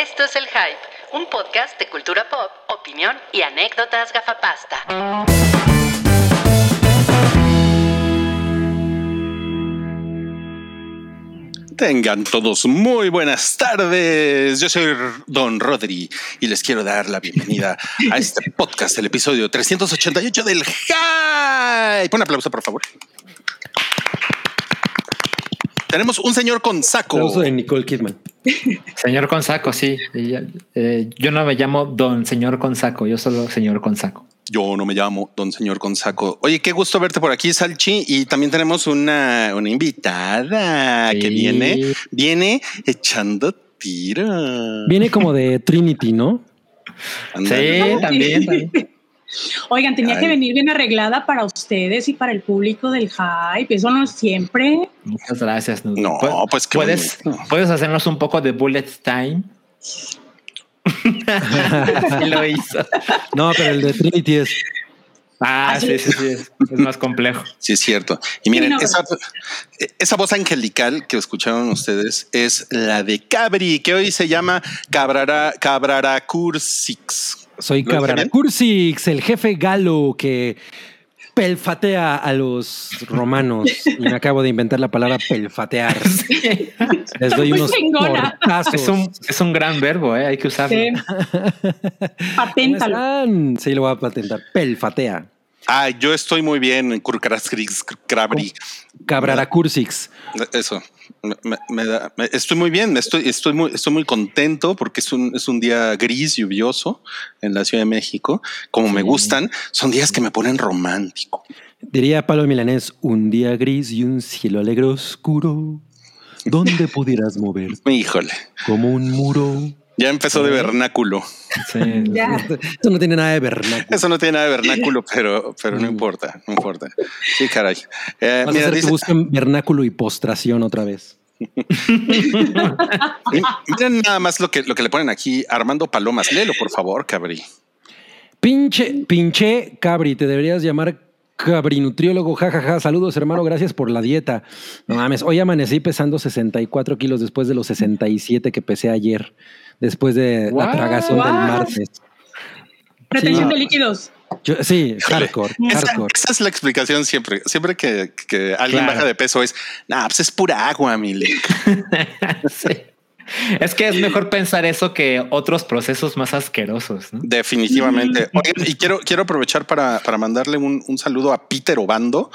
Esto es El Hype, un podcast de cultura pop, opinión y anécdotas gafapasta. Tengan todos muy buenas tardes. Yo soy Don Rodri y les quiero dar la bienvenida a este podcast, el episodio 388 del Hype. Un aplauso, por favor. Tenemos un señor con saco. Aplauso de Nicole Kidman. Señor con saco, sí. Ella- eh, yo no me llamo Don Señor con saco, yo solo Señor con saco. Yo no me llamo Don Señor con saco. Oye, qué gusto verte por aquí, Salchi. Y también tenemos una, una invitada que viene, viene echando tiro. Viene como de Trinity, ¿no? Sí, también. también. Oigan, tenía Ay. que venir bien arreglada para ustedes y para el público del hype. Eso no es siempre. Muchas gracias. Nudo. No, Pu- pues qué puedes, puedes hacernos un poco de bullet time. Lo hizo. No, pero el de Trinity es. Ah, sí, sí, sí. Es, es más complejo. Sí, es cierto. Y miren, Sí, no. esa, esa voz angelical que escucharon ustedes es la de Cabri, que hoy se llama Cabrara, Cabrara Cursix. Soy ¿Lo dije Cabrara bien? Cursix, el jefe galo que pelfatea a los romanos. Y me acabo de inventar la palabra pelfatear. Les doy unos portazos. Es un, es un gran verbo, ¿eh? hay que usarlo. Sí. ¿Cómo Paténtalo. Sí, lo voy a patentar. Pelfatea. Ah, yo estoy muy bien en Curcarascrix Cabri. Cabrara Cursix. Eso. Me, me- me da, estoy muy bien, estoy, estoy muy, estoy muy contento porque es un, es un día gris, lluvioso en la Ciudad de México. Como me gustan, son días que me ponen romántico. Diría Pablo Milanés, un día gris y un cielo alegre oscuro, donde pudieras mover Híjole, como un muro. Ya empezó de vernáculo. Sí. Ya. Esto no tiene nada de vernáculo. Eso no tiene nada de vernáculo, pero, pero no Mm. importa, no importa. Sí, caray. Eh, Vas a mira, hacer que busquen vernáculo y postración otra vez. mi- miren nada más lo que, lo que le ponen aquí. Armando Palomas, léelo, por favor, Cabri. Pinche, pinche Cabri, te deberías llamar Cabrinutriólogo, jajaja. Saludos, hermano, gracias por la dieta. No mames, hoy amanecí pesando 64 kilos después de los 67 que pesé ayer, después de la tragazón del martes. Retención Sí. de líquidos. Yo- sí, hardcore, Esa, hardcore. esa es la explicación siempre. Siempre que, que alguien Claro. baja de peso es, nah, pues es pura agua, Mili. Sí. Es que es mejor pensar eso que otros procesos más asquerosos. ¿no? Definitivamente. Oigan, y quiero, quiero aprovechar para, para mandarle un, un saludo a Peter Obando,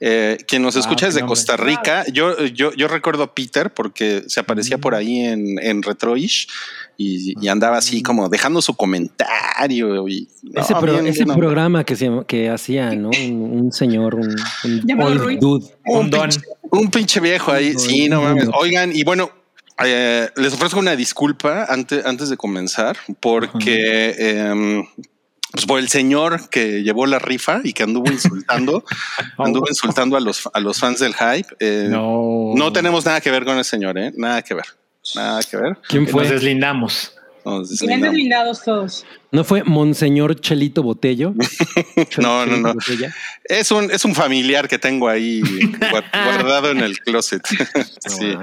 eh, quien nos Ah, escucha qué desde nombre. Costa Rica. Yo, yo, yo recuerdo a Peter porque se aparecía por ahí en, en Retroish y, y andaba así como dejando su comentario. Y, Ese, no, pro- bien, ese bien, programa que, se, que hacía, ¿no? Un, un señor, un, un old Ruiz. dude. Un don. pinche- un pinche viejo ahí. No, Sí, no no, mames. no. Oigan, y bueno, eh, les ofrezco una disculpa antes, antes de comenzar, porque em, pues por el señor que llevó la rifa y que anduvo insultando, anduvo insultando a los, a los fans del hype. eh, no. No. tenemos nada que ver con ese señor, ¿eh? Nada que ver. Nada que ver. ¿Quién Nos fue? deslindamos. Nos deslindamos. deslindados todos. ¿No fue Monseñor Chelito Botello? No, no, no. Botella. Es un, es un familiar que tengo ahí gua- guardado en el closet. sí.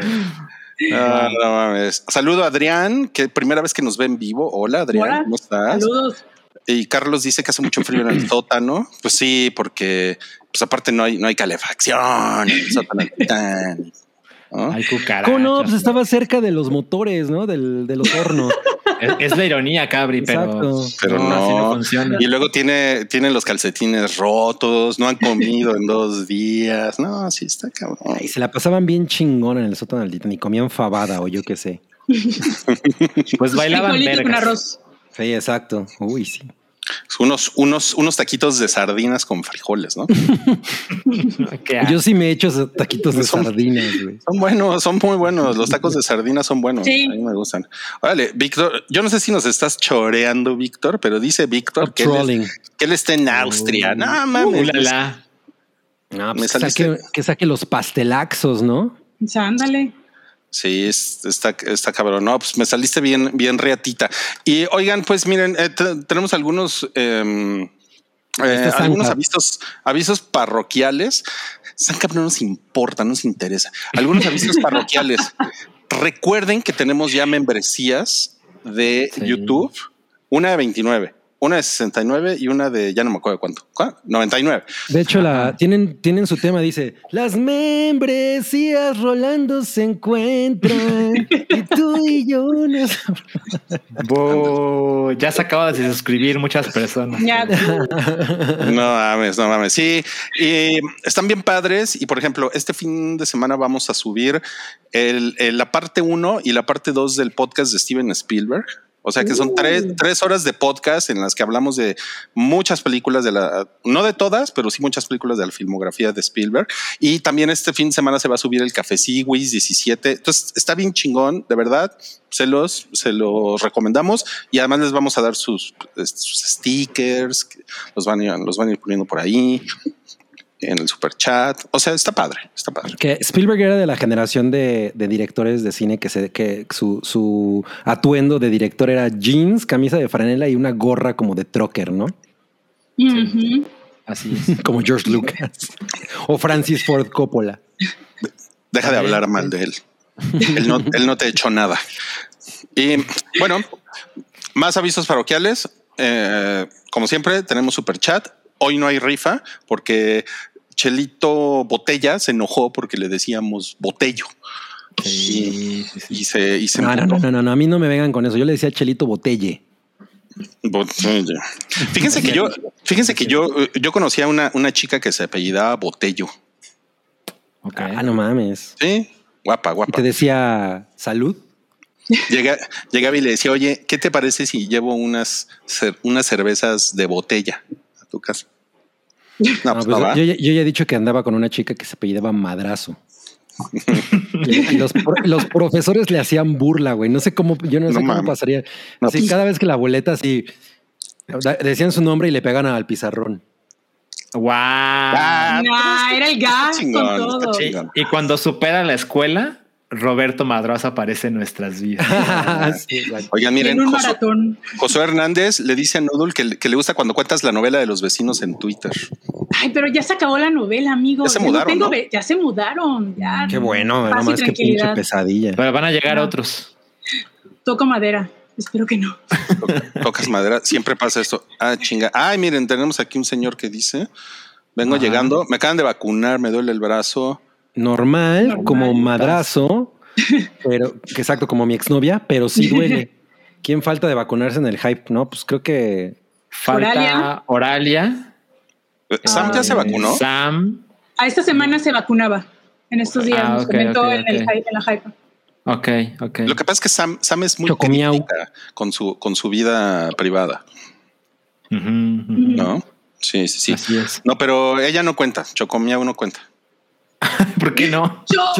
No, no mames. Saludo a Adrián, que primera vez que nos ve en vivo. Hola, Adrián, Hola. ¿cómo estás? Saludos. Y Carlos dice que hace mucho frío en el sótano. Pues sí, porque pues aparte no hay, no hay calefacción en el sótano ¿no? Cucarachas. ¿Cómo no? Pues estaba cerca de los motores, ¿no? Del, de los hornos. Es, es la ironía, Cabri, pero, no. así no funciona. Y luego tiene, tienen los calcetines rotos, no han comido en dos días. No, sí está cabrón. Y se la pasaban bien chingón en el sótano del Titanic. Comían fabada o yo qué sé. Pues bailaban vergas. arroz. Sí, exacto. Uy, sí. Unos, unos, unos taquitos de sardinas con frijoles, ¿no? Yo sí me he hecho esos taquitos de Son- sardinas, güey. Son buenos, son muy buenos. Los tacos de sardinas son buenos. Sí. A mí me gustan. Órale, Víctor, yo no sé si nos estás choreando, Víctor, pero dice Víctor que él, Trolling. es- que él está en Austria. No Uh, mames. Ulala. No, Me pues que, saliste- saque, que saque los pastelaxos, ¿no? Pues ándale. Sí, es- está, está cabrón. No, pues me saliste bien, bien reatita. Y oigan, pues miren, eh, te- tenemos algunos, em, eh, Este algunos avisos, avisos parroquiales. San cabrón no nos importa, no nos interesa. Algunos avisos parroquiales. Recuerden que tenemos ya membresías de Sí. YouTube, una de 29, una de 69 y una de ya no me acuerdo cuánto, ¿cuál? 99. De hecho, la, tienen, tienen su tema, dice, las membresías Rolando se encuentran y tú y yo nos... Bo- ya se acaba de suscribir muchas personas. No mames, no mames. Sí, y están bien padres. Y por ejemplo, este fin de semana vamos a subir el, el- la parte 1 y la parte 2 del podcast de Steven Spielberg. O sea que son tres, tres horas de podcast en las que hablamos de muchas películas de la, no de todas, pero sí muchas películas de la filmografía de Spielberg. Y también este fin de semana se va a subir el Café Sigüis 17. Entonces está bien chingón, de verdad. Se los, se los recomendamos y además les vamos a dar sus, sus stickers, los van, a, los van a ir poniendo por ahí en el super chat. O sea, está padre, está padre. Que Spielberg era de la generación de, de directores de cine que, se, que su, su atuendo de director era jeans, camisa de franela y una gorra como de trocker, ¿no? Así es. Como George Lucas o Francis Ford Coppola. Deja de hablar mal de él. Él no, él no te ha hecho nada. Y bueno, más avisos parroquiales. Eh, como siempre, tenemos super chat. Hoy no hay rifa porque Chelito Botella se enojó porque le decíamos botello Sí, sí, sí. y se, y se No, no, no, no, a mí no me vengan con eso. Yo le decía Chelito Botelle. Botella. Fíjense que yo, fíjense que yo, yo conocía a una, una chica que se apellidaba Botello. Ok. Ah, no mames. Sí, guapa, Y guapa. te decía salud. Llega, llegaba y le decía, oye, ¿qué te parece si llevo unas, unas cervezas de botella tu casa? No, No, pues pues no yo, ya- yo ya he dicho que andaba con una chica que se apellidaba Madrazo. y los, pro- los profesores le hacían burla, güey. No sé cómo, yo no, No sé cómo pasaría. No, así pues- cada vez que la boleta así decían su nombre y le pegan al pizarrón. Wow. Ah, Nah, era el gas con todo. Y cuando supera la escuela, Roberto Madrazo aparece en nuestras vidas. Sí. Oigan, miren, un. Josué Hernández le dice a Noodle que, que le gusta cuando cuentas la novela de los vecinos en Twitter. Ay, pero ya se acabó la novela, amigo. Ya se mudaron, Ya se mudaron. Ya. Qué bueno, y nomás que pinche pesadilla. Pero van a llegar No. otros. Toco madera. Espero que no. To- Tocas madera, siempre pasa esto. Ah, chinga. Ay, miren, tenemos aquí un señor que dice: Vengo Ajá. llegando, me acaban de vacunar, me duele el brazo. Normal, Normal. como madrazo, pero que exacto, como mi exnovia, pero sí duele. ¿Quién falta de vacunarse en el hype? No, pues creo que Falta Oralia. Oralia. Eh, Sam ya se vacunó. Sam. A esta semana se vacunaba. En estos días Ah, nos ok, comentó en, el hype, en la hype. Ok, ok. Lo que pasa es que Sam, Sam es muy crítica con su, con su vida privada. ¿no? Sí, sí, sí. Así es. No, pero ella no cuenta. Chocomiau no cuenta. ¿Por qué no? Yo.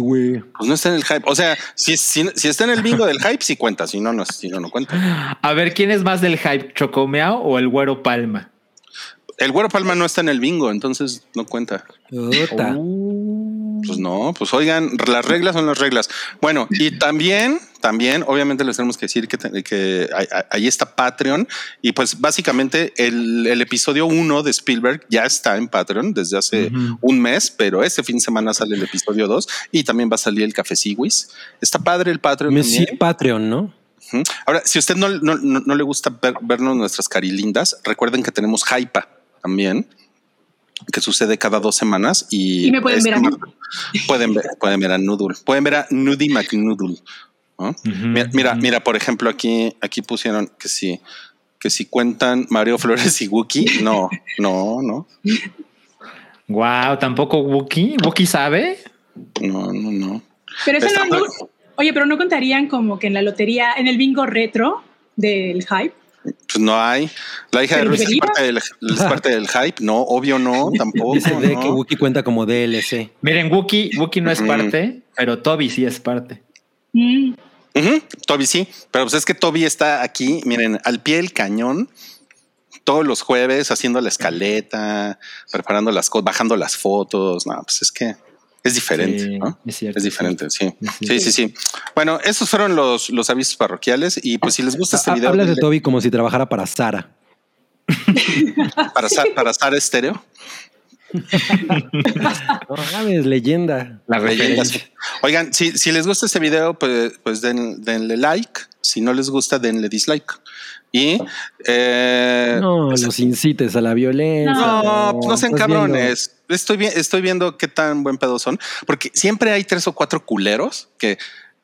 Güey. Pues no está en el hype. O sea, si, si, si está en el bingo del hype, sí cuenta. Si no, no, si no, no cuenta. A ver, ¿quién es más del hype? ¿Chocomeao o el güero Palma? El güero Palma no está en el bingo, entonces no cuenta. Pues no, pues oigan, las reglas son las reglas. Bueno, y también, también, obviamente les tenemos que decir que, te- que ahí- está Patreon y pues básicamente el, el episodio 1 de Spielberg ya está en Patreon desde hace un mes, pero este fin de semana sale el episodio 2 y también va a salir el Café Sigüis. Está padre el Patreon. Messi también. Patreon, ¿no? Ahora, si a usted no, no, no- no le gusta ver- vernos nuestras carilindas, recuerden que tenemos Hypa también, que sucede cada dos semanas. Y, Y me pueden ver a. Pueden ver, pueden ver a Noodle, pueden ver a Nudie McNoodle. Mira, mira, por ejemplo, aquí, aquí pusieron que si, que si cuentan Mario Flores y Wookie. No, no, no, Wow, tampoco Wookie. ¿Wookie sabe? no, no, no. Pero eso Está no. Oye, pero no contarían como que en la lotería, en el bingo retro del hype. Pues no hay. La hija de Ruiz es parte, del, es parte del hype. No, obvio no, tampoco. Dice de no. que Wookie cuenta como DLC. Miren, Wookie, Wookie no es parte, pero Toby sí es parte. Mm. Toby sí, pero pues es que Toby está aquí, miren, al pie del cañón, todos los jueves haciendo la escaleta, preparando las cosas, bajando las fotos. No, pues es que es diferente, Sí, ¿no? es cierto, Es diferente, sí. es Sí, sí, sí. Bueno, esos fueron los, los avisos parroquiales y pues si les gusta este video Hablas de Toby como si trabajara para Sara. para, Sa- para Sara Estéreo. No mames, leyenda. La Leyendas. Oigan, si, si les gusta este video, pues, pues den- denle like, Si no les gusta, denle dislike. Y eh, No, pues, los incites a la violencia. no, pues no sean viendo- cabrones. Estoy, vi- estoy viendo qué tan buen pedo son, porque siempre hay tres o cuatro culeros que,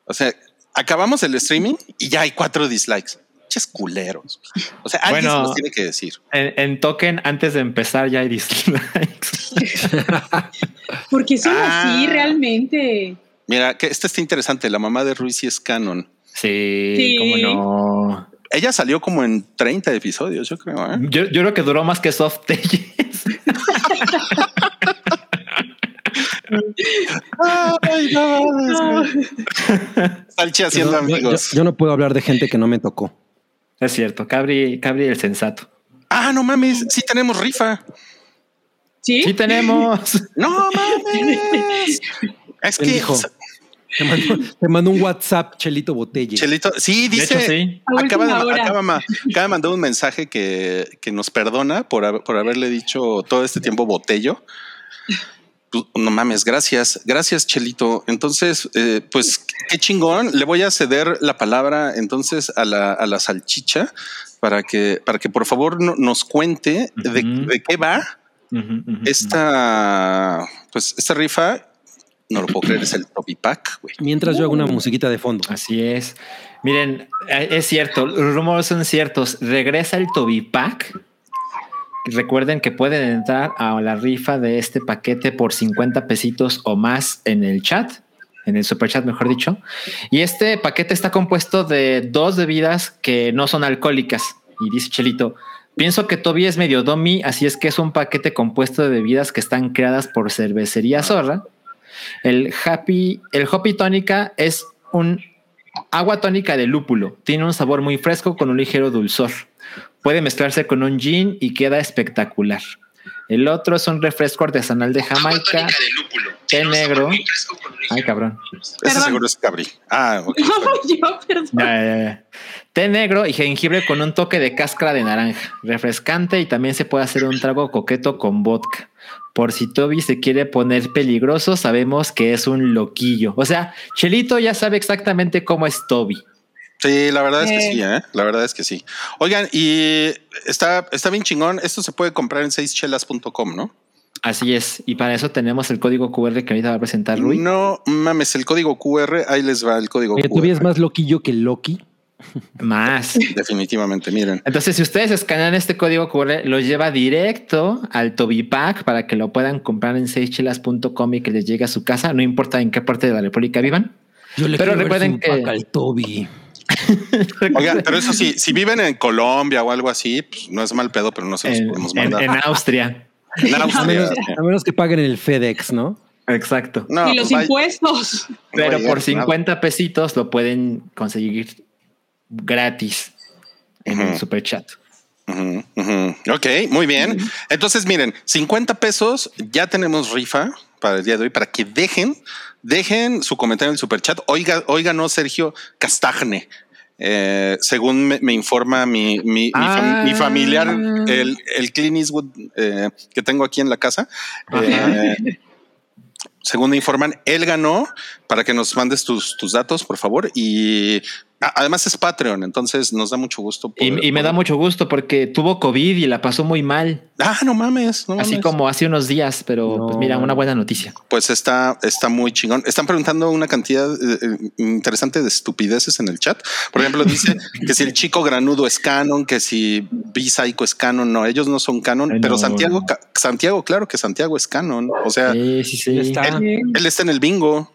o sea, acabamos el streaming y ya hay cuatro dislikes. Ches culeros. O sea, alguien Bueno. se los tiene que decir. En, en token, antes de empezar ya hay dislikes. Porque son Ah. así realmente. Mira, que este está interesante. La mamá de Ruiz sí es canon. Sí, Sí. cómo no. Ella salió como en 30 episodios, yo creo. ¿eh? Yo, yo creo que duró más que Soft. Ay, no güey. Salchi haciendo yo- amigos. Yo, no puedo hablar de gente que no me tocó. Es cierto, Cabri, Cabri el sensato. Ah, no mames, sí tenemos rifa. ¿Sí? Sí tenemos. No mames. Es ¿Quién que dijo? Te mandó un WhatsApp, Chelito Botelle. Chelito, sí, De dice. hecho, sí. A Acaba de, acaba acaba de mandar un mensaje que, que nos perdona por, por haberle dicho todo este tiempo botello. Pues, No mames, gracias, gracias Chelito. Entonces, eh, pues qué chingón. Le voy a ceder la palabra entonces a la, a la salchicha para que, para que por favor no- nos cuente de, de qué va esta, pues esta rifa. No lo puedo creer, es el Topi Pack, güey. Mientras yo hago una musiquita de fondo. Así es. Miren, eh, es cierto, los rumores son ciertos. Regresa el Toby Pack. Recuerden que pueden entrar a la rifa de este paquete por 50 pesitos o más en el chat, en el super chat, mejor dicho. Y este paquete está compuesto de dos bebidas que no son alcohólicas. Y dice Chelito, pienso que Toby es medio domi, así es que es un paquete compuesto de bebidas que están creadas por cervecería Zorra. El Happy, el Hoppy Tónica es un agua tónica de lúpulo. Tiene un sabor muy fresco con un ligero dulzor. Puede mezclarse con un gin y queda espectacular. El otro es un refresco artesanal de Jamaica, té negro. Ay, cabrón. Ese seguro es Cabri. Ah, ok. yo, perdón. Ya, ya, ya. Té negro y jengibre con un toque de cáscara de naranja. Refrescante y también se puede hacer un trago coqueto con vodka. Por si Toby se quiere poner peligroso, sabemos que es un loquillo. O sea, Chelito ya sabe exactamente cómo es Toby. Sí, la verdad es que Eh. sí, ¿eh? La verdad es que sí. Oigan, y está, está bien chingón. Esto se puede comprar en seischelas.com, ¿no? Así es. Y para eso tenemos el código QR que ahorita va a presentar Rui. No mames, el código QR, ahí les va el código Oye, QR. ¿tú es más loquillo que Loki? Más. Definitivamente, miren. Entonces, si ustedes escanean este código QR, lo lleva directo al Toby Pack para que lo puedan comprar en seischelas.com y que les llegue a su casa, no importa en qué parte de la República vivan. Yo le Pero quiero ver recuerden su que- pack al Toby. Oigan, pero eso sí, si viven en Colombia o algo así, pues no es mal pedo, pero no se los en, podemos mandar. en Austria. En A menos, sí. a menos que paguen el FedEx, ¿no? Exacto. No, y los pues, impuestos. Pero por 50 pesitos lo pueden conseguir gratis en el super chat. Ok, muy bien. Entonces, miren, 50 pesos, ya tenemos rifa para el día de hoy, para que dejen, dejen su comentario en el superchat. Oiga, oiga, no, Sergio Castagne. Eh, según me, me informa mi, mi, mi fam- Ah. mi familiar, el, el Clint Eastwood eh, que tengo aquí en la casa. Eh, según me informan, él ganó para que nos mandes tus, tus datos, por favor. Y además es Patreon, entonces nos da mucho gusto. Y, poder- y me da mucho gusto porque tuvo COVID y la pasó muy mal, Ah, no mames, no así mames. como hace unos días, pero No. pues mira, una buena noticia. Pues está, está muy chingón. Están preguntando una cantidad eh, eh, interesante de estupideces en el chat. Por ejemplo, dice que si el chico granudo es canon, que si B-Psycho es canon. No, ellos no son canon, Ay, pero no. Santiago, Santiago, claro que Santiago es canon. O sea, Sí, sí, sí. Está. él, él está en el bingo.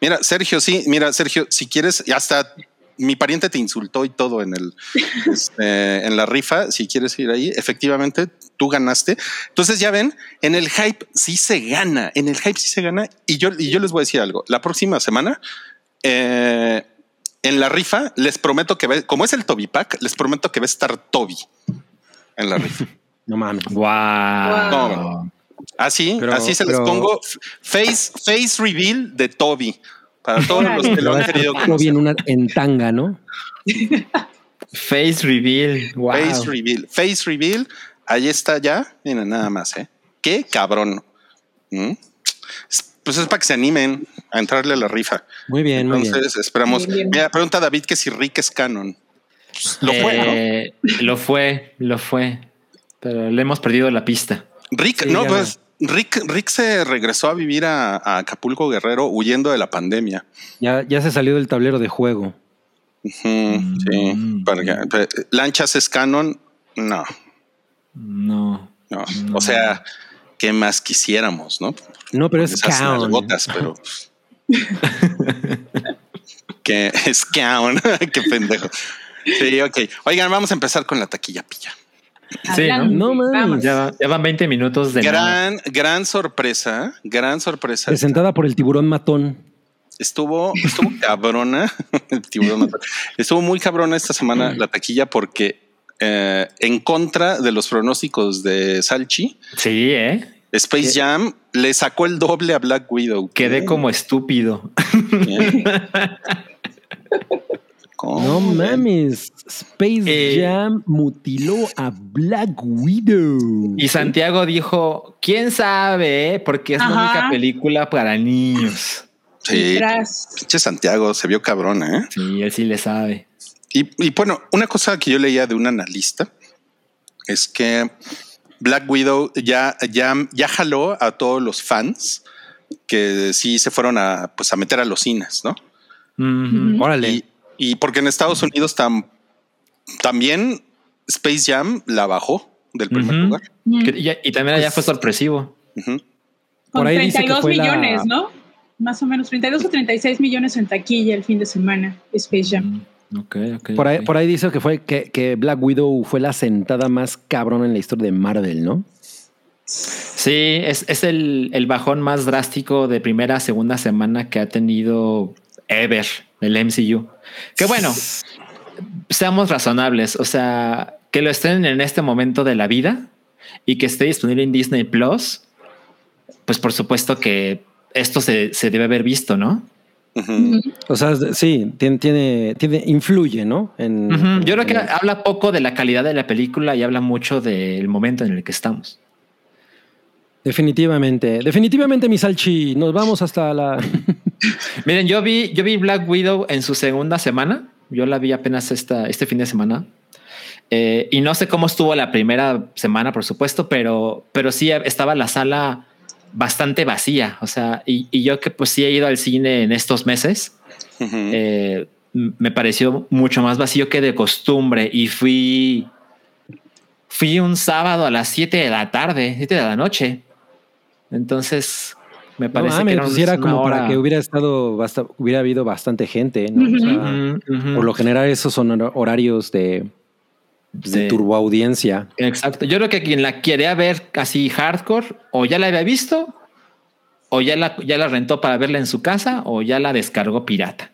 Mira, Sergio, sí, mira, Sergio, si quieres, hasta mi pariente te insultó y todo en el este, en la rifa. Si quieres ir ahí, efectivamente, tú ganaste. Entonces ya ven, en el hype sí se gana, en el hype sí se gana. Y yo, y yo les voy a decir algo. La próxima semana, eh, en la rifa, les prometo que va, como es el Toby Pack, les prometo que va a estar Toby en la rifa. No mames. Guau. No, Así, Pero- así se les pero- pongo face, face reveal de Toby. Para todos los que lo han querido una en tanga, ¿no? Face reveal. Wow. Face reveal. Face reveal. Ahí está ya. Miren, nada más, ¿eh? Qué cabrón. ¿Mm? Es- Pues es para que se animen. a entrarle a la rifa. Muy bien, muy bien. Entonces esperamos. Bien. Mira, pregunta David que si Rick es canon. Pues, lo fue, ¿no? Eh, Lo fue, lo fue. Pero le hemos perdido la pista. Rick, Sí, no, pues Rick, Rick se regresó a vivir a, a Acapulco Guerrero huyendo de la pandemia. Ya, ya se salió del tablero de juego. Sí, Mm. porque, pero, Lanchas es canon. No, No. no. O sea, ¿qué más quisiéramos, no? No, pero es Esas count. nalgotas, pero. que es count. Qué pendejo. Sí, ok. Oigan, vamos a empezar con la taquilla pilla. Sí, ¿no? No. Ya, va- ya van 20 minutos de nada. Gran, gran sorpresa, gran sorpresa. Presentada por el tiburón matón. Estuvo, estuvo cabrona. El tiburón mató. Estuvo muy cabrona esta semana la taquilla porque eh, en contra de los pronósticos de Salchi, Sí, ¿eh? Space Jam le sacó el doble a Black Widow. Quedé como estúpido. ¿Cómo? No mames. Space Eh. Jam mutiló a Black Widow. Y Santiago dijo, quién sabe, eh? porque es la única película para niños. Sí, Tras- pinche Santiago se vio cabrona, ¿eh? Sí, él sí le sabe. Y, y bueno, una cosa que yo leía de un analista es que Black Widow ya, ya, ya jaló a todos los fans que sí se fueron a, pues, a meter a los cines, ¿no? Órale. Y, y porque en Estados Unidos tam- también Space Jam la bajó del primer lugar. Que- y, y también allá fue sorpresivo. Ujú. Por Con ahí dice que 32 fue la- millones, ¿no? Más o menos 32 o 36 millones en taquilla el fin de semana, Space Jam. Mm, Ok, ok. Por ahí, por ahí dice que fue que, que Black Widow fue la sentada más cabrón en la historia de Marvel, ¿no? Sí, es, es el, el bajón más drástico de primera a segunda semana que ha tenido ever el MCU. Que bueno, seamos razonables. O sea, que lo estén en este momento de la vida y que esté disponible en Disney Plus, pues por supuesto que esto se, se debe haber visto, ¿no? O sea, sí, tiene, tiene, tiene- influye, ¿no? En. Yo creo que en- habla poco de la calidad de la película y habla mucho del momento en el que estamos. Definitivamente, definitivamente, mi Salchi, nos vamos hasta la. Miren, yo vi, yo vi Black Widow en su segunda semana. Yo la vi apenas esta, este fin de semana. Eh, y no sé cómo estuvo la primera semana, por supuesto, pero, pero sí estaba la sala bastante vacía. O sea, y, y yo que pues sí he ido al cine en estos meses, Ujú. eh, m- me pareció mucho más vacío que de costumbre. Y fui, fui un sábado a las 7 de la tarde, 7 de la noche. Entonces, me No parece que era, pues era como para que hubiera estado, basta- hubiera habido bastante gente, ¿no? O sea, Ujú, ujú. por lo general, esos son hor- horarios de, de Sí. turboaudiencia. Exacto. Yo creo que quien la quería ver así hardcore, o ya la había visto, o ya la, ya la rentó para verla en su casa, o ya la descargó pirata.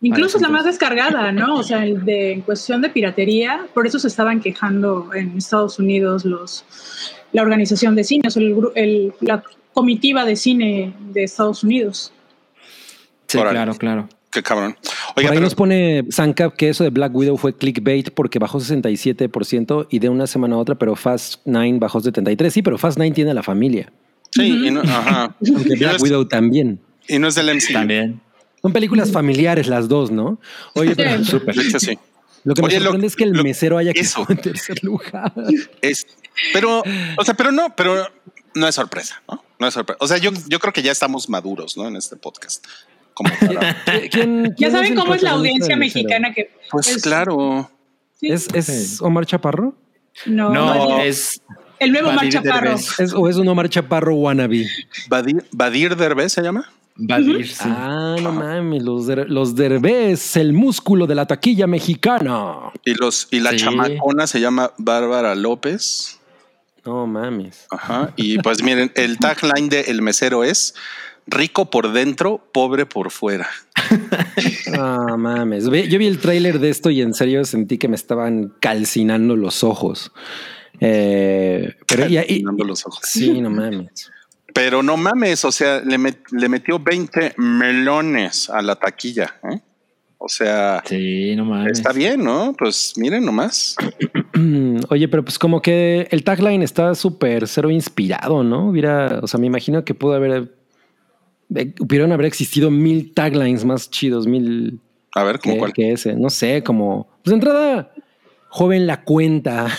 Incluso es la más descargada, ¿no? O sea, el de, en cuestión de piratería, por eso se estaban quejando en Estados Unidos los la organización de cine, o sea, el, el- la comitiva de cine de Estados Unidos. Sí, claro, claro. Qué cabrón. Por Oiga, ahí pero- nos pone Sancap que eso de Black Widow fue clickbait porque bajó 67% y de una semana a otra, pero Fast 9 bajó 73%. Sí, pero Fast 9 tiene a la familia. sí, y no, ajá. Aunque Y no Black es- Widow también. y no es del MCU. También. Son películas familiares las dos, ¿no? Oye, pero. Súper. De hecho, sí. lo que me Oye, lo- sorprende es que el lo- mesero haya eso. quedado en tercer lugar. Es, pero, o sea, pero no, pero no es sorpresa, ¿no? No es sorpresa. O sea, yo, yo creo que ya estamos maduros, ¿no? En este podcast. Como para- ¿Quién- Ya saben cómo es la audiencia mexicana que... pues es- claro. sí. ¿Es, es Omar Chaparro? no, No, es el nuevo Mar Badir Chaparro. Derbez. ¿Es, ¿O es un Omar Chaparro wannabe? Badir, Badir Derbez se llama. Badir, sí. Ah, no mames, los, der, los derbés, el músculo de la taquilla mexicana. Y los, y la Sí. chamacona se llama Bárbara López. No mames. Ajá. Y pues miren, el tagline de El Mesero es rico por dentro, pobre por fuera. No mames. Yo vi el tráiler de esto y en serio sentí que me estaban calcinando los ojos. Eh, pero y, y- los ojos. sí, no mames. Pero no mames, o sea, le, met- le metió 20 melones a la taquilla. ¿eh? O sea, Sí, no mames. está bien, ¿no? Pues miren nomás. Oye, pero pues como que el tagline está súper cero inspirado, ¿no? Hubiera, o sea, me imagino que pudo haber eh, pudieron haber existido mil taglines más chidos, mil A ver, ¿cómo que, cuál? que ese. No sé, como. Pues de entrada, joven la cuenta.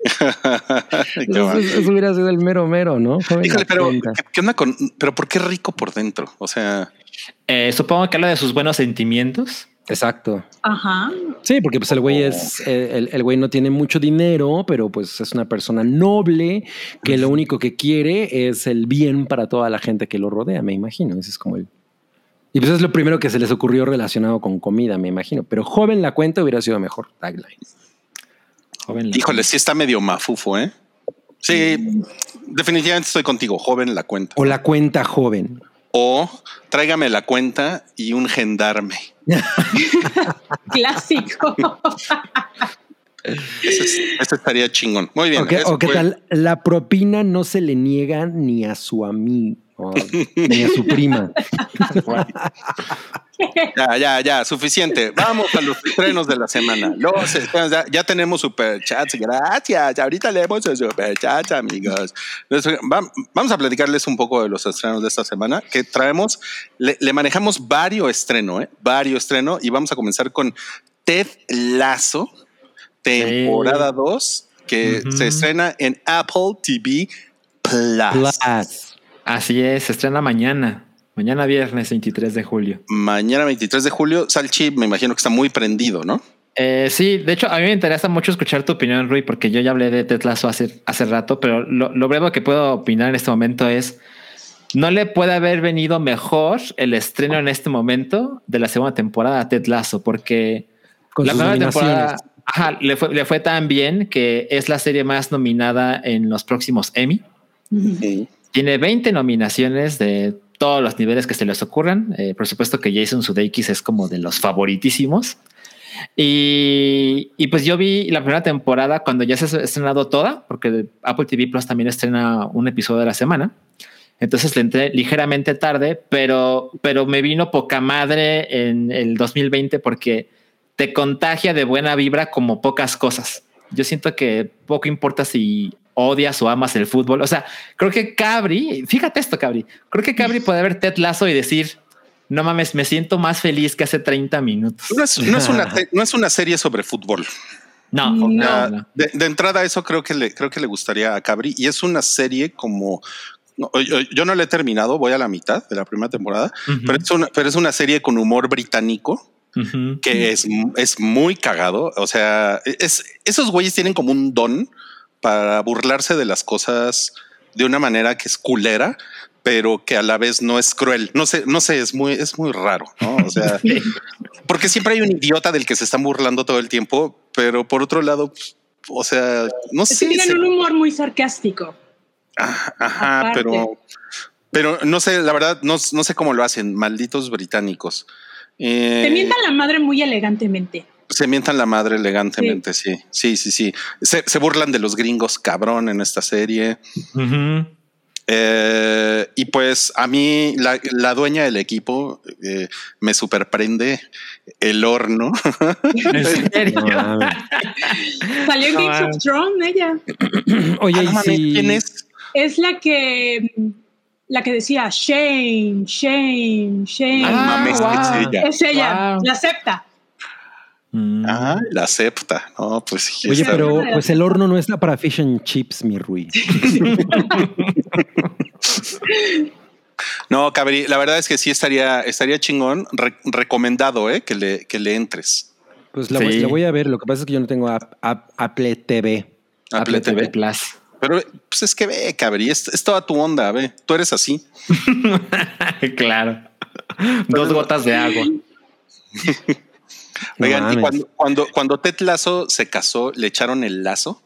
Eso, hubiera sido el mero mero, ¿no? Joven Híjole, la pero cuenta. ¿qué, qué onda con, pero por qué rico por dentro? O sea, Eh, supongo que habla de sus buenos sentimientos. Exacto. Ajá. Sí, porque pues el güey es, eh, el, el güey no tiene mucho dinero, pero pues es una persona noble que lo único que quiere es el bien para toda la gente que lo rodea, me imagino. Ese es como el... Y pues es lo primero que se les ocurrió relacionado con comida, me imagino. Pero joven la cuenta hubiera sido mejor tagline. Joven. híjole, sí está medio mafufo, ¿eh? Sí, definitivamente estoy contigo, joven la cuenta. O la cuenta joven. O tráigame la cuenta y un gendarme. Clásico. Ese, es- ese estaría chingón. Muy bien. o, qué, eso o qué fue- tal, la propina no se le niega ni a su amigo, ni a su prima. Ya, ya, ya, suficiente. Vamos a los estrenos de la semana. Los estrenos, ya, ya tenemos superchats. Gracias. Ahorita leemos el superchats, amigos. Vamos a platicarles un poco de los estrenos de esta semana que traemos. Le, le manejamos varios estrenos, ¿eh? Varios estrenos. Y vamos a comenzar con Ted Lazo, temporada 2, que se estrena en Apple TV Plus. Plus. Así es, se estrena mañana. Mañana viernes 23 de julio. Mañana 23 de julio. Salchi, me imagino que está muy prendido, ¿no? Eh, sí, de hecho, a mí me interesa mucho escuchar tu opinión, Rui, porque yo ya hablé de Ted Lasso hace, hace rato, pero lo, lo breve que puedo opinar en este momento es, no le puede haber venido mejor el estreno en este momento de la segunda temporada a Ted Lasso, porque Con la primera temporada ajá, le, fue, le fue tan bien que es la serie más nominada en los próximos Emmy. Tiene 20 nominaciones de todos los niveles que se les ocurran. Eh, por supuesto que Jason Sudeikis es como de los favoritísimos. Y, y pues yo vi la primera temporada cuando ya se ha estrenado toda, porque Apple TV Plus también estrena un episodio de la semana. Entonces le entré ligeramente tarde, pero, pero me vino poca madre en el 2020 porque te contagia de buena vibra como pocas cosas. Yo siento que poco importa si odias o amas el fútbol. O sea, creo que Cabri, fíjate esto, Cabri, creo que Cabri puede ver Ted Lasso y decir, no mames, me siento más feliz que hace 30 minutos. No es, no es una, no es una serie sobre fútbol. No, No. no, Ah, no. De, de entrada, eso creo que le creo que le gustaría a Cabri y es una serie como no, yo, yo no la he terminado, voy a la mitad de la primera temporada, pero, es una, pero es una serie con humor británico que es, es muy cagado. O sea, es, esos güeyes tienen como un don para burlarse de las cosas de una manera que es culera, pero que a la vez no es cruel. No sé, no sé, es muy, es muy raro, ¿no? O sea, porque siempre hay un idiota del que se están burlando todo el tiempo, pero por otro lado, o sea, no Es sé. tienen se- un humor muy sarcástico. Ajá, ajá, pero, pero no sé, la verdad, no, no sé cómo lo hacen, malditos británicos. Eh, Te mientan la madre muy elegantemente. Se mientan la madre elegantemente, sí, sí, sí, sí. Se, se burlan de los gringos cabrón en esta serie. Eh, y pues a mí, la, la dueña del equipo, eh, me superprende el horno. ¿En serio? No. Salió en Games of Thrones, ella. Oye, Ah, y si- ¿Quién es? Es la que la que decía shame, shame, shame. Ah, mames, es ella. Es ella, Wow. la acepta. Mm. Ah, la acepta. No, pues sí, Oye, pero bien. pues el horno no está para fish and chips, mi Rui. No, Cabri, la verdad es que sí estaría, estaría chingón, re- recomendado, eh, que le, que le entres. Pues la, voy, Sí. la voy a ver. Lo que pasa es que yo no tengo app- app- Apple TV. Apple Apple TV TV. Plus. Pero pues es que ve, Cabri, es, es toda tu onda, ve. Tú eres así. claro. Dos gotas de agua. No Oigan, y cuando, cuando, cuando Ted Lazo se casó, le echaron el lazo.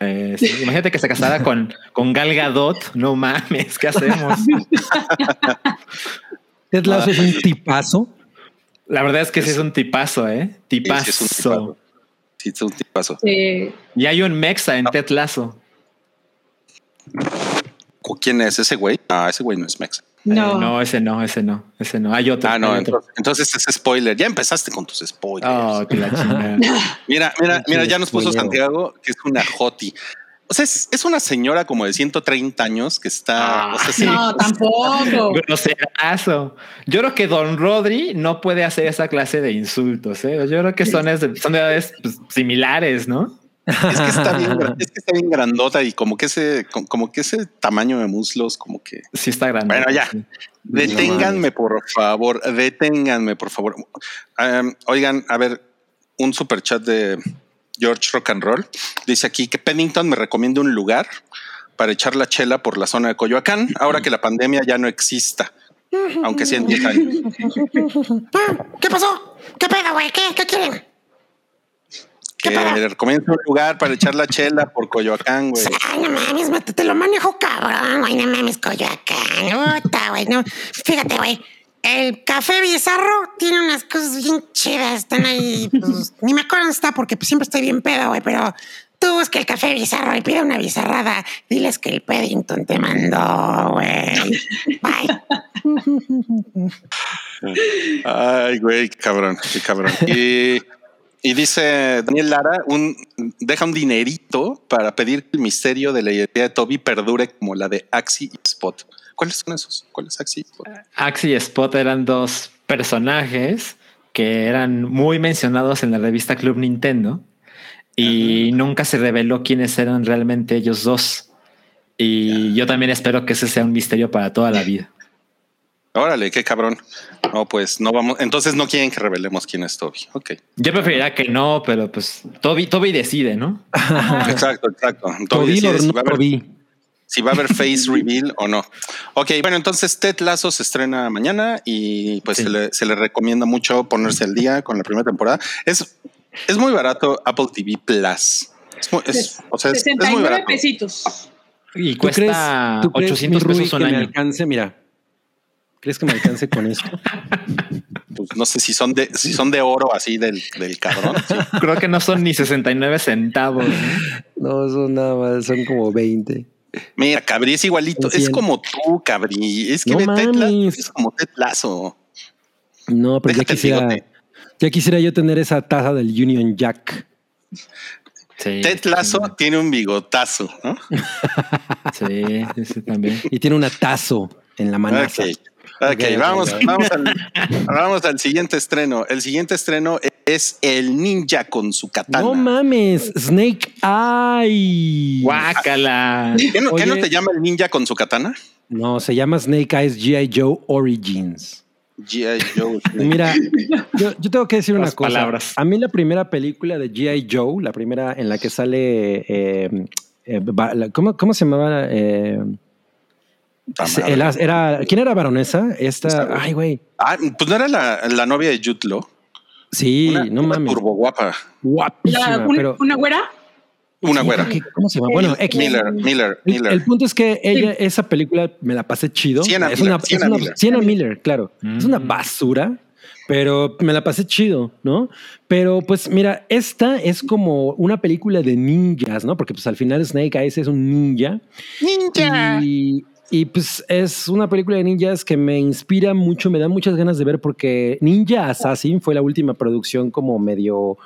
Eh, sí, Imagínate que se casara con, con Gal Gadot. No mames, ¿qué hacemos? Ted Lasso es un tipazo. La verdad es que sí es un tipazo, ¿eh? Tipazo. sí, es un tipazo. Sí, es un tipazo. Y hay un Mexa en Ted Lasso. ¿Quién es ese güey? Ah, ese güey no es Mex. No. Eh, no, ese no, ese no, ese no. Hay otro. Ah, no, entonces, entonces es spoiler. Ya empezaste con tus spoilers. Oh, que la chingada. Mira, mira, mira, ya nos puso spoilero. Santiago que es una hoti. O sea, es, es una señora como de 130 años que está. Ah, o sea, sí, No, tampoco. Groserazo. Yo creo que Don Rodri no puede hacer esa clase de insultos. ¿eh? Yo creo que son, son de edades pues, similares, ¿no? Es que está bien, gra- es que está bien grandota y como que ese, como, que ese tamaño de muslos, como que. Sí, está grande. Bueno, ya. Sí. Deténganme, por favor. Deténganme, por favor. Um, oigan, a ver, un super chat de George Rock and Roll. Dice aquí que Pennington me recomienda un lugar para echar la chela por la zona de Coyoacán, ahora que la pandemia ya no exista, aunque sea en 10 años. ¿Qué pasó? ¿Qué pedo, güey? ¿Qué? ¿Qué quieren? Que le un lugar para echar la chela por Coyoacán, güey. Ay, no mames, me- te lo manejo cabrón, güey. No mames, Coyoacán. Puta, güey. No. Fíjate, güey. El café bizarro tiene unas cosas bien chidas. Están ahí. Pues, ni me acuerdo dónde está porque pues, siempre estoy bien pedo, güey. Pero tú busca el café bizarro y pide una bizarrada. Diles que el Paddington te mandó, güey. Bye. Ay, güey, qué cabrón, qué cabrón. Y, y dice Daniel Lara, un, deja un dinerito para pedir que el misterio de la identidad de Toby perdure como la de Axie y Spot. ¿Cuáles son esos? ¿Cuál es Axie y Spot? Axie y Spot eran dos personajes que eran muy mencionados en la revista Club Nintendo y nunca se reveló quiénes eran realmente ellos dos. Y yo también espero que ese sea un misterio para toda la vida. Órale, qué cabrón. No, pues no vamos. Entonces no quieren que revelemos quién es Toby. Ok. Yo preferiría que no, pero pues Toby, Toby decide, ¿no? Exacto, exacto. Toby Toby decide si no va a haber- Toby. si va a haber face reveal o no. Ok, bueno, entonces Ted Lasso se estrena mañana y pues Sí. se, le, se le recomienda mucho ponerse al día con la primera temporada. Es, es muy barato Apple TV Plus. Es muy, es- o sea, es, es muy 69 barato. pesitos. Y ¿Tú cuesta tú crees, 800 mi Rui, pesos me año. alcance? Mira, ¿crees que me alcance con eso? Pues no sé si son de, si son de oro así del, del cabrón. sí. Creo que no son ni 69 centavos. ¿no? Son nada más, son como 20. Mira, Cabri es igualito. Es como tú, Cabri. Es que No mames. es como Ted Lasso. No, pero ya Déjate quisiera, ya quisiera yo tener esa taza del Union Jack. Sí, Ted Lasso tiene un bigotazo, ¿no? Sí, sí, también. Y tiene una tazo en la manaza. Ok, ok, Ok, ok, vamos. Vamos, al, vamos al siguiente estreno. El siguiente estreno es el ninja con su katana. No mames, Snake Eye. Guácala. ¿Qué no, qué no Oye. te llama el ninja con su katana? No, se llama Snake Eyes G.I. Joe Origins. G.I. Joe. Mira, yo, yo tengo que decir una cosa. palabras. A mí la primera película de G.I. Joe, la primera en la que sale... eh, eh, ¿cómo, cómo se llamaba? Eh. El era, ¿Quién era baronesa? Esta, Esta... Ay, güey. Ah, pues no era la, la novia de Law. Sí, Una, no una mames. turbo guapa. Guapísima, La- un- pero... una güera. Una Sí, güera. ¿qué- ¿Cómo se llama? Bueno, X. Miller, Miller, El, Miller. el punto es que ella, esa película me la pasé chido. Sienna es Miller, una, Sienna es una- Miller. Sienna Miller, claro. Es una Mm. basura, pero me la pasé chido, ¿no? Pero pues mira, esta es como una película de ninjas, ¿no? Porque pues al final Snake Eyes es un ninja. Ninja. Y, y, pues es una película de ninjas que me inspira mucho, me da muchas ganas de ver porque Ninja Assassin fue la última producción como medio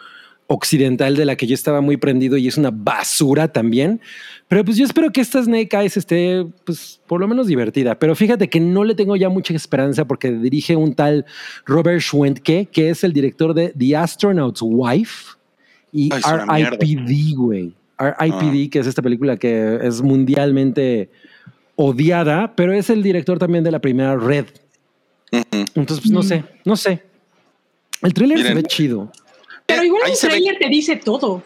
occidental de la que yo estaba muy prendido y es una basura también. Pero pues yo espero que esta Snake Eyes esté pues por lo menos divertida. Pero fíjate que no le tengo ya mucha esperanza porque dirige un tal Robert Schwentke, que es el director de The Astronaut's Wife y Ay. R.I.P.D., güey. R.I.P.D., Ah. que es esta película que es mundialmente odiada, pero es el director también de la primera Red. Entonces, pues no sé, no sé. El tráiler se ve chido. Pero Eh, igual ahí el trailer te dice todo.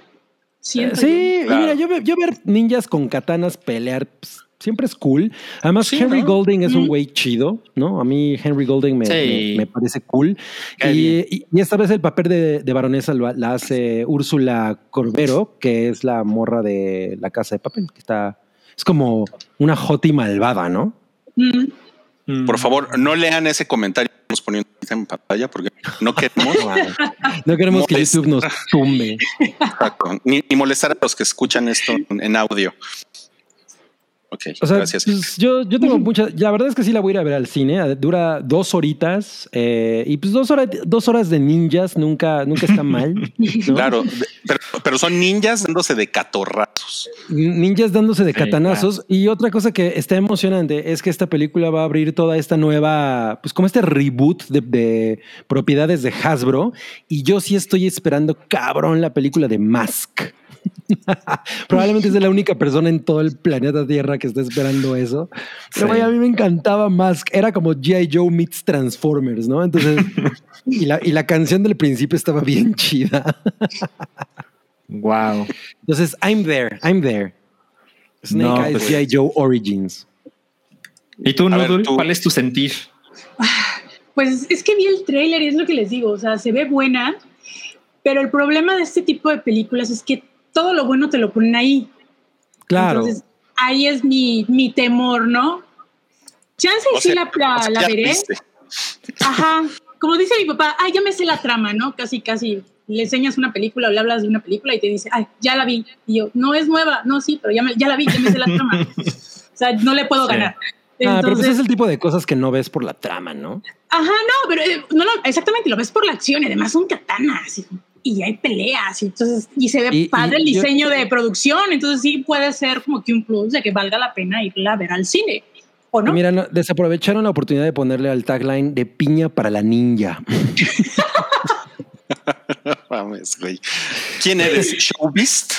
Siento yo. Sí, Claro. mira, yo, yo ver ninjas con katanas pelear pues, siempre es cool. Además, Sí, Henry ¿no? Golding es un Mm. güey chido, ¿no? A mí Henry Golding me, Sí. me- me parece cool. Y, bien. y- y esta vez el papel de, de baronesa lo- la hace Úrsula Corbero, que es la morra de la casa de papel, que está... Es como una hoti malvada, ¿no? Mm. Mm. Por favor, no lean ese comentario que estamos poniendo en pantalla porque no queremos No queremos que. YouTube nos tumbe. exacto, ni, ni molestar a los que escuchan esto en audio. Ok, O sea, gracias. pues, yo, yo tengo mucha. La verdad es que sí la voy a ir a ver al cine. Dura dos horitas eh, y pues dos horas, dos horas de ninjas nunca, nunca está mal. ¿no? Claro, pero, pero son ninjas dándose de catorrazos. Ninjas dándose de Sí, catanazos. Y otra cosa que está emocionante es que esta película va a abrir toda esta nueva, pues como este reboot de, de propiedades de Hasbro. Y yo sí estoy esperando cabrón la película de Mask. Probablemente es la única persona en todo el planeta Tierra que está esperando eso. Pero Sí. vaya, a mí me encantaba Mask. Era como G.I. Joe meets Transformers, ¿no? Entonces, y la, y la canción del principio estaba bien chida. Wow. Entonces, I'm there, I'm there. Snake No, Eyes pues- G.I. Joe Origins. ¿Y tú, tú- cuál es tu sentir? Pues es que vi el tráiler y es lo que les digo, o sea, se ve buena, pero el problema de este tipo de películas es que todo lo bueno te lo ponen ahí. Claro. Entonces, ahí es mi, mi temor, ¿no? Chance y O sí sea, la, la- o sea, la ya veré. viste. Ajá. Como dice mi papá, ay, ya me sé la trama, ¿no? Casi, casi le enseñas una película o le hablas de una película y te dice, ay, ya la vi. Y yo, no es nueva, no, sí, pero ya, me- ya la vi, ya me sé la trama. o sea, no le puedo Sí. ganar. Ah, pero pues Entonces, es el tipo de cosas que no ves por la trama, ¿no? Ajá, no, pero eh, no lo- exactamente, lo ves por la acción y además son katanas y, hay peleas y entonces y se ve Y- padre y el yo- diseño de producción, entonces sí puede ser como que un plus de que valga la pena irla a ver al cine, ¿o no? Mira, no, desaprovecharon la oportunidad de ponerle al tagline de piña para la ninja. Mames, güey. ¿Quién eres? ¿Showbist?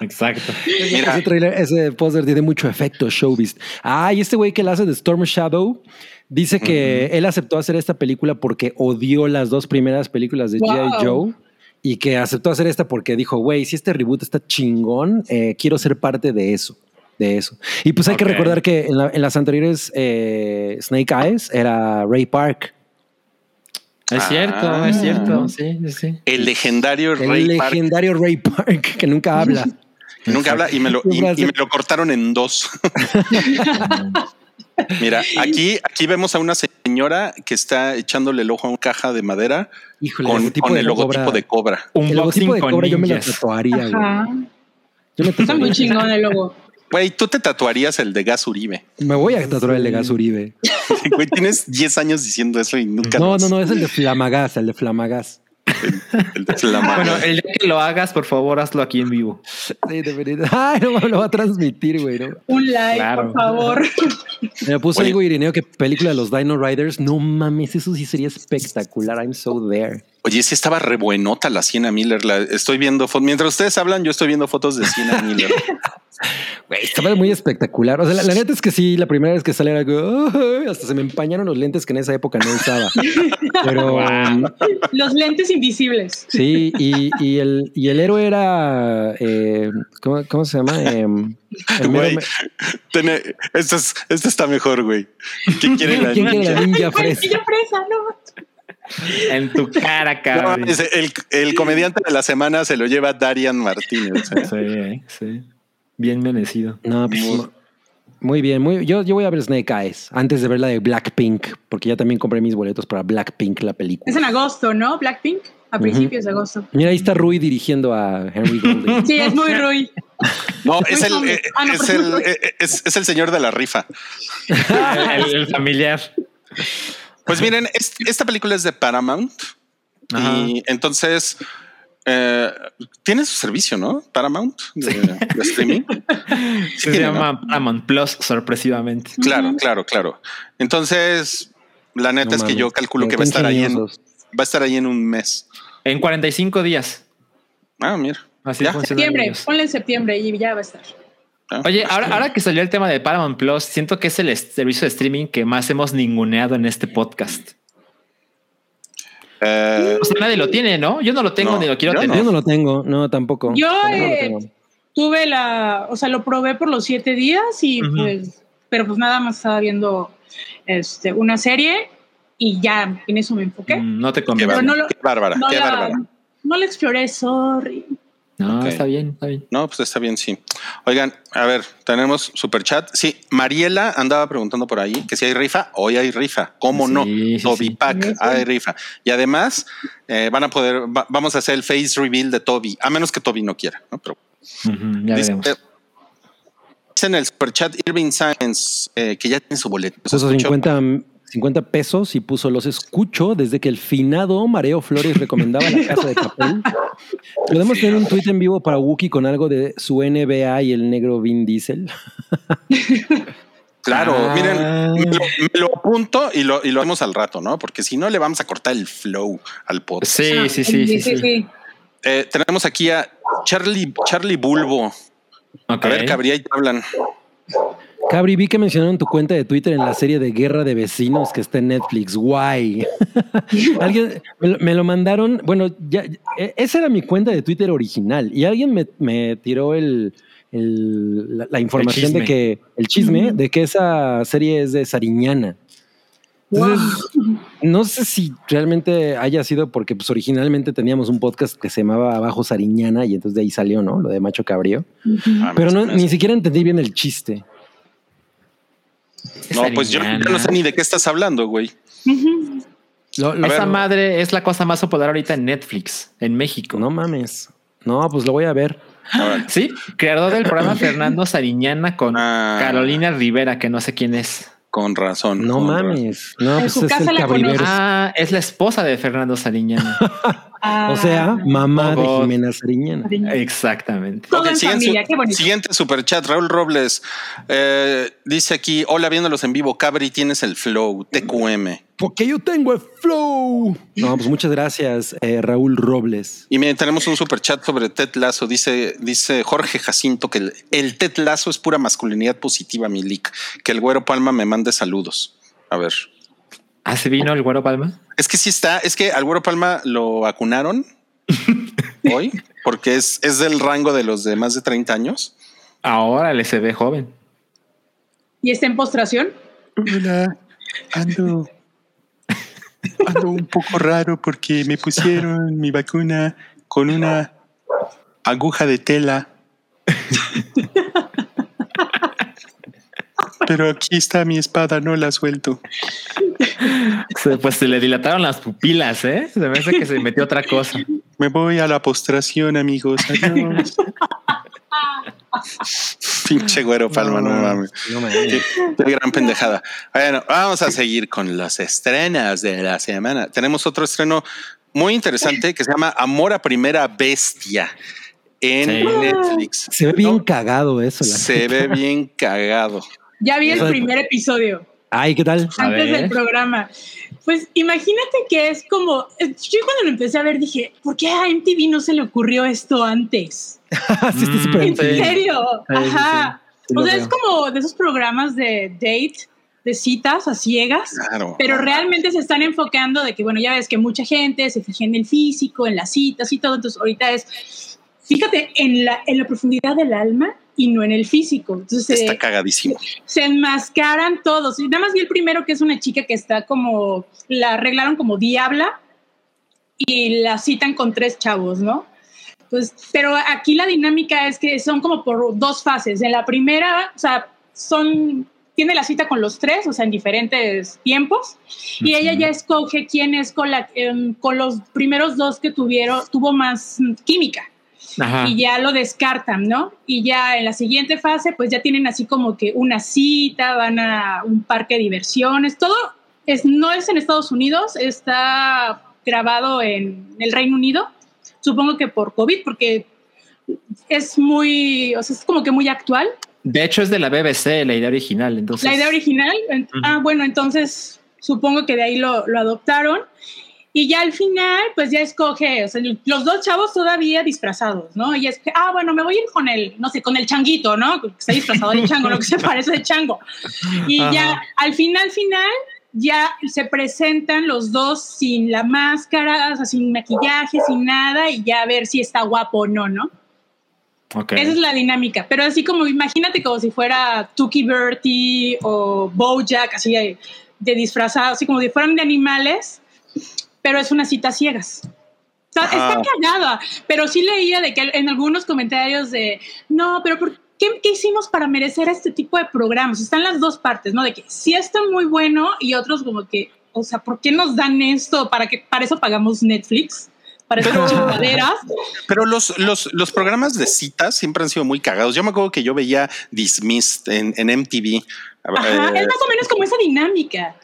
Exacto. Mira. Ese trailer, ese póster tiene mucho efecto showbiz. Ah, y este güey que la hace de Storm Shadow dice que él aceptó hacer esta película porque odió las dos primeras películas de Wow. G.I. Joe y que aceptó hacer esta porque dijo, güey, si este reboot está chingón, eh, quiero ser parte de eso. De eso. Y pues hay que recordar que en, la- en las anteriores eh, Snake Eyes era Ray Park. Es Ah. cierto, es cierto. Sí, sí, sí. El legendario El Ray Park, legendario Ray Park que nunca habla. que nunca habla y me lo, y- y me lo cortaron en dos. Mira, aquí, aquí vemos a una señora que está echándole el ojo a una caja de madera Híjole, con, de el logotipo Cobra. de cobra. Un El logotipo de Cobra yo me lo tatuaría, güey. Ajá. Yo me Está muy chingón el logo. Güey, tú te tatuarías el de Gas Uribe. Me voy a tatuar el de Gas Uribe. Güey, tienes 10 años diciendo eso y nunca. No, no, no, es el de Flamagas, el de Flamagas. El de Flama. Bueno, el día que lo hagas, por favor, hazlo aquí en vivo. Sí. Ay, no me lo va a transmitir, güey. ¿no? Un like, Claro. por favor. Me puso Oye. algo Irineo que película de los Dino Riders. No mames, eso sí sería espectacular. I'm so there. Oye, sí estaba re buenota la Sienna Miller. La estoy viendo fotos. Mientras ustedes hablan, yo estoy viendo fotos de Sienna Miller. Güey, estaba muy espectacular. O sea, la, la neta es que sí, la primera vez que sale era hasta se me empañaron los lentes que en esa época no usaba. Pero Wow. Los lentes invisibles. sí, y, y el, y el héroe era, eh, ¿cómo, cómo se llama? Mero Güey, me- Tiene- esto, es- esto está mejor, güey. ¿Quién quiere la ¿Quién quiere ninja? la ninja Ay, fresa, no. En tu cara, No, cabrón. el, el comediante de la semana se lo lleva Darian Martínez. ¿eh? Sí, eh, sí. Bien merecido. No, pues, Muy- mu- muy bien. Muy, yo, yo voy a ver Snake Eyes antes de ver la de Blackpink, porque ya también compré mis boletos para Blackpink, la película. Es en agosto, ¿no? Blackpink. A principios de agosto. Mira, ahí está Rui dirigiendo a Henry Golding. Sí, es muy Rui. No, es el, hombre. eh, Ah, no, es, perdón. el, eh, es, es el señor de la rifa. El, el- el familiar. Pues miren, es- esta película es de Paramount Ajá. y entonces eh, tiene su servicio, ¿no? Paramount de, de streaming. Sí Se tiene, ¿no? llama Paramount Plus, sorpresivamente. Claro, claro, claro. Entonces, la neta No es que yo calculo que va a estar ahí en, va a estar ahí en un mes. En 45 días. Ah, mira. Así Ya. Septiembre. Ponle en septiembre y ya va a estar. Ah, Oye, ahora, ahora que salió el tema de Paramount Plus, siento que es el servicio de streaming que más hemos ninguneado en este podcast. eh, O sea, nadie lo tiene, ¿no? Yo no lo tengo No, ni lo quiero yo tener. Yo no lo tengo, no, tampoco. Yo eh, tengo. tuve la, o sea, lo probé por los siete días y pues, pero pues nada más estaba viendo este, una serie y ya en eso me enfoqué. Mm, No te qué, no lo- qué bárbara, No, qué la, bárbara. no la exploré, sorry. No, está bien, está bien. No, pues está bien, sí. Oigan, a ver, tenemos super chat. Sí, Mariela andaba preguntando por ahí que si hay rifa. Hoy hay rifa. ¿Cómo Sí, no? sí, Toby sí. Pack, hay rifa. Y además eh, van a poder, va- vamos a hacer el face reveal de Toby, a menos que Toby no quiera, ¿no? Pero ya dice, veremos. Dice en el superchat Irving Science eh, que ya tiene su boleto. Escuchó. 50, 50 pesos y puso los escucho desde que el finado Mareo Flores recomendaba la casa de papel. Podemos tener un tweet en vivo para Wookie con algo de su NBA y el negro Vin Diesel. Claro, Ah. miren, me lo, me lo apunto y lo, y lo hacemos al rato, ¿no? Porque si no le vamos a cortar el flow al podcast. Sí, Ah, sí, sí, sí, sí. Eh, tenemos aquí a Charlie, Charlie Bulbo. A ver, Cabría y te hablan. Cabri, vi que mencionaron tu cuenta de Twitter en la serie de Guerra de Vecinos que está en Netflix. Guay. alguien me lo, me lo mandaron. Bueno, ya, eh, esa era mi cuenta de Twitter original y alguien me, me tiró el, el- la, la información de chisme. que el chisme de que esa serie es de Sariñana. Entonces, no sé si realmente haya sido porque pues, originalmente teníamos un podcast que se llamaba Abajo Sariñana y entonces de ahí salió, ¿no? Lo de Macho Cabrío. Ah, Pero no, ni siquiera entendí bien el chiste. No, pues yo, no sé ni de qué estás hablando, güey. Lo- Esa madre es la cosa más popular ahorita en Netflix, en México. No mames. No, pues lo voy a ver. Órale. Sí, creador del programa Fernando Sariñana con Ah. Carolina Rivera, que no sé quién es. Con razón. No con mames. No, En pues su es casa el conoces. Ah, es la esposa de Fernando Sariñana. Ah, O sea, mamá de Oh. Jimena Sariñana. Exactamente. siguiente, familia, qué bonito. siguiente superchat, Raúl Robles. eh, dice aquí, hola, viéndolos en vivo, Cabri, tienes el flow, TQM. Porque yo tengo el flow. No, pues muchas gracias, eh, Raúl Robles. Y miren, tenemos un superchat sobre Ted Lazo. Dice, dice Jorge Jacinto que el, el Ted Lazo es pura masculinidad positiva, mi leak. Que el güero Palma me mande saludos. A ver. ¿Ah, se vino el güero Palma? Es que sí está, es que al güero Palma lo vacunaron hoy porque es, es del rango de los de más de 30 años. Ahora le se ve joven. ¿Y está en postración? Hola, ando, ando un poco raro porque me pusieron mi vacuna con una aguja de tela. Pero aquí está mi espada, no la suelto. Pues se le dilataron las pupilas, ¿eh? Se me hace que se metió otra cosa. Me voy a la postración, amigos. Adiós. Pinche güero palma, no mames. No mames. Qué, qué gran pendejada. Bueno, vamos a seguir con los estrenos de la semana. Tenemos otro estreno muy interesante que se llama Amor a Primera Bestia en Sí. Netflix. Se ve bien No, cagado eso. la se ve bien cagado. Ya vi el primer episodio Ay, ¿qué tal? Antes del programa. Pues imagínate que es como. eh, Yo cuando lo empecé a ver dije, ¿por qué a MTV no se le ocurrió esto antes? sí, está súper ¿En Sí. serio? Sí, sí, Ajá. Sí o sea, veo. es como de esos programas de date, de citas a ciegas. Claro. Pero realmente se están enfocando de que, bueno, ya ves que mucha gente se fija en el físico, en las citas y todo. Entonces, ahorita es, fíjate en la, en la profundidad del alma y no en el físico. Entonces, Está eh, cagadísimo. se enmascaran todos. Y nada más vi el primero, que es una chica que está como, la arreglaron como diabla y la citan con tres chavos, ¿no? Pues, pero aquí la dinámica es que son como por dos fases. En la primera, o sea, son, tiene la cita con los tres, o sea, en diferentes tiempos, y ella ya escoge quién es con, la, em, con los primeros dos que tuvieron, tuvo más química Ajá. y ya lo descartan, ¿no? Y ya en la siguiente fase, pues ya tienen así como que una cita, van a un parque de diversiones, todo es, no es en Estados Unidos, está grabado en el Reino Unido, supongo que por COVID, porque es muy, o sea, es como que muy actual. De hecho, es de la BBC, la idea original. Entonces, La idea original, en- Ujú. ah, bueno, entonces supongo que de ahí lo, lo adoptaron. Y ya al final, pues ya escoge, o sea, los dos chavos todavía disfrazados, ¿no? Y es que, ah, bueno, me voy a ir con el, no sé, con el changuito, ¿no? Que está disfrazado de chango, lo que se parece de chango. Y Ajá. ya al final, final, ya se presentan los dos sin la máscara, o sea, sin maquillaje, sin nada, y ya a ver si está guapo o no, ¿no? Ok. Esa es la dinámica, pero así como imagínate como si fuera Tuki Bertie o Bojack, así de, de disfrazado, así como si fueran de animales, pero es una cita ciegas. O sea, Ajá. está cagada, pero sí leía de que en algunos comentarios de, no, pero ¿por qué, qué hicimos para merecer este tipo de programas? Están las dos partes, ¿no? De que sí está muy bueno y otros como que, o sea, ¿por qué nos dan esto? ¿Para, que, para eso pagamos Netflix? para chingaderas. Pero los, los, los programas de citas siempre han sido muy cagados. Yo me acuerdo que yo veía Dismissed en, en MTV. Ajá, Eh, es más o menos como esa dinámica.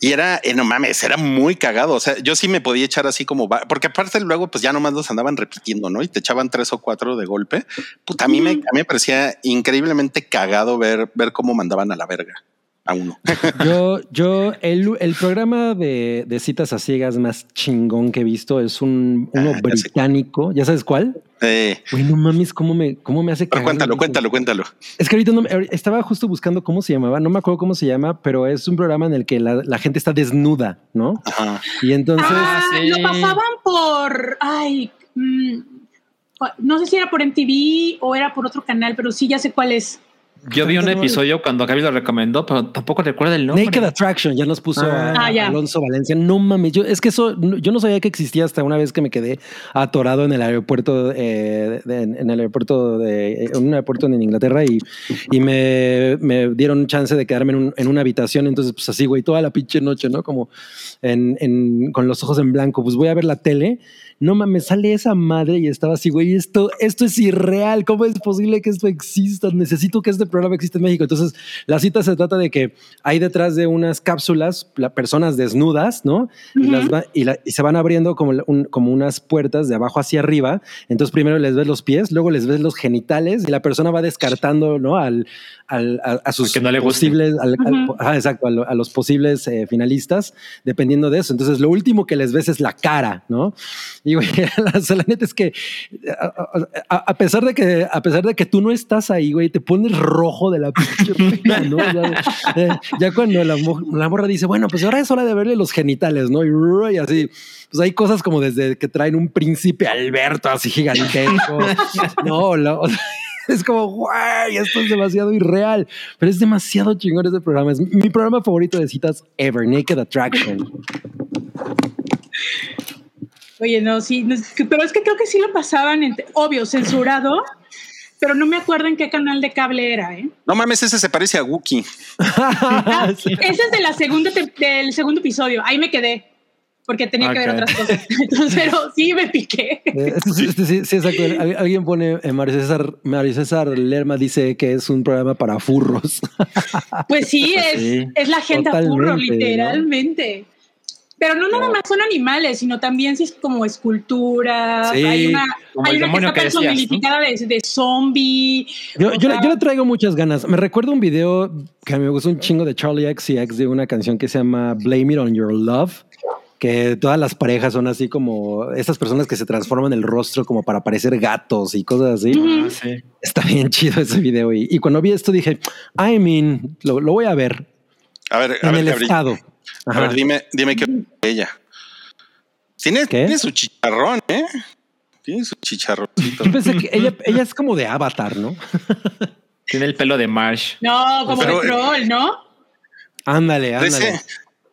Y era, eh, no mames, era muy cagado. O sea, yo sí me podía echar así como, va- porque aparte luego pues ya nomás los andaban repitiendo, ¿no? Y te echaban tres o cuatro de golpe. Puta, a mí, me, a mí me parecía increíblemente cagado ver, ver cómo mandaban a la verga a uno. Yo, yo, el, el programa de, de citas a ciegas más chingón que he visto es un uno Ah, británico. ¿Ya sabes cuál? Eh, Güey, no mames, cómo me, cómo me hace pero cuéntalo, cuéntalo, cuéntalo. Es que ahorita no me- estaba justo buscando cómo se llamaba, no me acuerdo cómo se llama, pero es un programa en el que la, la gente está desnuda, ¿no? Ajá. Y entonces, ah, sí. lo pasaban por. Ay. mm, no sé si era por MTV o era por otro canal, pero sí, ya sé cuál es. Yo vi un episodio cuando Gaby lo recomendó, pero tampoco recuerdo el nombre. Naked Attraction ya nos puso Ah. a Ah, ya. Alonso Valencia. No mames, yo es que eso yo no sabía que existía hasta una vez que me quedé atorado en el aeropuerto, eh, de- en el aeropuerto de en un aeropuerto en Inglaterra y, y me, me dieron chance de quedarme en, un- en una habitación. Entonces, pues así, güey, toda la pinche noche, ¿no? Como en, en- con los ojos en blanco. Pues voy a ver la tele. No mames, sale esa madre y estaba así, güey, esto, esto es irreal. ¿Cómo es posible que esto exista? Necesito que este programa exista en México. Entonces, la cita se trata de que hay detrás de unas cápsulas la- personas desnudas, ¿no? y, Ujú. las va- y, la- y se van abriendo como, un- como unas puertas de abajo hacia arriba. Entonces, primero les ves los pies, luego les ves los genitales y la persona va descartando, ¿no? Al, al- a, a sus que no le guste. posibles, al- al- Ujú. ajá, exacto, a, lo- a los posibles eh, finalistas, dependiendo de eso. Entonces, lo último que les ves es la cara, ¿no? Y güey, la, la neta es que a, a- a pesar de que a pesar de que tú no estás ahí, güey, te pones rojo de la pinche pena, ¿no? Sea, eh, ya cuando la, la morra dice, bueno, pues ahora es hora de verle los genitales, ¿no? Y, y así, pues hay cosas como desde que traen un príncipe Alberto así gigantesco. no, la- o sea, es como, güey, esto es demasiado irreal, pero es demasiado chingón ese programa. Es mi programa favorito de citas ever, Naked Attraction. Oye, no, sí, no, pero es que creo que sí lo pasaban, en, obvio, censurado, pero no me acuerdo en qué canal de cable era, ¿eh? No mames, ese se parece a Wookiee. Sí. Ese es de la segunda del segundo episodio, ahí me quedé, porque tenía que ver otras cosas. Entonces, pero sí me piqué. Eh, sí, sí, sí, exacto. Al- Alguien pone, eh, Mario César, Mario César Lerma dice que es un programa para furros. Pues sí, es, sí. es la gente a furro, Totalmente, ¿no? Pero no nada más son animales, sino también sí es como esculturas. Sí, hay una, como hay el una que demonio está que decías, personificada de, de zombie. Yo, yo, le- sea, yo le traigo muchas ganas. Me recuerdo un video que me gustó un chingo de Charlie X y X de una canción que se llama Blame It on Your Love. Que todas las parejas son así como estas personas que se transforman el rostro como para parecer gatos y cosas así. Ah, sí. Está bien chido ese video. Y, y cuando vi esto dije, I mean, lo, lo voy a ver A ver, a en ver, el Gabriel. estado. A ver, dime, dime qué ella. Tiene, ¿Qué? tiene su chicharrón, ¿eh? Tiene su chicharroncito. Yo pensé que ella, ella es como de Avatar, ¿no? Tiene el pelo de Marsh. No, como Pero- de troll, ¿no? Ándale, ándale. Parece,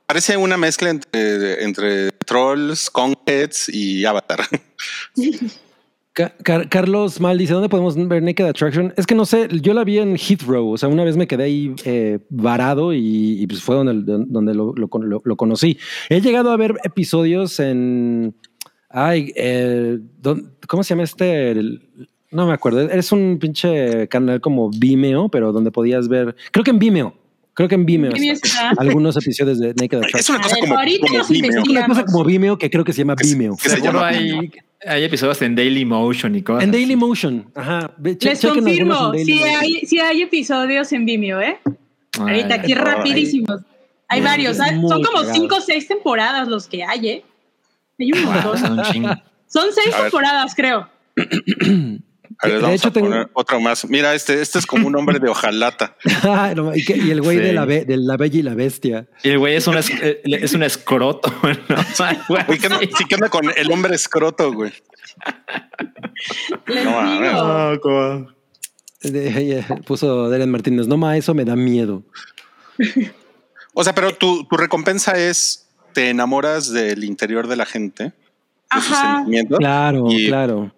parece una mezcla entre, entre trolls, conheads y avatar. Ca- Car- Carlos Mal dice, ¿dónde podemos ver Naked Attraction? Es que no sé, yo la vi en Heathrow, o sea, una vez me quedé ahí eh, varado y, y, pues fue donde, donde lo, lo con- lo- lo conocí. He llegado a ver episodios en... Ay, eh, ¿dónde- ¿cómo se llama este? El- no me acuerdo, es un pinche canal como Vimeo, pero donde podías ver, creo que en Vimeo, creo que en Vimeo, Vimeo está, está. algunos episodios de Naked Es Attraction. una A cosa ver, como, Vimeo. Una cosa como Vimeo que creo que se llama Que se- Vimeo. que se llama hay, hay episodios en Daily Motion y cosas. En. Daily Motion, ajá. Che- Les confirmo, sí hay, sí hay episodios en Vimeo, ¿eh? Ay, Ahorita aquí rapidísimos. Hay varios. hay- son como cagados. cinco o seis temporadas los que hay, ¿eh? Hay un Wow, montón. son. Son seis temporadas, creo. A ver, De vamos hecho, a tengo- poner otro más. Mira, este, este es como un hombre de hojalata. Ah, no, y, que- y el güey Sí. de, la be- de la bella y la bestia. Y el güey es un, es, eh, es un escroto. ¿no? Güey, Güey, ¿qué onda, sí. ¿qué onda con el hombre escroto, güey? Les No, digo. Ah, como- De- eh, puso Deren Martínez. No, ma, eso me da miedo. O sea, pero tu, tu recompensa es te enamoras del interior de la gente, de sus Ajá. sentimientos, Claro, Y- claro.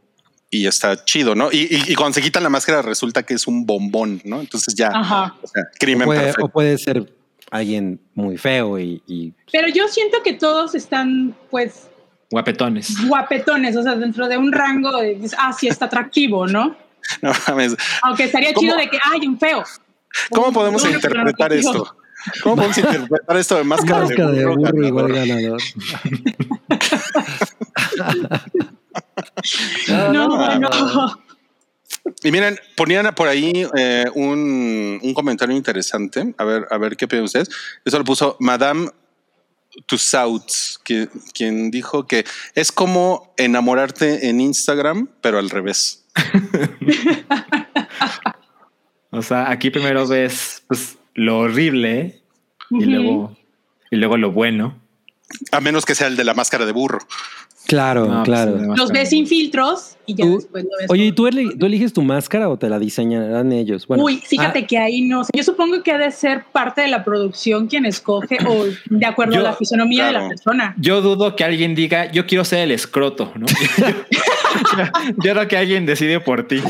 Y está chido, ¿no? Y, y- y cuando se quitan la máscara resulta que es un bombón, ¿no? Entonces ya, Ajá. o sea, O crimen puede, perfecto. o puede ser alguien muy feo y, y- Pero yo siento que todos están, pues, Guapetones. guapetones, o sea, dentro de un rango de, dices, ah, sí está atractivo, ¿no? No mames. Aunque estaría ¿Cómo? chido de que, ay, un feo. ¿Cómo podemos No, interpretar esto? ¿Cómo podemos interpretar esto de máscara, Máscara de burro ganador? igual ganador. No, no. Y miren, ponían por ahí eh, un, un comentario interesante. A ver, a ver qué piensan ustedes. Eso lo puso Madame Tussauds, que, quien dijo que es como enamorarte en Instagram, pero al revés. O sea, aquí primero ves pues, lo horrible y, luego, y luego lo bueno. A menos que sea el de la máscara de burro. Claro, No, pues, claro. Los ves sin filtros y ya Tú- después lo ves. Oye, ¿y tú, tú eliges tu máscara o te la diseñarán ellos? Bueno, Uy, fíjate ah, que ahí no sé. Yo supongo que ha de ser parte de la producción quien escoge o de acuerdo Yo- a la fisonomía de la persona. Yo dudo que alguien diga, yo quiero ser el escroto, ¿no? yo creo que alguien decide por ti.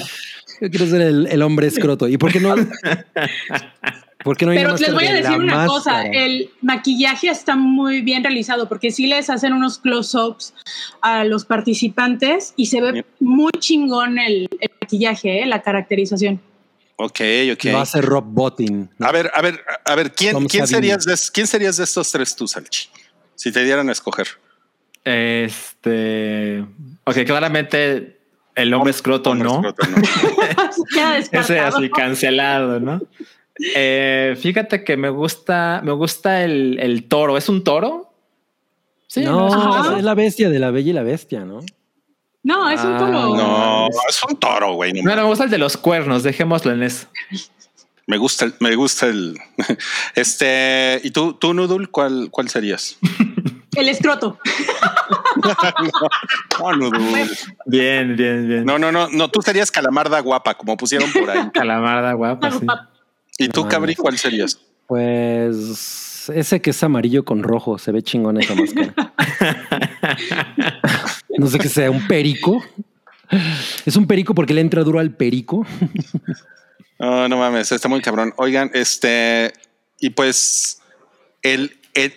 yo quiero ser el, el hombre escroto. ¿Y por qué no? ¿Por qué no hay Pero les voy a decir una cosa, el maquillaje está muy bien realizado porque sí les hacen unos close-ups a los participantes y se ve muy chingón el, el maquillaje, ¿eh? la caracterización. Ok, ok. Lo hace Rob Bottin. A ver, a ver, a ver, ¿quién, quién, serías de, ¿quién serías de estos tres tú, Salchi? Si te dieran a escoger. Este. Ok, claramente el hombre escroto Hombre no. escroto, no. Queda Ese así cancelado, ¿no? Eh, fíjate que me gusta, me gusta el, el toro. ¿Es un toro? Sí, no, es la bestia de la bella y la bestia, ¿no? No, es un Ah, toro. No, es un toro, güey. no me gusta el de los cuernos, dejémoslo en eso. Me gusta, el- me gusta el. Este. ¿Y tú, tú Nudul, cuál, cuál serías? El escroto. No, Nudul. Bien, bien, bien. No, no, no, no. Tú serías calamarda guapa, como pusieron por ahí. Calamarda guapa, sí. ¿Y tú, No, Cabri, cuál serías? Pues ese que es amarillo con rojo, se ve chingón esa máscara. no sé qué sea, un perico. Es un perico porque le entra duro al perico. No, no mames, está muy cabrón. Oigan, este. Y pues. El. el-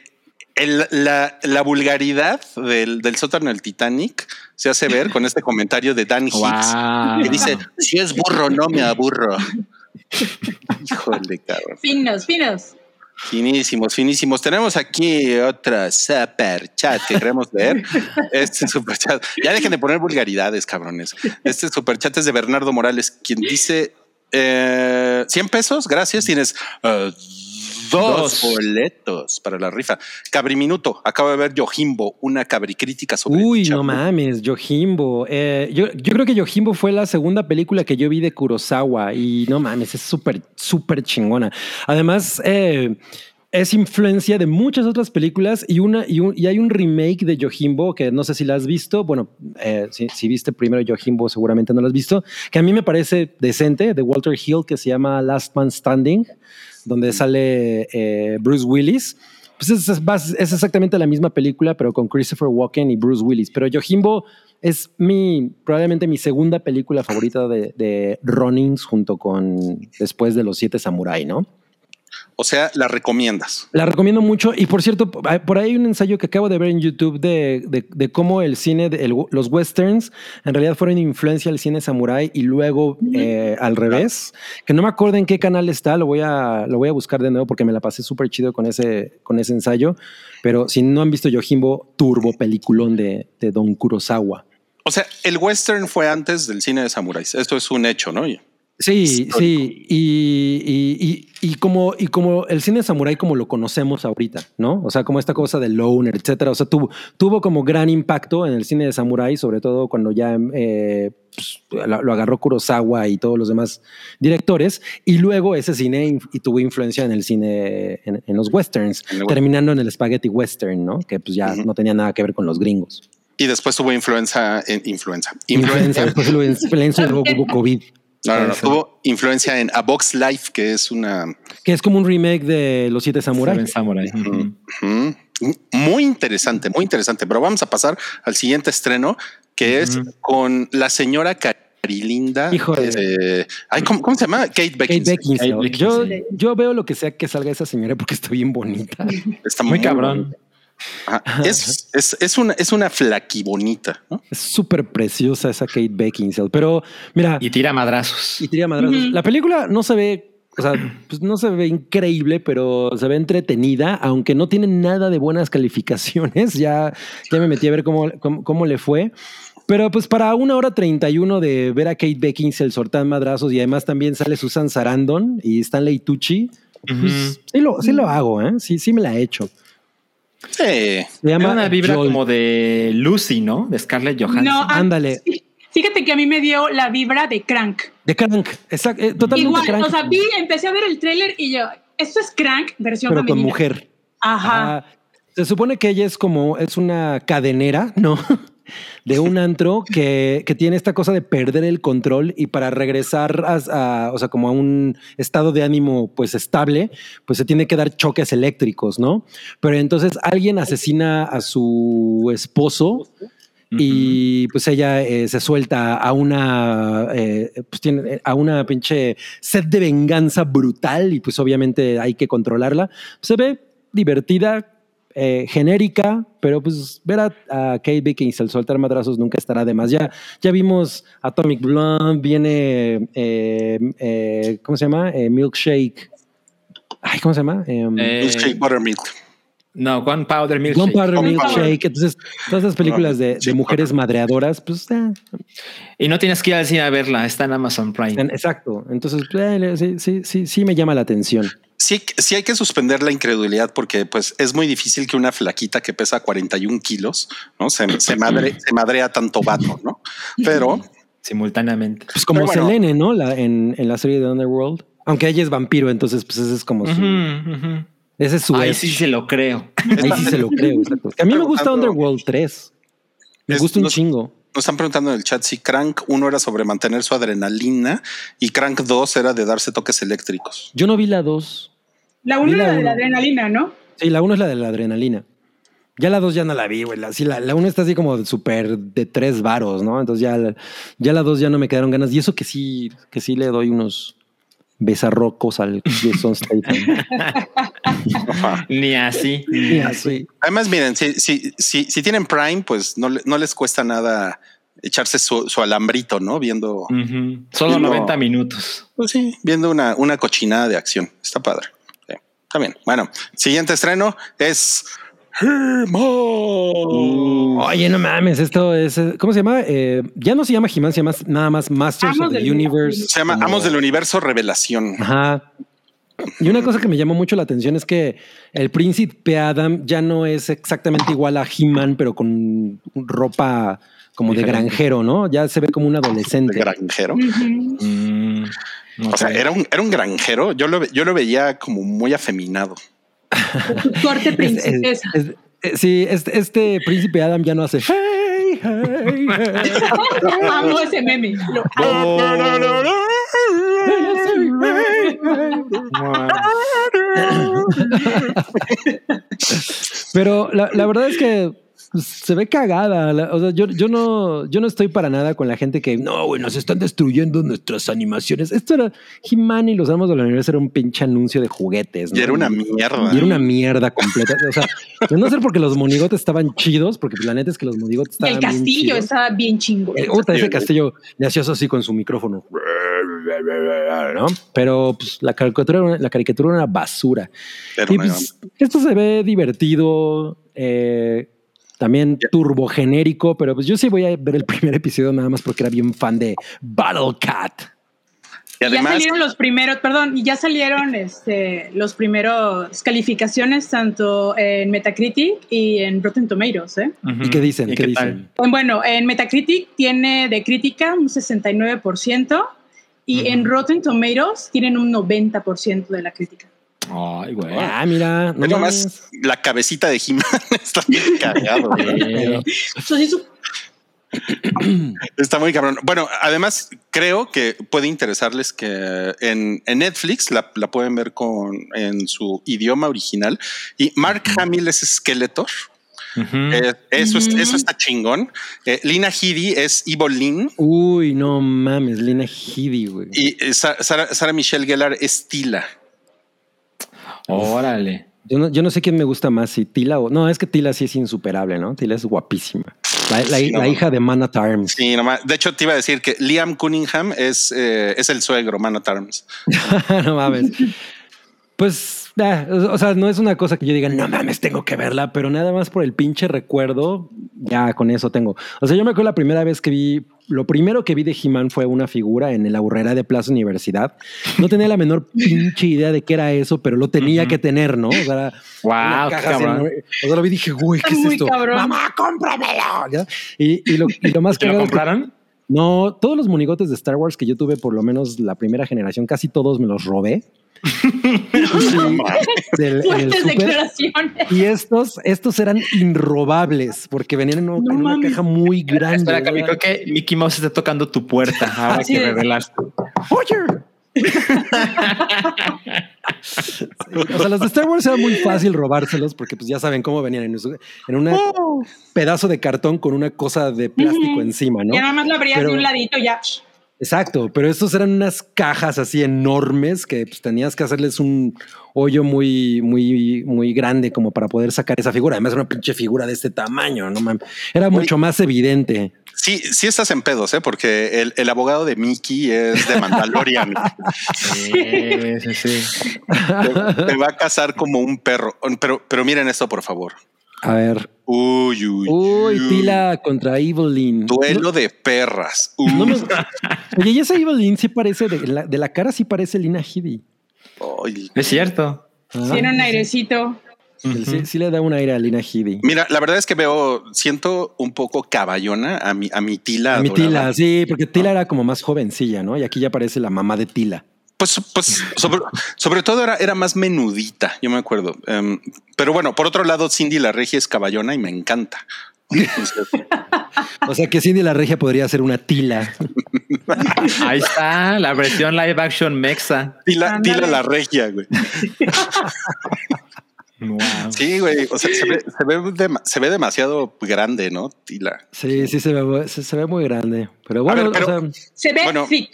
el- la, la vulgaridad del, del sótano del Titanic se hace ver con este comentario de Dan Hicks Wow. que dice: Si es burro, no me aburro. Híjole, cabrón. Finos, finos. Finísimos, finísimos. Tenemos aquí otra super chat que queremos leer. Este super chat. Ya dejen de poner vulgaridades, cabrones. Este super chat es de Bernardo Morales, quien dice eh, 100 pesos. Gracias. Tienes eh, dos, Dos. boletos para la rifa. Cabri Minuto. Acabo de ver Yojimbo, una cabricrítica sobre. Uy, no mames, Yojimbo. Eh, yo, yo creo que Yojimbo fue la segunda película que yo vi de Kurosawa y no mames, es súper, súper chingona. Además, eh, es influencia de muchas otras películas y, una, y, un- y hay un remake de Yojimbo que no sé si la has visto. Bueno, eh, si, si viste primero Yojimbo, seguramente no la has visto, que a mí me parece decente, de Walter Hill, que se llama Last Man Standing, donde sale eh, Bruce Willis. Pues es, es exactamente la misma película, pero con Christopher Walken y Bruce Willis. Pero Yojimbo es mi, probablemente mi segunda película favorita de, de Ronins junto con después de Los Siete Samurai, ¿no? O sea, la recomiendas. La recomiendo mucho. Y por cierto, por ahí hay un ensayo que acabo de ver en YouTube de, de- de cómo el cine, de el- los westerns, en realidad fueron influencia del cine samurai y luego eh, al revés. Que no me acuerdo en qué canal está, lo voy a, lo voy a buscar de nuevo porque me la pasé súper chido con ese, con ese ensayo. Pero si no han visto Yojimbo, turbo peliculón de, de Don Kurosawa. O sea, el western fue antes del cine de samuráis. Esto es un hecho, ¿no? Sí, Histórico. sí, y, y, y, y como, y como el cine samurái como lo conocemos ahorita, ¿no? O sea, como esta cosa del loner, etcétera. O sea, tuvo, tuvo como gran impacto en el cine de samurái, sobre todo cuando ya eh, pues, lo, agarró Kurosawa y todos los demás directores. Y luego ese cine y tuvo influencia en el cine, en, en los westerns, En terminando en el spaghetti western, ¿no? Que pues ya no tenía nada que ver con los gringos. Y después tuvo influencia en influenza. Influencia, después lo influencia luego hubo COVID. No, no, tuvo influencia en A Box Life, que es una Que es como un remake de Los Siete Samurai. Samurai. Muy interesante, muy interesante. Pero vamos a pasar al siguiente estreno, que es con la señora Carilinda. Hijo de- eh, ay, ¿cómo, cómo se llama? Kate Beckinsale. Kate Yo, Beckinsale. yo veo lo que sea que salga esa señora porque está bien bonita. Está Muy cabrón. Ajá. Es, es, es una, es una flaquibonita, ¿no? Es súper preciosa esa Kate Beckinsale. Pero mira, Y tira madrazos. y tira madrazos. La película no se ve, o sea, pues no se ve increíble, pero se ve entretenida, aunque no tiene nada de buenas calificaciones. Ya, ya me metí a ver cómo, cómo, cómo le fue. Pero pues para una hora 31 de ver a Kate Beckinsale soltar madrazos y además también sale Susan Sarandon y Stanley Tucci, pues, sí, lo, sí lo hago, ¿eh? Sí, sí me la he hecho. Sí. Se llama una vibra como de Lucy, ¿no? De Scarlett Johansson. No, ah, Ándale. sí. Fíjate que a mí me dio la vibra de Crank. De Crank, exacto, eh, totalmente Igual, Crank. o sea, vi, empecé a ver el tráiler y yo, esto es Crank versión pero con femenina. mujer. Ajá. Ah, se supone que ella es como, es una cadenera, ¿no? De un antro que, que tiene esta cosa de perder el control y para regresar a, a- o sea, como a un estado de ánimo pues estable, pues se tiene que dar choques eléctricos, ¿no? Pero entonces alguien asesina a su esposo y pues ella eh, se suelta a una eh, pues tiene eh, a una pinche sed de venganza brutal y pues obviamente hay que controlarla. Se ve divertida, eh, genérica, pero pues ver a, a Kate Beckinsale soltar madrazos nunca estará de más. Ya, ya vimos Atomic Blonde, viene eh, eh, ¿cómo se llama? Eh, Milkshake. Ay, ¿cómo se llama? Em, Milkshake Buttermilk. No, Gunpowder Milkshake. Gunpowder Gunpowder. Milkshake. Entonces, todas esas películas de, mujeres madreadoras, pues eh, Y no tienes que ir al cine a verla, está en Amazon Prime. Exacto. Entonces, eh, sí, sí, sí, sí me llama la atención. Sí, sí hay que suspender la incredulidad porque pues es muy difícil que una flaquita que pesa 41 kilos, ¿no? Se, se, madre, se madrea tanto vato, ¿no? Pero Simultáneamente. Pues como bueno. Selene, ¿no? La, en, en la serie de Underworld. Aunque ella es vampiro, entonces pues ese es como su, ujú. Ese es su Ahí edge. sí se lo creo. Ahí sí se lo creo. exacto. A mí me gusta Underworld 3. Me Es- gusta un chingo. nos están preguntando en el chat si Crank 1 era sobre mantener su adrenalina y Crank 2 era de darse toques eléctricos. Yo no vi la 2. La una Vi la era de la adrenalina, ¿no? Sí, la 1 es la de la adrenalina. Ya la 2 ya no la vi, güey. La, sí, la, la 1 está así como de súper de tres varos, ¿no? Entonces ya, la- ya la 2 ya no me quedaron ganas. Y eso que sí, que sí le doy unos besarrocos al Jason Statham. Ni así. Y así. Además, miren, si, si, si, si tienen Prime, pues no, no les cuesta nada echarse su, su alambrito, ¿no? Viendo. Solo No. 90 minutos. pues sí, viendo una, una cochinada de acción. Está padre. Sí, está bien. Bueno, siguiente estreno es He-Man. Oye, no mames, esto es. ¿Cómo se llama? Eh, ya no se llama He-Man, se llama nada más Masters Amos of the del Universe. Se llama como- Amos del Universo Revelación. Ajá. Y una cosa que me llamó mucho la atención es que el príncipe Adam ya no es exactamente igual a He-Man, pero con ropa como de granjero, ¿no? Ya se ve como un De adolescente. granjero. Mm, O sea, era un, era un granjero. Yo lo, yo lo veía como muy afeminado. Su corte Es- es- princesa. es- eh, sí, este, este príncipe Adam ya no hace. Hey, hey, hey. Amo ese meme. Lo Pero la, la verdad es que pues, se ve cagada. La- o sea, yo, yo no, yo no estoy para nada con la gente que no, güey, nos están destruyendo nuestras animaciones. Esto era He-Man y los Amos de la Universo era un pinche anuncio de juguetes. ¿no? Y era una mierda. Y era una mierda completa. O sea, no ser porque los monigotes estaban chidos, porque la neta es que los monigotes Y estaban. el bien castillo chidos. estaba bien chingo. Eh, puta, ese castillo le así con su micrófono. ¿no? Pero pues, la caricatura, era una- la caricatura era una basura. Era Y una- pues, esto se ve divertido, eh, también turbo genérico, pero pues yo sí voy a ver el primer episodio nada más porque era bien fan de Battle Cat. y ya además, salieron los primeros, perdón, y ya salieron este, los primeros calificaciones tanto en Metacritic y en Rotten Tomatoes. ¿eh? ¿Y qué dicen? ¿Y ¿Qué, qué dicen? Bueno, en Metacritic tiene de crítica un 69% y en Rotten Tomatoes tienen un 90% de la crítica. Ay, güey. Ah, mira, no más, la cabecita de He-Man está bien cagado. Su- Está muy cabrón. Bueno, además creo que puede interesarles que en, en Netflix la, la pueden ver con en su idioma original y Mark Hamill es Skeletor. Eh, eso, es- eso está chingón. Eh, Lina Headey es Evil Lynn Uy, no mames, Lina Headey, güey. y eh, Sa- Sarah, Sarah Michelle Gellar es Tila. Órale. Yo no, yo no sé quién me gusta más, si Tila o. No, es que Tila sí es insuperable, ¿no? Tila es guapísima. La, la- Sí, la no. hija de Man at Arms. Sí, nomás. De hecho, te iba a decir que Liam Cunningham es, eh, es el suegro, Man at Arms. no mames. Pues, o sea, no es una cosa que yo diga, no mames, tengo que verla, pero nada más por el pinche recuerdo, ya con eso tengo. O sea, yo me acuerdo la primera vez que vi, lo primero que vi de He-Man fue una figura en la burrera de Plaza Universidad. No tenía la menor pinche idea de qué era eso, pero lo tenía que tener, ¿no? O sea, qué así cabrón. O sea, lo vi y dije, güey, ¿qué es Muy esto? cabrón. Mamá, cómpramelo. ¿Ya? Y, y lo, y lo más ¿Te lo cagado es que- compraron? No, todos los monigotes de Star Wars que yo tuve, por lo menos la primera generación, casi todos me los robé. Sí, el y estos, estos eran inrobables porque venían en, una- No en una mames. caja muy grande. Espera, Cami, ¿verdad? creo que Mickey Mouse está tocando tu puerta ahora Así que revelaste. Oye. O sea, los de Star Wars era muy fácil robárselos porque pues ya saben cómo venían en, un pedazo de cartón con una cosa de plástico encima, ¿no? Ya nada más lo abrías Pero- de un ladito ya. Exacto, pero estos eran unas cajas así enormes que pues, tenías que hacerles un hoyo muy, muy, muy grande como para poder sacar esa figura. Además, era una pinche figura de este tamaño, no mames. Era mucho más evidente. Sí, sí estás en pedos, ¿eh? porque el, el abogado de Mickey es de Mandalorian. Sí, sí, sí. te, te va a casar como un perro. Pero, pero miren esto, por favor. A ver. Uy, uy, Uy, Tila contra Evelyn. Duelo de perras. Uy. No me- Oye, y esa Evelyn sí parece, de la, de la cara sí parece Lina Headey. Ay. Es cierto. Ah, Tiene un airecito. sí, sí le da un aire a Lina Headey. Mira, la verdad es que veo, siento un poco caballona a mi, a mi Tila. A mi adorada. Tila, sí, porque Tila era como más jovencilla, ¿no? Y aquí ya parece la mamá de Tila. Pues, pues sobre, sobre todo era, era más menudita, yo me acuerdo. Em, pero bueno, por otro lado, Cindy la regia es caballona y me encanta. O sea que Cindy la Regia podría ser una Tila. Ahí está la versión live action mexa. Tila. Tila la regia, güey. Wow. Sí, güey. O sea, se ve, se ve, se ve demasiado grande, ¿no? Tila. Sí, sí se ve, se, se ve muy grande. Pero bueno, ver, pero- o sea, Se ve Bueno. thick.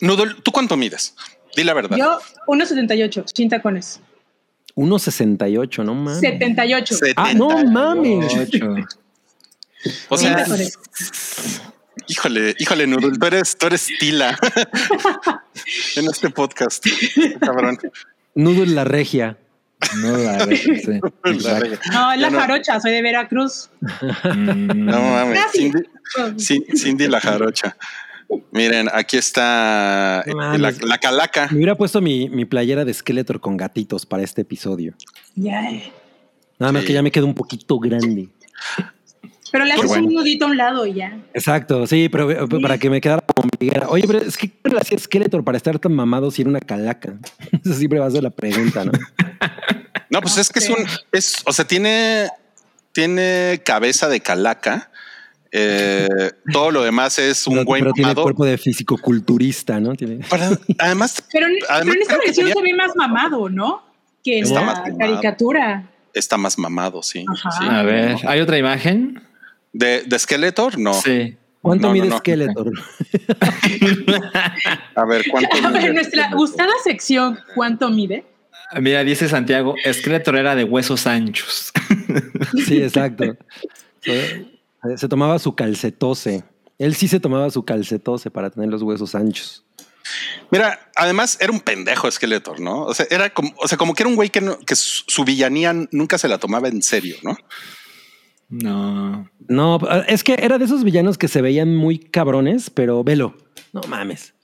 Noodle, ¿tú cuánto mides? Di la verdad. Yo, 1,78, sin tacones. 1.68, no mames. 78. Ah, no 70. mames. O sin sea, tacones. híjole, híjole, Noodle, tú eres, tú eres Tila en este podcast. Cabrón. Noodle la Regia. No la sí. Regia. No, es la no- jarocha, soy de Veracruz. Mm. No mames. Cindy, Cin- Cindy la jarocha. Miren, aquí está eh, la, calaca. Me hubiera puesto mi, mi playera de Skeletor con gatitos para este episodio. Ya. Nada más Sí. que ya me quedó un poquito grande. Pero le haces bueno. un nudito a un lado y ya. Exacto, sí, pero eh, para que me quedara como ombliguera. Oye, pero es que ¿qué le hacía Skeletor para estar tan mamado si era una calaca? Esa siempre va a ser la pregunta, ¿no? No, pues es que es un, es, o sea, tiene, tiene cabeza de calaca. Eh, todo lo demás es un Pero- güey pero tiene cuerpo de fisicoculturista, ¿no? Tiene... Para- además, Pero, en- Además, pero en esta versión tenía- se ve más mamado, ¿no? Que en Está la caricatura. está más mamado, sí. A ver, ¿hay otra imagen? De, de Skeletor, no. Sí. ¿Cuánto No, no, mide no. Skeletor? A ver, ¿cuánto? A ver, mide? nuestra gustada sección, ¿cuánto mide? Mira, dice Santiago, Skeletor era de huesos anchos. Sí, exacto. Se, tomaba su calcetose. Él sí se tomaba su calcetose para tener los huesos anchos. Mira, además era un pendejo Skeletor, ¿no? O sea, era como, o sea, como que era un güey que, no- que su, villanía nunca se la tomaba en serio, ¿no? No. No, es que era de esos villanos que se veían muy cabrones, pero velo, no mames.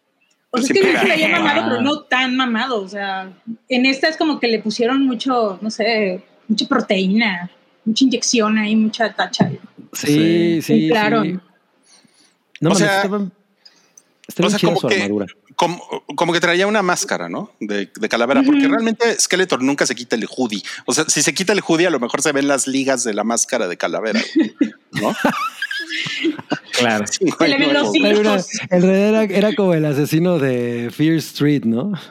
O sea, Sí es que no se veía mamado, pero no tan mamado. O sea, en esta es como que le pusieron mucho, no sé, mucha proteína, mucha inyección ahí, mucha tacha. Sí, sí. Sí, claro. sí. No O mames, sea, estaba, o sea, como su que-. Como, como que traía una máscara, ¿no? De, de calavera, porque realmente Skeletor nunca se quita el hoodie. O sea, si se quita el hoodie, a lo mejor se ven las ligas de la máscara de calavera, ¿no? Claro. Se le ven los Era una- hijos. el rey era, era como el asesino de Fear Street, ¿no?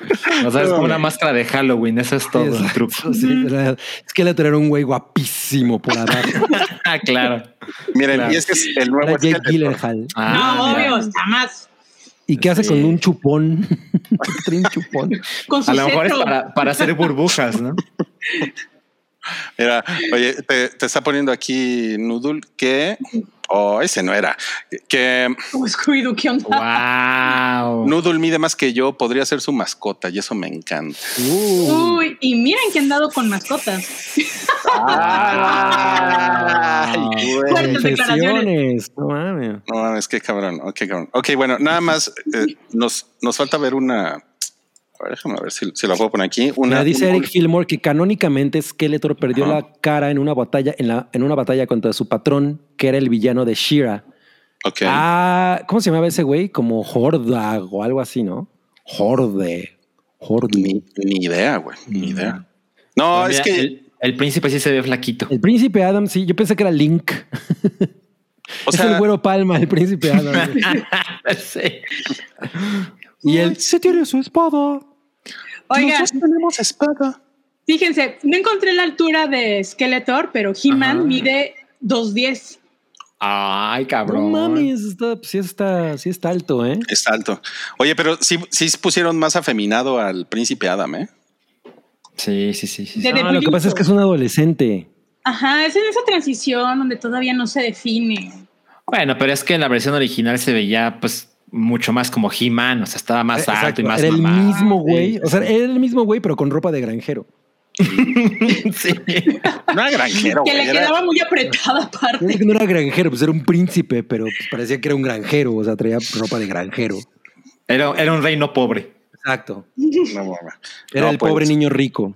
O sea, es como una máscara de Halloween. Eso es todo el truco. sí, era- Skeletor era un güey guapísimo por abajo. Ah, claro. Miren, Claro. y este es el nuevo Jake. Gyllenhaal. Ah, no, mira. obvio, está más. ¿Y qué hace Sí. con un chupón? Un chupón. Con su A lo mejor es para, para hacer burbujas, ¿no? Mira, oye, te, te está poniendo aquí Noodle que. Oh, ese no era. Que Scooby-Doo, ¿qué onda? Wow. Noodle mide más que yo, podría ser su mascota y eso me encanta. Uh, Uy, y miren que han dado con mascotas. Fuertes declaraciones. No mames. No mames, qué cabrón. Ok, cabrón. Ok, bueno, nada más eh, nos, nos falta ver una. A ver, déjame ver si, si la puedo poner aquí. Una, Mira, dice un- Eric Fillmore que canónicamente Skeletor perdió Ajá. la cara en una batalla en, la, en una batalla contra su patrón, que era el villano de Shira. Ok. Ah, ¿cómo se llamaba ese güey? Como Horda o algo así, ¿no? Horde. Horde. Ni, ni idea, güey. Ni idea. No, es mira, que. el, el príncipe sí se ve flaquito. El príncipe Adam, sí, yo pensé que era Link. O es sea, el güero Palma, el príncipe Adam. Sí. y él se tiene su espada. Oigan, nosotros tenemos espada. fíjense, no encontré la altura de Skeletor, pero He-Man mide 2.10. Ay, No cabrón. mames, está, sí, está, sí está alto, ¿eh? Es alto. Oye, pero sí, sí pusieron más afeminado al príncipe Adam, ¿eh? Sí, sí, sí. sí. De- No, lo que pasa es que es un adolescente. Ajá, es en esa transición donde todavía no se define. Bueno, pero es que en la versión original se veía pues mucho más como He-Man, o sea, estaba más alto Exacto, y más Era el mismo güey. Sí, O sea, era el mismo güey, pero con ropa de granjero. sí. No era granjero, que güey. le era- quedaba muy apretada aparte. no era granjero, pues era un príncipe, pero pues, parecía que era un granjero. O sea, traía ropa de granjero. Era, era un reino pobre. Exacto. No. Era No, el pues, pobre niño rico.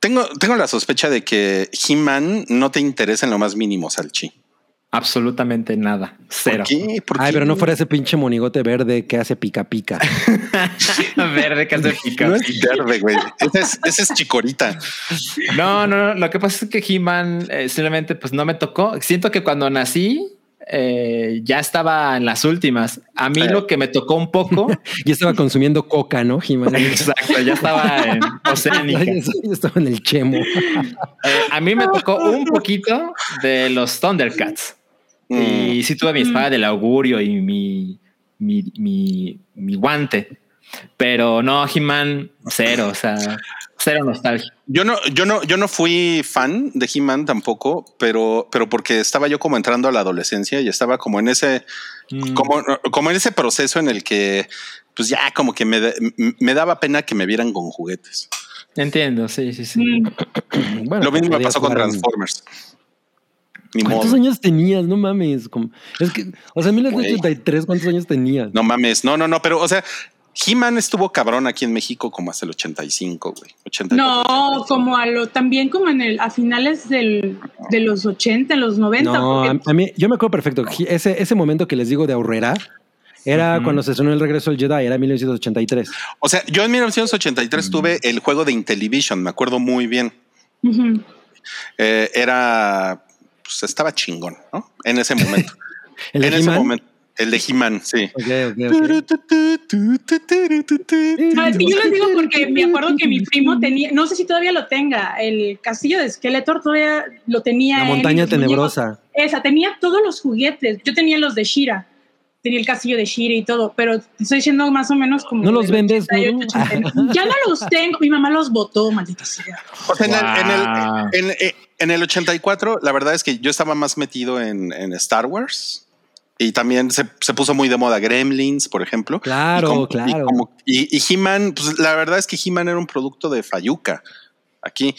Tengo, tengo la sospecha de que He-Man no te interesa en lo más mínimo, Salchi. Absolutamente nada. Cero. ¿Por qué? ¿Por Ay, qué? pero no fuera ese pinche monigote verde que hace pica pica. Verde que hace pica. No es verde, güey. Ese es, ese es chicorita. No, no, no. Lo que pasa es que He-Man eh, simplemente pues no me tocó. Siento que cuando nací eh, ya estaba en las últimas. A mí Sí. lo que me tocó un poco. Y estaba consumiendo coca, ¿no, Jimán? exacto, ya estaba en Oceánica. Yo estaba en el chemo. Eh, a mí me tocó un poquito de los Thundercats. Mm. Y sí tuve mi espada del augurio y mi, mi, mi, mi guante. Pero no, He-Man, cero. O sea, cero nostalgia. Yo no, yo no, yo no fui fan de He-Man tampoco, pero, pero porque estaba yo como entrando a la adolescencia y estaba como en ese, Mm. como, como en ese proceso en el que, pues ya como que me, me daba pena que me vieran con juguetes. Entiendo, sí, sí, sí. Mm, Bueno, Lo mismo me podías pasó con en- Transformers. Ni ¿Cuántos modo. años tenías? No mames. Como- Es que, o sea, en 1983, ¿cuántos años tenías? No mames, no, no, no, pero o sea, He-Man estuvo cabrón aquí en México como hasta el 85, güey. 84, No, 85. como a lo, también como en el, a finales del, de los 80, en los 90. No, a, porque- a mí, yo me acuerdo perfecto. Ese, ese momento que les digo de ahorrera era cuando se estrenó el regreso del Jedi, era 1983. O sea, yo en 1983 tuve el juego de Intellivision, me acuerdo muy bien. Eh, era, pues estaba chingón, ¿no? En ese momento. ¿El en ese momento. El de He-Man, sí. No, yo les digo porque me acuerdo que mi primo tenía, no sé si todavía lo tenga, el castillo de Skeletor todavía lo tenía. La montaña muñecos. tenebrosa. Esa, tenía todos los juguetes. Yo tenía los de Shira. Tenía el castillo de Shira y todo, pero te estoy diciendo más o menos como. ¿No los vendes, 88, no? 89. Ya no los tengo. Mi mamá los botó, maldita sea. O sea, en, el, en, el, en, eh, en el 84, la verdad es que yo estaba más metido en, en Star Wars. Y también se, se puso muy de moda Gremlins, por ejemplo. Claro, y como- claro. Y, como- y- y He-Man, pues la verdad es que He-Man era un producto de Fayuca aquí.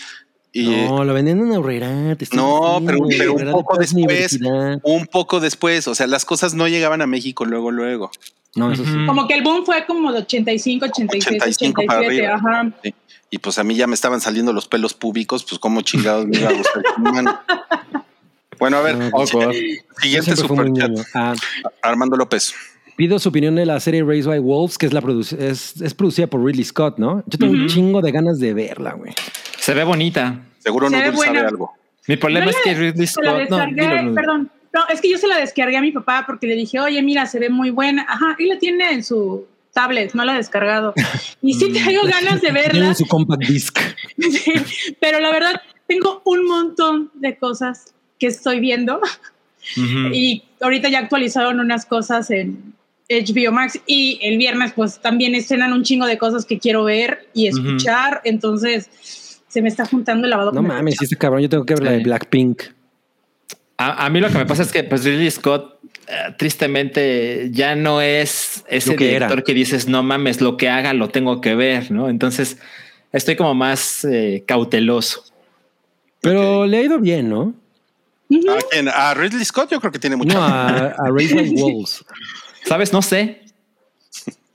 Y No, lo vendían en Aurrera. No, pero- un de poco después. Un poco después, o sea, las cosas no llegaban a México luego, luego. No, eso sí. Como que el boom fue como de 85, 86, 85 para 87. arriba. Ajá. Sí. Y pues a mí ya me estaban saliendo los pelos públicos, pues como chingados me iba a gustar. Bueno, a ver, Oh, siguiente superchat. Ah, Armando López. pido su opinión de la serie Raised by Wolves, que es, la produc- es, es producida por Ridley Scott, ¿no? Yo tengo un chingo de ganas de verla, güey. Se ve bonita. Seguro Se no ve sabe algo. Mi problema es que Ridley Se la Scott. No, descargué, dilo, dilo. perdón. No, es que yo se la descargué a mi papá porque le dije, oye, mira, se ve muy buena. Ajá, y la tiene en su tablet, no la ha descargado. Y sí tengo ganas de verla, Tiene su compact disc. sí, pero la verdad, tengo un montón de cosas que estoy viendo y ahorita ya actualizaron unas cosas en, HBO Max y el viernes pues también estrenan un chingo de cosas que quiero ver y escuchar, entonces se me está juntando el lavado. No mames, este cabrón, yo tengo que ver la de. Blackpink. A, a mí lo que me pasa es que pues Ridley Scott eh, tristemente ya no es ese que director era. que dices no mames lo que haga lo tengo que ver, ¿no? Entonces estoy como más eh, cauteloso. Pero le ha ido bien, ¿no? ¿A, quién? ¿A Ridley Scott? Yo creo que tiene mucho. No, a, a Like Wolves. ¿Sabes? No sé.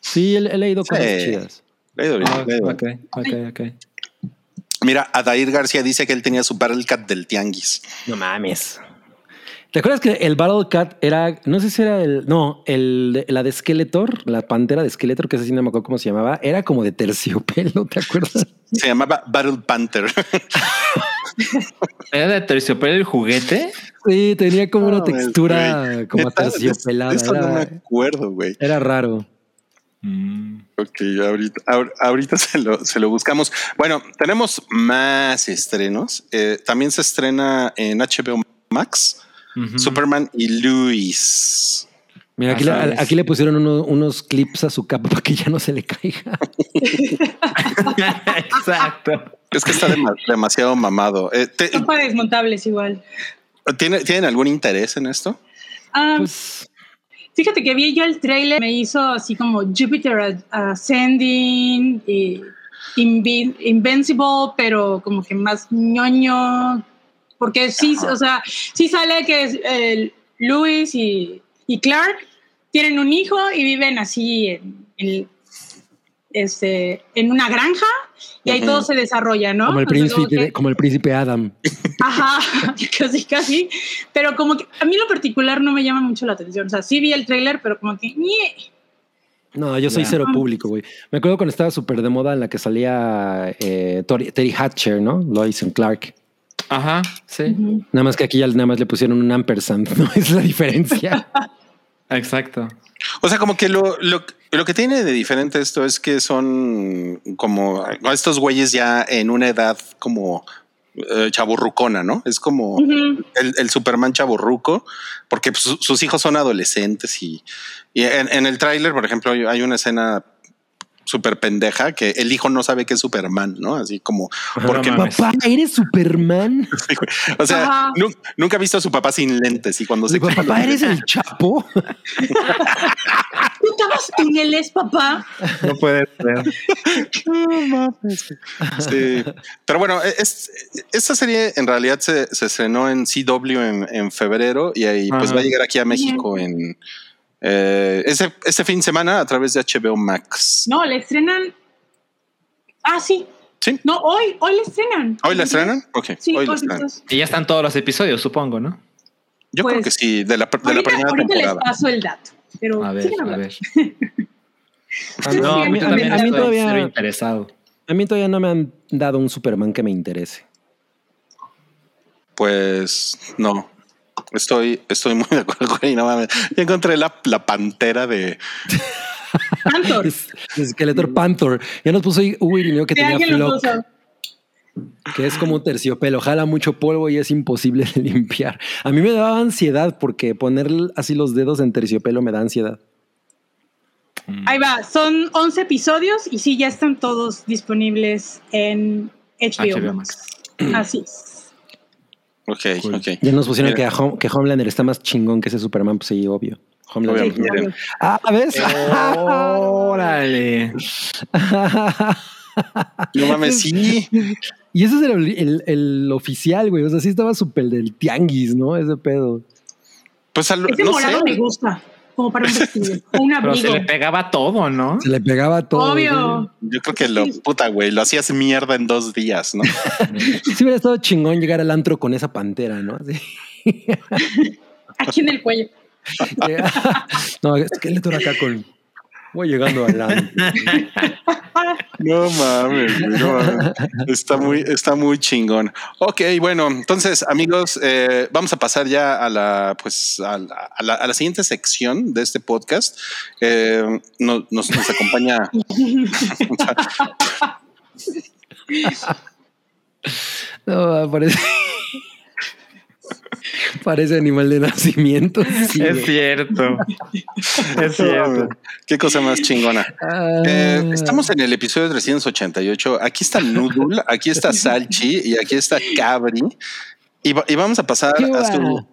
Sí, he, he leído cosas Sí. chidas. Le ha ido bien, Ah, le ha ido bien. ok, ok, ok. Mira, Adair García dice que él tenía su Battle Cat del Tianguis. No mames. ¿Te acuerdas que el Battle Cat era, no sé si era el, no, el, la de Skeletor, la pantera de Skeletor, que ese sí no me acuerdo cómo se llamaba, era como de terciopelo, ¿te acuerdas? Se llamaba Battle Panther. ¿Era de terciopelo el juguete? Sí, tenía como una No, textura como terciopelada. Esto no me acuerdo, güey. era raro. Mm. Ok, ahorita, ahor- ahorita se, lo, se lo buscamos. Bueno, tenemos más estrenos. Eh, también se estrena en HBO Max. Superman y Luis. Mira, aquí, le, aquí pusieron uno- unos clips a su capa para que ya no se le caiga. Exacto. Es que está dema- demasiado mamado. Eh, te- Son para desmontables igual. ¿tiene- ¿Tienen algún interés en esto? Ah, Pues Fíjate que vi yo el trailer, me hizo así como Jupiter Ascending y Invincible, pero como que más ñoño, porque sí, o sea, sí sale que es, eh, Lewis y, y Clark tienen un hijo y viven así en, en, este, en una granja y ahí todo se desarrolla, ¿no? como, el O sea, como príncipe, que- como el príncipe Adam. Ajá, casi, casi. Pero como que a mí lo particular no me llama mucho la atención. O sea, sí vi el tráiler, pero como que... No, yo soy cero público, güey. Me acuerdo cuando estaba súper de moda en la que salía eh, Terry Hatcher, ¿no? Lois and Clark. Ajá, sí. Nada más que aquí ya nada más le pusieron un ampersand, ¿no? Es la diferencia. Exacto. O sea, como que lo, lo, lo que tiene de diferente esto es que son como estos güeyes ya en una edad como eh, chaburrucona, ¿no? Es como el, el Superman chaburruco, porque su- sus hijos son adolescentes y, y en, en el tráiler, por ejemplo, hay una escena súper pendeja que el hijo no sabe que es Superman, ¿no? Así como, porque, no. Papá, ¿eres Superman? o sea, nu- nunca ha visto a su papá sin lentes y cuando se Papá, ¿eres el Chapo? ¿Tú estabas en el es papá? No puede ser. Sí. Pero bueno, es, esta serie en realidad se, se estrenó en CW en, en febrero y ahí pues Ajá. va a llegar aquí a México en eh, ese, ese fin de semana a través de HBO Max. No, le estrenan... Ah, sí. Sí. No, hoy, hoy le estrenan. ¿Hoy la estrenan? Ok, Sí, hoy la hoy estrenan. pues, Y ya están todos los episodios, supongo, ¿no? Yo Pues, creo que sí, de la, de la ahorita, primera ahorita les temporada. paso el dato. Pero A ver, a ver. Ah, no, a mí, yo a mí- también a mí estoy cero todavía, interesado. a mí todavía no me han dado un Superman que me interese. Pues no. Estoy, estoy muy de acuerdo con no mames. Ya encontré la, la pantera de. Panther. Es, es Skeletor Panther. Ya nos puso Irineo que tenía flock, que es como un terciopelo, jala mucho polvo y es imposible de limpiar. A mí me daba ansiedad porque poner así los dedos en terciopelo me da ansiedad. Ahí va, son 11 episodios y sí, ya están todos disponibles en HBO, HBO Max. Así es. Ok, ok. Ya nos pusieron que, Mira. a Hom- que Homelander está más chingón que ese Superman, pues sí, obvio. Homelander. Miren. Ah, ¿ves? Órale. No mames, sí. Y ese es el, el- el oficial, güey. O sea, sí estaba súper del tianguis, ¿no? Ese pedo. Pues al- Ese no morado me sé. gusta, como para un vestido, Pero se le pegaba todo, ¿no? Se le pegaba todo. Obvio. Yo creo que lo puta, güey, lo hacías mierda en dos días, ¿no? Sí hubiera estado chingón llegar al antro con esa pantera, ¿no? Así. Aquí en el cuello. no, es que le acá con... Voy llegando al antro. No mames, no mames. Está muy, está muy chingón. Ok, bueno, entonces, amigos, eh, vamos a pasar ya a la, pues, a la, a la- a la siguiente sección de este podcast. Eh, no- nos, nos acompaña. No, parece... Parece animal de nacimiento. Sí, es cierto. Es cierto. Qué cosa más chingona. Ah. Eh, estamos en el episodio 388. Aquí está Noodle, aquí está Salchi y aquí está Cabri. Y, va- y vamos a pasar ¿Qué a su,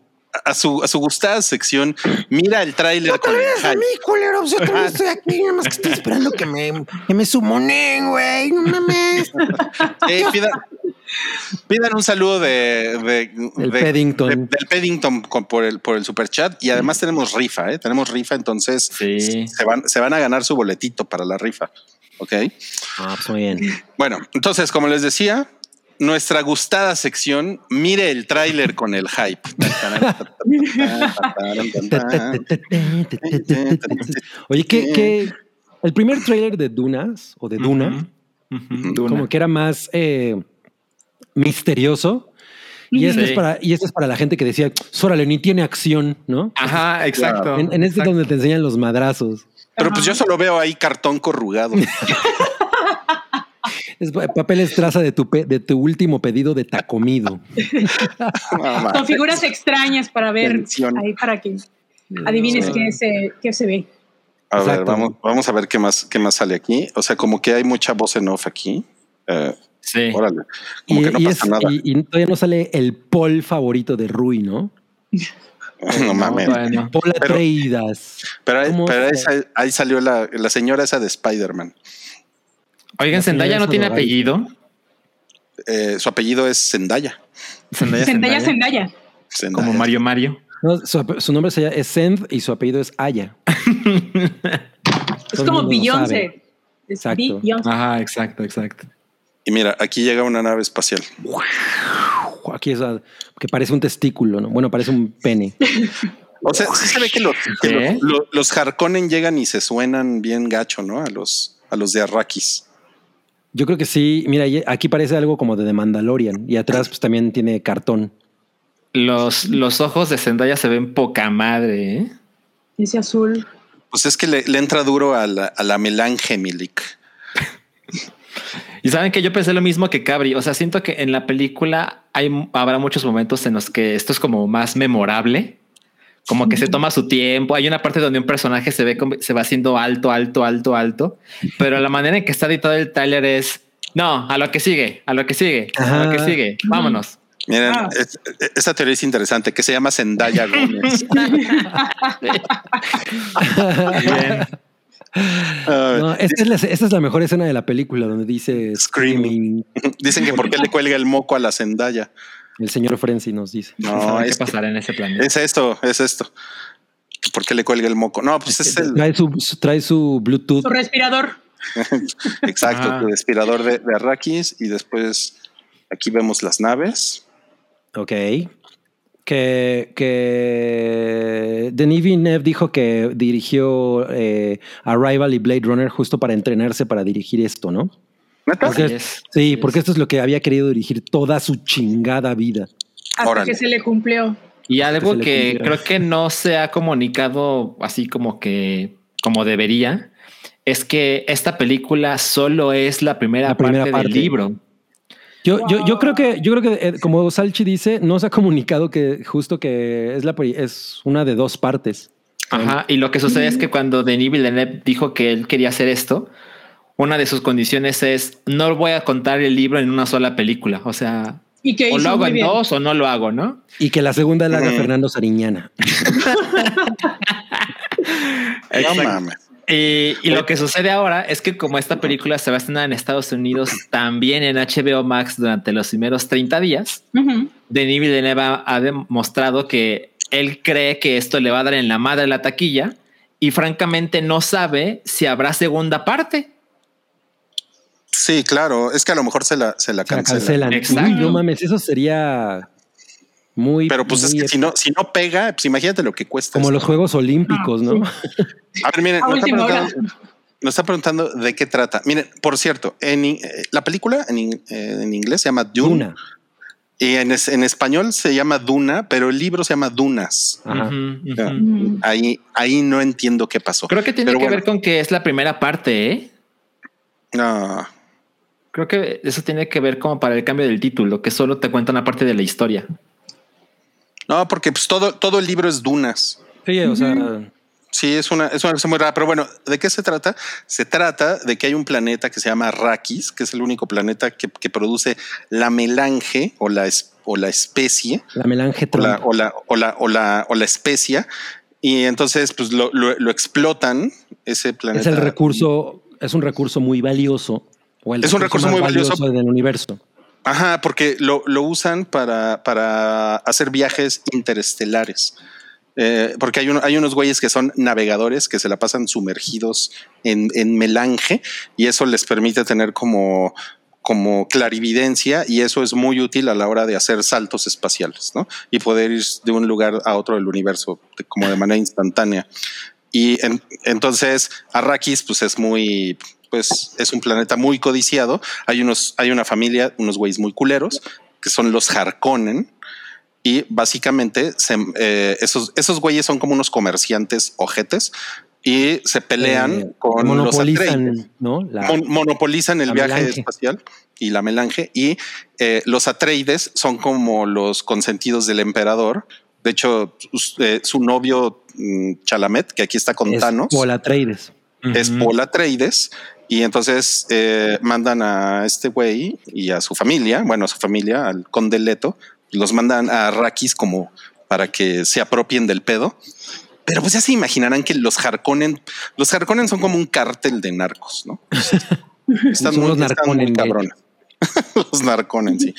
a su, a su gustada sección. Mira el tráiler No te olvides de hype. mí, culero. Pues yo también estoy aquí. Nada más que estoy esperando que me, que me sumonen, güey. No mames. Eh, pidan, pidan un saludo de, de- Del de- Paddington. de- del Paddington con- por el por el super chat y además tenemos rifa, ¿eh? tenemos rifa, entonces Sí. se van se van a ganar su boletito para la rifa, ¿ok? Ah, pues muy bien. Bueno, entonces como les decía, nuestra gustada sección, mire el tráiler con el hype. Oye, que, que el primer trailer de Dunas o de Duna. como que era más eh, misterioso. Y este, Sí. es para, y este es para la gente que decía, órale, ni tiene acción, ¿no? Ajá, exacto. En, en este es donde te enseñan los madrazos. Pero pues yo solo veo ahí cartón corrugado. Es pa- papeles traza de tu, pe- de tu último pedido de tacomido. Mames. Con figuras extrañas para ver ahí para que adivines Sí. qué, se, qué se ve. A ver, vamos, vamos a ver qué más, qué más sale aquí. O sea, como que hay mucha voz en off aquí. Eh, Sí. órale, como Y, que no y pasa es- nada. y- y todavía no sale el Paul favorito de Rui, ¿no? no mames. Bueno. Paul Pero- Atreidas. Pero, ahí, ¿Cómo pero ahí, salió la, la señora esa de Spider-Man. Oigan, Zendaya no tiene apellido. Eh, su apellido es Zendaya. Zendaya, Zendaya, Zendaya. Como Mario Mario. No, su, nombre es Send y su apellido es Aya. Es como Beyoncé. Exacto. Beyoncé. Ajá, exacto, exacto. Y mira, aquí llega una nave espacial. Aquí es a- que parece un testículo, ¿no? Bueno, parece un pene. O sea, sí se ve que los, que ¿Qué? los, Harkonnen llegan y se suenan bien gacho, ¿no? A los, a los de Arrakis. Yo creo que sí. Mira, aquí parece algo como de The Mandalorian y atrás pues también tiene cartón. Los, los ojos de Zendaya se ven poca madre, ¿eh? Ese azul. Pues es que le, le entra duro a la, a la Melangemilik. Y saben que yo pensé lo mismo que Cabri. O sea, siento que en la película hay, habrá muchos momentos en los que esto es como más memorable. Como que se toma su tiempo. Hay una parte donde un personaje se ve como- se va haciendo alto, alto, alto, alto. Pero la manera en que está editado el Tyler es no, a lo que sigue, a lo que sigue, a lo que sigue. Vámonos. Miren, Ah. es- esta teoría es interesante, que se llama Zendaya Gómez. Bien. Ah, No, esta, es la, esta es la mejor escena de la película donde dice Screaming. Screaming. Dicen que por qué le cuelga el moco a la Zendaya. El señor Frenzy nos dice. No, ¿Saben es, qué pasará en ese planeta? es esto, es esto. ¿Por qué le cuelga el moco? No, pues es el Trae su, su- trae su Bluetooth. Su respirador. exacto, tu respirador de, de Arrakis. Y después aquí vemos las naves. Ok. Que, que Denis Villeneuve dijo que dirigió eh, Arrival y Blade Runner justo para entrenarse para dirigir esto, ¿no? ¿Neta? Porque-. Sí, porque es. esto es lo que había querido dirigir toda su chingada vida. Hasta Órale. que se le cumplió. Y algo que cumpliera. creo que no se ha comunicado así como que como debería es que esta película solo es la primera, La primera parte, parte. del libro. Yo, yo, yo creo que, yo creo que, eh, como Salchi dice, no se ha comunicado que justo que es la es una de dos partes. Ajá. Y lo que sucede es que cuando Denis Villeneuve dijo que él quería hacer esto, una de sus condiciones es no voy a contar el libro en una sola película. O sea, Y que o lo hago en bien. dos o no lo hago, ¿no? Y que la segunda la haga Ujú. Fernando Sariñana. No mames. Y, y lo que sucede ahora es que como esta película se va a estrenar en Estados Unidos también en HBO Max durante los primeros 30 días, Ujú. Denis Villeneuve ha- ha demostrado que él cree que esto le va a dar en la madre la taquilla y francamente no sabe si habrá segunda parte. Sí, claro. Es que a lo mejor se la, se la Se la cancela. cancelan. Exacto. Uy, no mames, eso sería muy. Pero pues es que si no, si no pega, pues imagínate lo que cuesta. Como esto. los Juegos Olímpicos, ¿no? A ver, miren, nos está, preguntando, nos está preguntando de qué trata. Miren, por cierto, en, eh, la película en, eh, en inglés se llama Dune Una. y en, es- en español se llama Duna, pero el libro se llama Dunas. Ajá. Ahí, ahí no entiendo qué pasó. Creo que tiene Pero que bueno. ver con que es la primera parte, ¿eh? No, Creo que eso tiene que ver como para el cambio del título, que solo te cuenta una parte de la historia. No, porque pues todo, todo el libro es dunas. Sí, o sea, Sí, es una, es una cosa muy rara, pero bueno, ¿de qué se trata? Se trata de que hay un planeta que se llama Arrakis, que es el único planeta que, que produce la melange o la, es- o la especie, la melange o la, o la, o la, o la, o la especia, y entonces pues lo, lo- lo explotan ese planeta. Es el recurso, es un recurso muy valioso. o el Es un recurso más muy valioso. del universo. Ajá, porque lo, lo usan para, para hacer viajes interestelares. Eh, porque hay, hay unos güeyes que son navegadores que se la pasan sumergidos en, en melange y eso les permite tener como, como clarividencia y eso es muy útil a la hora de hacer saltos espaciales ¿no? y poder ir de un lugar a otro del universo de- como de manera instantánea. Y en- entonces Arrakis pues es muy, pues es un planeta muy codiciado. Hay unos, hay una familia, unos güeyes muy culeros que son los Harkonnen. Y básicamente se- eh, esos, esos güeyes son como unos comerciantes ojetes y se pelean Eh, con los Atreides. monopolizan, ¿no? La- Mon- monopolizan el viaje melange. espacial y la melange y eh, los Atreides son como los consentidos del emperador. De hecho, su novio mm, Chalamet, que aquí está con es Thanos, Paul Atreides. Es Paul Atreides y entonces eh, mandan a este güey y a su familia, bueno, a su familia, al conde Leto, los mandan a Arrakis como para que se apropien del pedo. Pero pues ya se imaginarán que los Harkonnen, los Harkonnen son como un cártel de narcos, ¿no? Están muy, están cabrones. los Narconen, sí.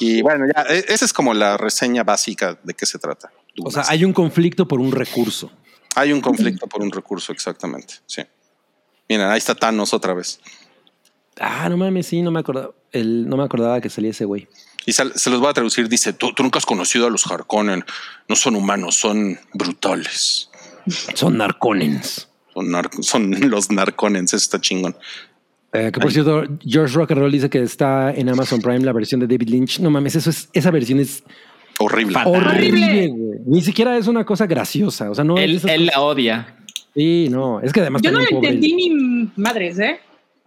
Y bueno, ya, e- esa es como la reseña básica de qué se trata. O sea, hay un conflicto por un recurso. Hay un conflicto por un recurso, exactamente. Sí. Miren, ahí está Thanos otra vez. Ah, no mames, sí, no me acordaba. El, no me acordaba que salía ese güey. Y sal- se los voy a traducir. Dice: tú, tú nunca has conocido a los Harkonnen. No son humanos, son brutales. Son narconens. Son, nar- son los Narconens. Eso está chingón. Eh, que por cierto, George Rock and Roll dice que está en Amazon Prime la versión de David Lynch. No mames, eso es, esa versión es Horrible. Fatal. horrible, Horrible. güey. Ni siquiera es una cosa graciosa. O sea, no Él, él la odia. Sí, no, es que además Yo no lo entendí ni madres, ¿eh?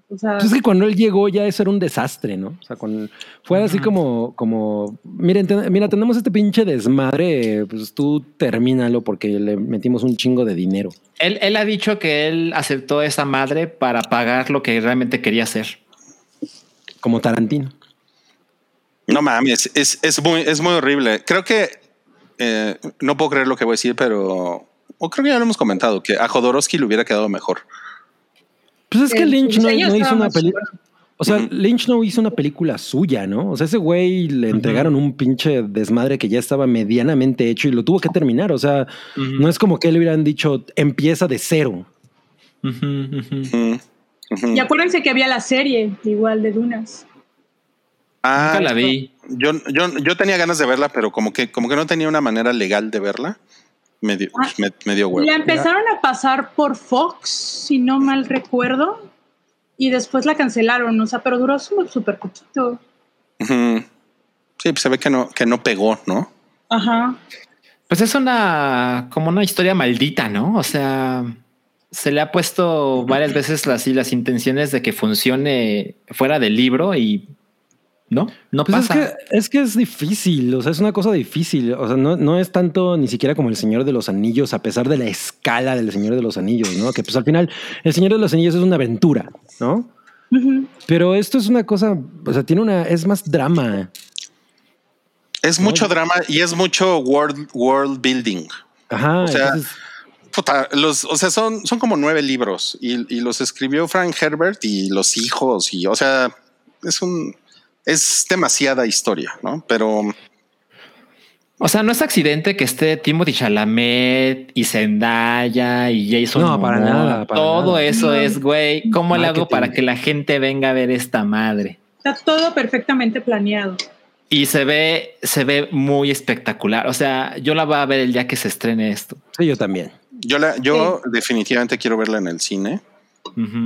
O sea, Pues es que cuando él llegó ya eso era un desastre, ¿no? O sea, con, fue así como, como, miren, ten- mira, tenemos este pinche desmadre, pues tú termínalo porque le metimos un chingo de dinero. Él, él ha dicho que él aceptó esa madre para pagar lo que realmente quería hacer. Como Tarantino. No mames, es, es, muy, es muy horrible. Creo que eh, no puedo creer lo que voy a decir, pero o creo que ya lo hemos comentado que a Jodorowsky le hubiera quedado mejor. Pues es que Lynch no, hizo una película. O sea. Lynch no hizo una película suya, ¿no? O sea, ese güey le entregaron un pinche desmadre que ya estaba medianamente hecho y lo tuvo que terminar. O sea, no es como que le hubieran dicho empieza de cero. Y acuérdense que había la serie igual de Dunas. Ah, Nunca la vi. Yo, yo, yo tenía ganas de verla, pero como que, como que no tenía una manera legal de verla. Me dio, Ah. me, me dio huevo. La empezaron a pasar por Fox, si no mal recuerdo, y después la cancelaron, o sea, pero duró súper poquito. Sí, pues se ve que no, que no pegó, ¿no? Ajá. Pues es una como una historia maldita, ¿no? O sea, se le ha puesto varias veces las, las intenciones de que funcione fuera del libro y no, no Pues es pasa. que, es que es difícil, o sea, es una cosa difícil. O sea, no, no es tanto ni siquiera como el Señor de los Anillos, a pesar de la escala del Señor de los Anillos, ¿no? Que pues al final el Señor de los Anillos es una aventura, ¿no? Pero esto es una cosa, o sea, tiene una, es más drama. Es mucho drama y es mucho world, world building. Ajá. O sea, entonces, Puta, los, o sea, son, son como nueve libros y, y los escribió Frank Herbert y los hijos y, o sea, es un, es demasiada historia, ¿no? Pero O sea, no es accidente que esté Timothy Chalamet y Zendaya y Jason. No, para nada, para Todo nada. eso No. es, güey. ¿Cómo le hago Marketing. para que la gente venga a ver esta madre? Está todo perfectamente planeado. Y se ve, se ve muy espectacular. O sea, yo la voy a ver el día que se estrene esto. sí, yo también. yo la, yo definitivamente quiero verla en el cine.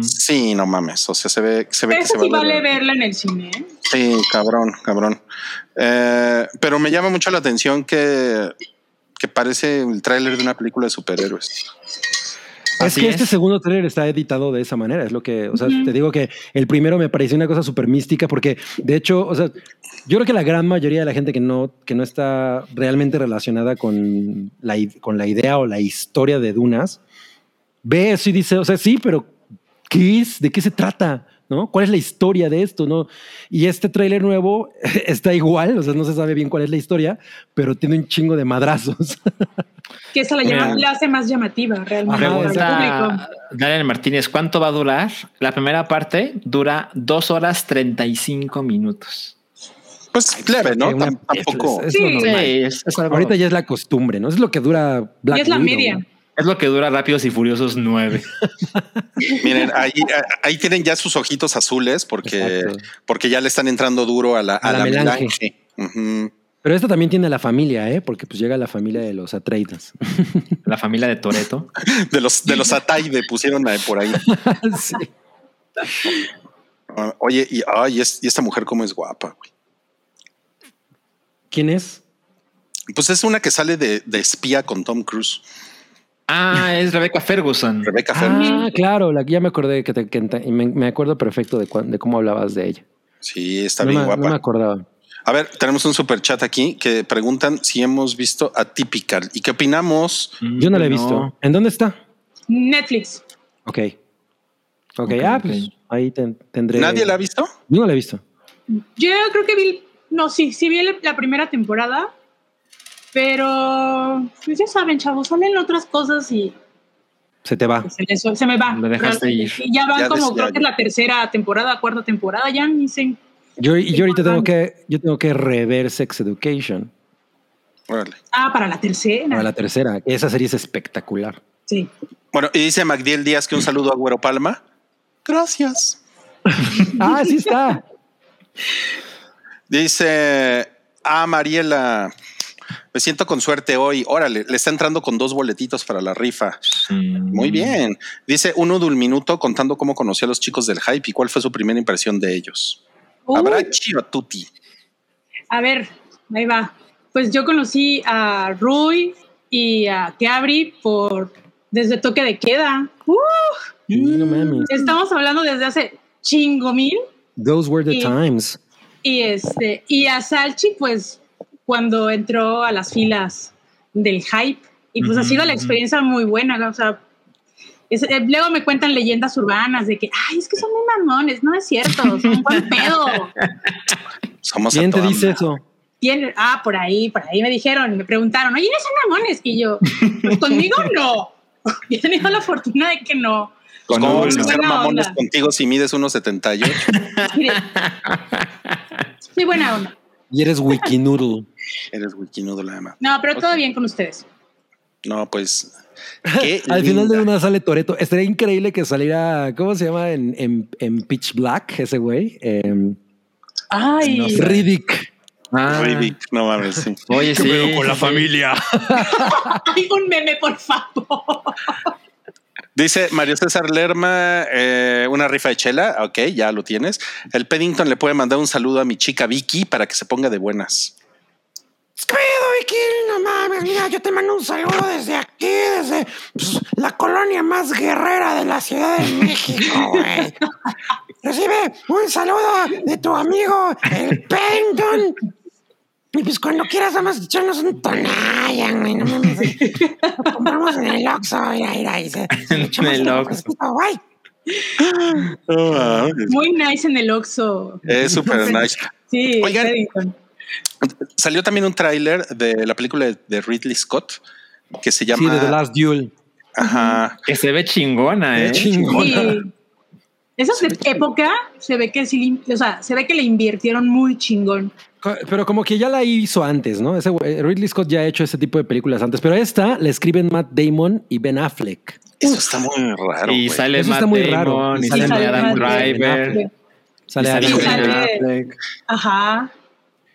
Sí, no mames. O sea, se ve, se ve que se va sí a ver- vale verla en el cine. ¿eh? Sí, cabrón, cabrón. Eh, pero me llama mucho la atención que, que parece el tráiler de una película de superhéroes. Es Así que es. este segundo trailer está editado de esa manera. Es lo que, o sea, te digo que el primero me pareció una cosa súper mística porque, de hecho, o sea, Yo creo que la gran mayoría de la gente que no, que no está realmente relacionada con la, con la idea o la historia de Dunas, ve eso y dice, o sea, sí, pero ¿qué es? ¿De qué se trata? ¿No? ¿Cuál es la historia de esto? ¿No? Y este tráiler nuevo está igual, o sea, no se sabe bien cuál es la historia, pero tiene un chingo de madrazos. Que esa la, llama- Mira. la hace más llamativa realmente. Pregunta Daniel Martínez, ¿cuánto va a durar? La primera parte dura dos horas 35 minutos. Pues leve, ¿no? Una- Tampoco. Es, es Sí. es, es algo- Ahorita ya es la costumbre, ¿no? Es lo que dura Black Y es la Widow, media. ¿no? Es lo que dura Rápidos y Furiosos 9. Miren, ahí, ahí tienen ya sus ojitos azules porque, Exacto. porque ya le están entrando duro a la, a A la la melange. Pero esta también tiene la familia, ¿eh? Porque pues llega la familia de los Atreides. La familia de Toreto. De los, de los Ataide pusieron por ahí. sí. Ah, Oye, y, ay, es- y esta mujer cómo es guapa, güey. ¿Quién es? Pues es una que sale de, de espía con Tom Cruise. Ah, es Rebecca Ferguson. Rebecca Ferguson. Ah, claro, la, ya me acordé que, te, que me, me acuerdo perfecto de, cuán- de cómo hablabas de ella. Sí, está no, bien me, guapa. no me acordaba. A ver, tenemos un super chat aquí que preguntan si hemos visto Atypical y qué opinamos. Yo no la he visto. ¿En dónde está? Netflix. Ok. Ok, Ok, ah, ok. pues ahí ten- tendré. ¿Nadie la ha visto? Yo no la he visto. Yo creo que vi, no, sí, sí vi la primera temporada, pero pues ya saben, chavos, salen otras cosas y Se te va. se, les- se me va. Lo dejaste ir. Y ya van Ya como, creo que es la tercera temporada, cuarta temporada, ya ni sé. Yo, y yo ahorita tengo que, yo tengo que rever Sex Education Órale. Ah, para la tercera. para la tercera. Esa serie es espectacular. Sí. Bueno, y dice Magdiel Díaz que un saludo a Güero Palma. Gracias. Ah, sí está. Dice, ah, Mariela, me siento con suerte hoy. Órale, le está entrando con dos boletitos para la rifa. Muy bien. Dice uno de un minuto contando cómo conoció a los chicos del hype y cuál fue su primera impresión de ellos. Uy, Abrachi o tutti. a ver, ahí va. Pues yo conocí a Rui y a Keabri por desde toque de queda. Uh, estamos hablando desde hace chingo mil. Those were the Y- times. Y este, y a Salchi, pues, cuando entró a las filas del hype. Y pues ha sido la experiencia muy buena. O sea, es- eh, luego me cuentan leyendas urbanas de que, ay, es que son muy mamones. No es cierto, son buen pedo. Somos ¿Quién te dice eso? Ah, por ahí, por ahí me dijeron, me preguntaron, oye, ¿no son mamones? Y yo, pues conmigo no. He tenido la fortuna de que no. Con ¿Cómo a ser mamones onda. contigo si mides 1.78? Mire. Sí, buena onda. Y eres Wikinoodle. Eres Wikinudo, además. No, pero todo bien con ustedes. No, pues. qué Al final de linda. una sale Toreto. Estaría increíble que saliera, ¿cómo se llama en, en, en Pitch Black ese güey? Em, Ay, No sé. Riddick. Ah, Riddick, no mames, sí. Oye, sí. sí, sí. familia. ay, un meme, por favor. Dice Mario César Lerma, eh, una rifa de chela. Ok, ya lo tienes. El Paddington le puede mandar un saludo a mi chica Vicky para que se ponga de buenas. ¿Qué pedo, Vicky? No mames, mira, yo te mando un saludo desde aquí, desde pues, la colonia más guerrera de la Ciudad de México, güey. Recibe un saludo de tu amigo, el Paddington. Y pues cuando quieras, vamos a echarnos un tonalla, güey. No mames. Lo compramos en el Oxxo, mira, mira. Y se, se echamos el un Oxxo. mames. Muy nice en el Oxxo. Es súper nice. Sí, Oigan. Salió también un tráiler de la película de- Ridley Scott que se Sí, llama. de The Last Duel. Ajá. Que se ve chingona, ¿eh? chingona. Sí. Esa de época se ve que sí, o sea, se ve que le invirtieron muy chingón. Pero como que ya la hizo antes, ¿no? Ese Ridley Scott ya ha hecho ese tipo de películas antes, pero esta la escriben Matt Damon y Ben Affleck. Eso está muy raro. Y sale Eso Matt está muy Damon, raro. y Y sale sale Adam Driver. Sale Adam Driver. Affleck. Ajá.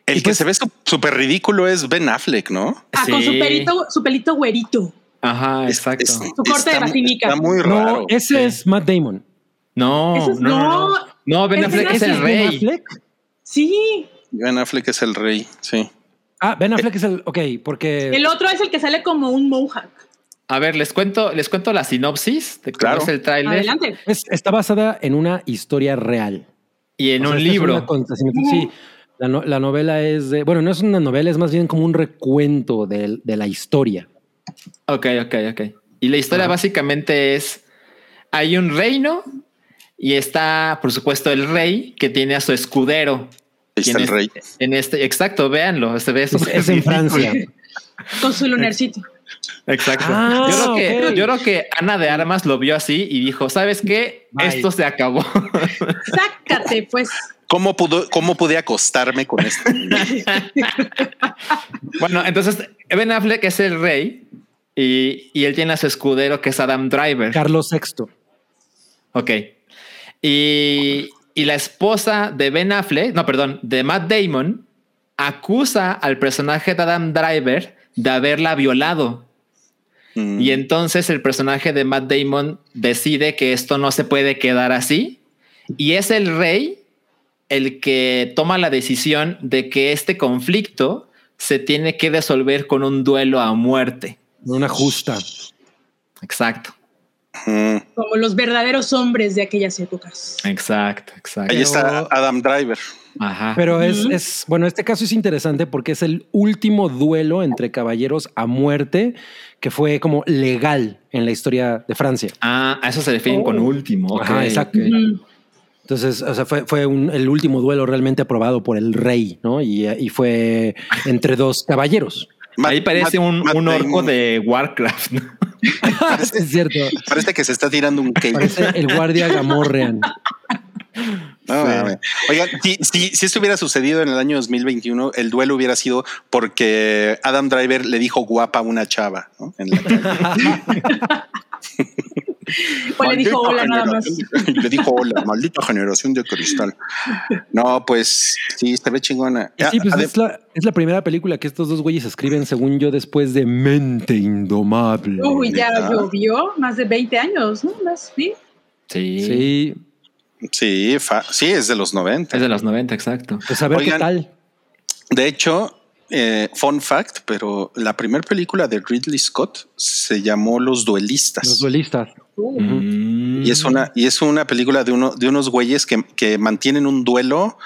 El que pues- se ve súper ridículo es Ben Affleck, ¿no? Ah, con su pelito, su pelito güerito. Ajá, exacto. es- Su corte de vacinica. está muy No, raro. ese es Matt Damon. No, es- no, no, no. No, Ben Affleck es es el Ben ¿Ben rey. Affleck? Sí. Ben Affleck es el rey, sí. Ah, Ben Affleck es el. Ok, porque. El otro es el que sale como un mohawk. A ver, les cuento, les cuento la sinopsis de cómo Claro. es el tráiler Adelante. es- está basada en una historia real. y en O sea, un libro. Sí. La, no- la novela es de, bueno, no es una novela, es más bien como un recuento de, de la historia. Ok, ok, ok. Y la historia básicamente es, hay un reino y está, por supuesto, el rey que tiene a su escudero. Ahí está el rey. este- En este, exacto, véanlo. Ve Es, en. Francia. Con su lunarcito. Exacto. Ah, yo, creo que, ok. yo creo que Ana de Armas lo vio así y dijo, ¿sabes qué? Bye. Esto se acabó. Sácate, pues. ¿Cómo, pudo, ¿Cómo pude acostarme con esto? bueno, entonces Ben Affleck es el rey y, y él tiene a su escudero que es Adam Driver. Carlos VI. Ok. Y, y la esposa de Ben Affleck, no, perdón, de Matt Damon, acusa al personaje de Adam Driver de haberla violado. Mm. Y entonces el personaje de Matt Damon decide que esto no se puede quedar así. Y es el rey el que toma la decisión de que este conflicto se tiene que resolver con un duelo a muerte. Una justa. Exacto. Mm. Como los verdaderos hombres de aquellas épocas. Exacto, exacto. Ahí está Adam Driver. Ajá. Pero es, es, bueno, este caso es interesante porque es el último duelo entre caballeros a muerte que fue como legal en la historia de Francia. Ah, a eso se refieren con último. Ok, Ajá, exacto. Entonces, o sea, fue, fue un- el último duelo realmente aprobado por el rey, ¿no? Y, y fue entre dos caballeros. Matt- Ahí parece Matt- un, Matt un orco Damon. de Warcraft. ¿no? es cierto. Parece que se está tirando un cake. Parece el guardia Gamorrean. No. Oigan, si, si, si esto hubiera sucedido en el año 2021, el duelo hubiera sido porque Adam Driver le dijo guapa a una chava. ¿no? En la calle. O le dijo hola nada más. Le dijo hola, maldita generación de cristal. No, pues sí, se ve chingona. Y sí, pues Ade- es la, es la primera película que estos dos güeyes escriben, según yo, después de Mente Indomable. Uy, ya Ah. llovió más de 20 años, ¿no? Más, sí. Sí. Sí, Sí, fa- sí, es de los 90. Es de los 90, exacto. pues a ver Oigan, qué tal. De hecho, eh, fun fact, pero la primera película de Ridley Scott se llamó Los Duelistas. Los duelistas. Uh, Mm. Y es una, y es una película de uno, de unos güeyes que, que mantienen un duelo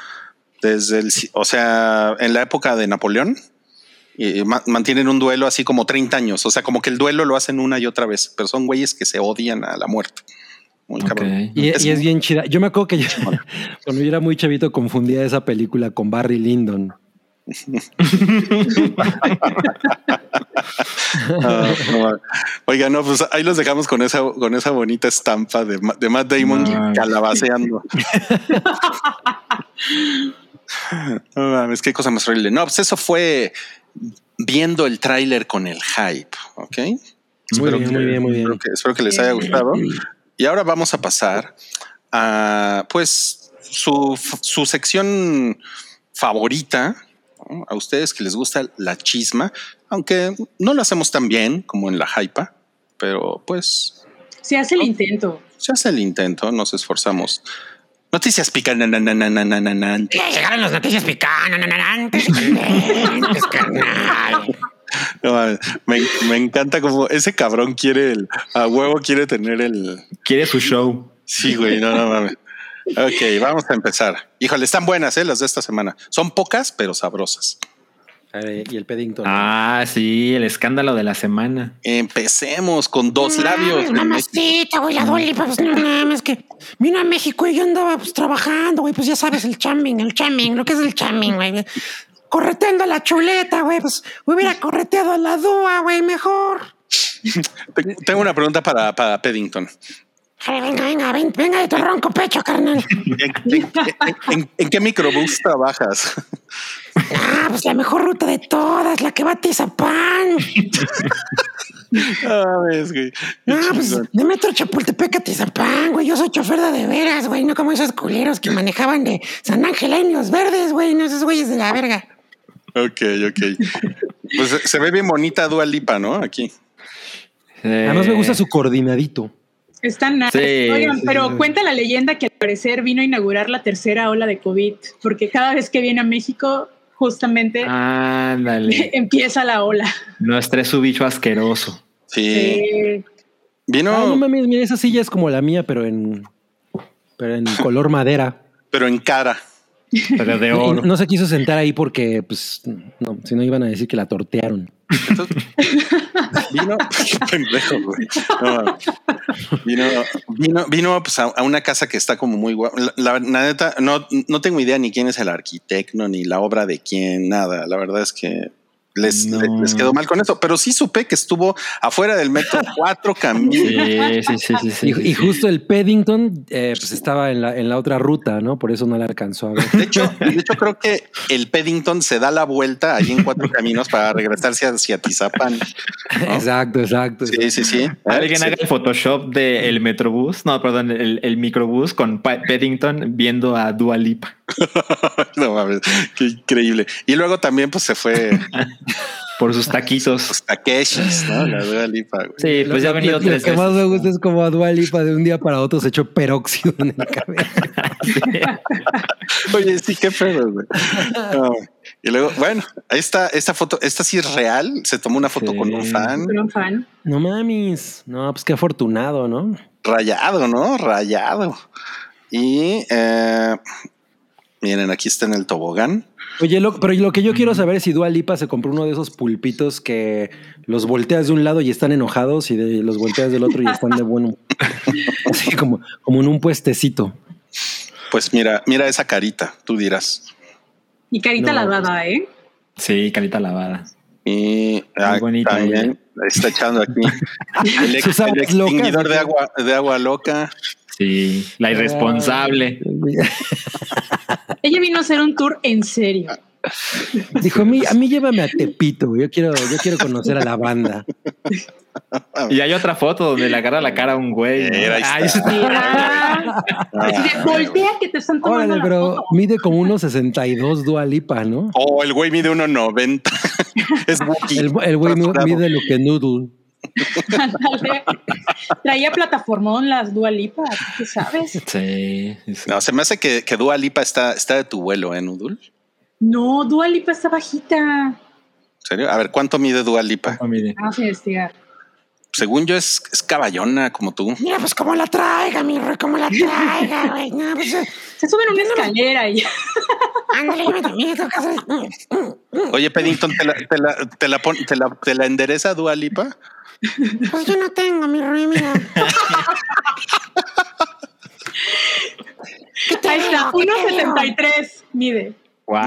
desde el, o sea, en la época de Napoleón. Y ma- mantienen un duelo así como 30 años. O sea, como que el duelo lo hacen una y otra vez, pero son güeyes que se odian a la muerte. Muy cabrón. Y, Es- y es bien chida. Yo me acuerdo que yo, cuando yo era muy chavito confundía esa película con Barry Lyndon. No. Oiga, no, pues ahí los dejamos con esa, con esa bonita estampa de, de Matt Damon calabaceando. No mames, qué cosa más horrible. No, pues eso fue viendo el tráiler con el hype, ¿ok? Espero bien, que- muy bien, muy bien. Espero que, espero que les haya gustado. Y ahora vamos a pasar a, pues, su, su sección favorita, ¿no? a ustedes que les gusta la chisma, aunque no lo hacemos tan bien como en la hypa, pero pues Se hace el intento. se hace el intento, nos esforzamos. Noticias picantes. Llegaron las noticias picantes. No mames, me, me encanta como ese cabrón quiere el a huevo quiere tener el Quiere su show. sí, güey, no, no mames. Ok, vamos a empezar. Híjole, están buenas, eh, las de esta semana. Son pocas, pero sabrosas. A ver, y el Peddington. Ah, sí, el escándalo de la semana. Empecemos con dos labios. Ay, Mamacita, güey, la Dolly, pues no mames, que vino a México y yo andaba pues trabajando, güey, pues ya sabes, el chambing, el chambing, lo que es el chambing, güey. Correteando la chuleta, güey, pues hubiera correteado a la dúa, güey, mejor. Te- Tengo una pregunta para, para Peddington. Venga, venga, ven, venga de tu ronco pecho, carnal. ¿En, en- en- en- en qué microbús trabajas? Ah, pues la mejor ruta de todas, la que va a Tizapán. Ah, ves, güey. No, pues de Metro Chapultepec a Tizapán, güey. Yo soy chofer de de veras, güey. No como esos culeros que manejaban de San Ángel a Indios Verdes, güey. No, esos güeyes de la verga. Ok, ok. Pues se- ve bien bonita Dua Lipa, ¿no? Aquí. Además me gusta su coordinadito. Están. Sí, Oigan, sí, pero sí. cuenta la leyenda que al parecer vino a inaugurar la tercera ola de COVID, porque cada vez que viene a México, justamente Ándale. empieza la ola. No estrés su bicho asqueroso. Sí. Vino, Ah, no mames, mira, esa silla es como la mía, pero en, pero en color madera. pero en cara. Pero de oro. no se quiso sentar ahí porque, pues, no, si no iban a decir que la tortearon. Vino, pendejo, vino, vino, vino pues, a, una casa que está como muy guapa. La, la- la neta, no, no tengo idea ni quién es el arquitecto, ni la obra de quién, nada. La verdad es que les, No. le- les quedó mal con eso, pero sí supe que estuvo afuera del metro cuatro caminos. Sí, sí, sí, sí. sí, y, justo el Paddington, eh, pues estaba en la, en la otra ruta, ¿no? Por eso no la alcanzó a ver. De hecho, de hecho, creo que el Paddington se da la vuelta ahí en cuatro caminos para regresarse hacia Tizapán. Exacto, exacto. Sí, sí, sí. Alguien Sí. haga el Photoshop del Metrobús, no, perdón, el, el microbús con Paddington viendo a Dua Lipa No mames, qué increíble. Y luego también pues se fue por sus taquitos. los Takeshis, ¿no? La Dua Lipa, güey. Sí, pues ya ha Lo- venido lo, lo tres que más me gusta es como a Dua Lipa de un día para otro se echó peróxido en el cabello. Oye, sí, qué pedo, güey. No. Y luego, bueno, ahí está esta foto, esta sí es real. Se tomó una foto Sí. con un fan Pero un fan. No mames. No, pues qué afortunado, ¿no? rayado, ¿no? Rayado. Y eh, miren, aquí está en el tobogán. Oye, lo- pero lo que yo quiero saber es si Dua Lipa se compró uno de esos pulpitos que los volteas de un lado y están enojados y de, los volteas del otro y están de bueno. Así como, como en un puestecito. Pues mira, mira esa carita, tú dirás. Y carita No, lavada, ¿eh? Sí, carita lavada. Y ah, bonita también está echando aquí el, ex- el extinguidor de agua, de agua loca. Sí, la irresponsable. Ella vino a hacer un tour en serio. Dijo, a mí, a mí llévame a Tepito. Yo quiero, yo quiero conocer a la banda. Y hay otra foto donde le agarra la cara a un güey. ¿no? Mira, ahí está. Mira, voltea que te están tomando Órale, la pero foto. mide como unos 62 Dua Lipa, ¿no? Oh, el güey mide 1.90. es Wookiee. El, el güey mide lo que Noodle. Traía plataformón las Dualipa, ¿qué sabes? Sí. No, se me hace que, que Dua Lipa está, está de tu vuelo, ¿eh, Nudul? ¿En No, Dualipa está bajita. serio? A ver, ¿cuánto mide Dua Lipa? Oh, mire. Vamos a investigar. Según yo es, es caballona como tú. Mira, pues como la traiga, mi rey, como la traiga, güey. No, pues, eh, Se suben una escalera y. Oye, Paddington, ¿te la, te la, te la, pon- te la, te la endereza Dua Lipa? Pues yo no tengo, mi rey, mira. ¿Qué te ahí está, veo? ¿Qué te veo? 1.73 mide. Wow.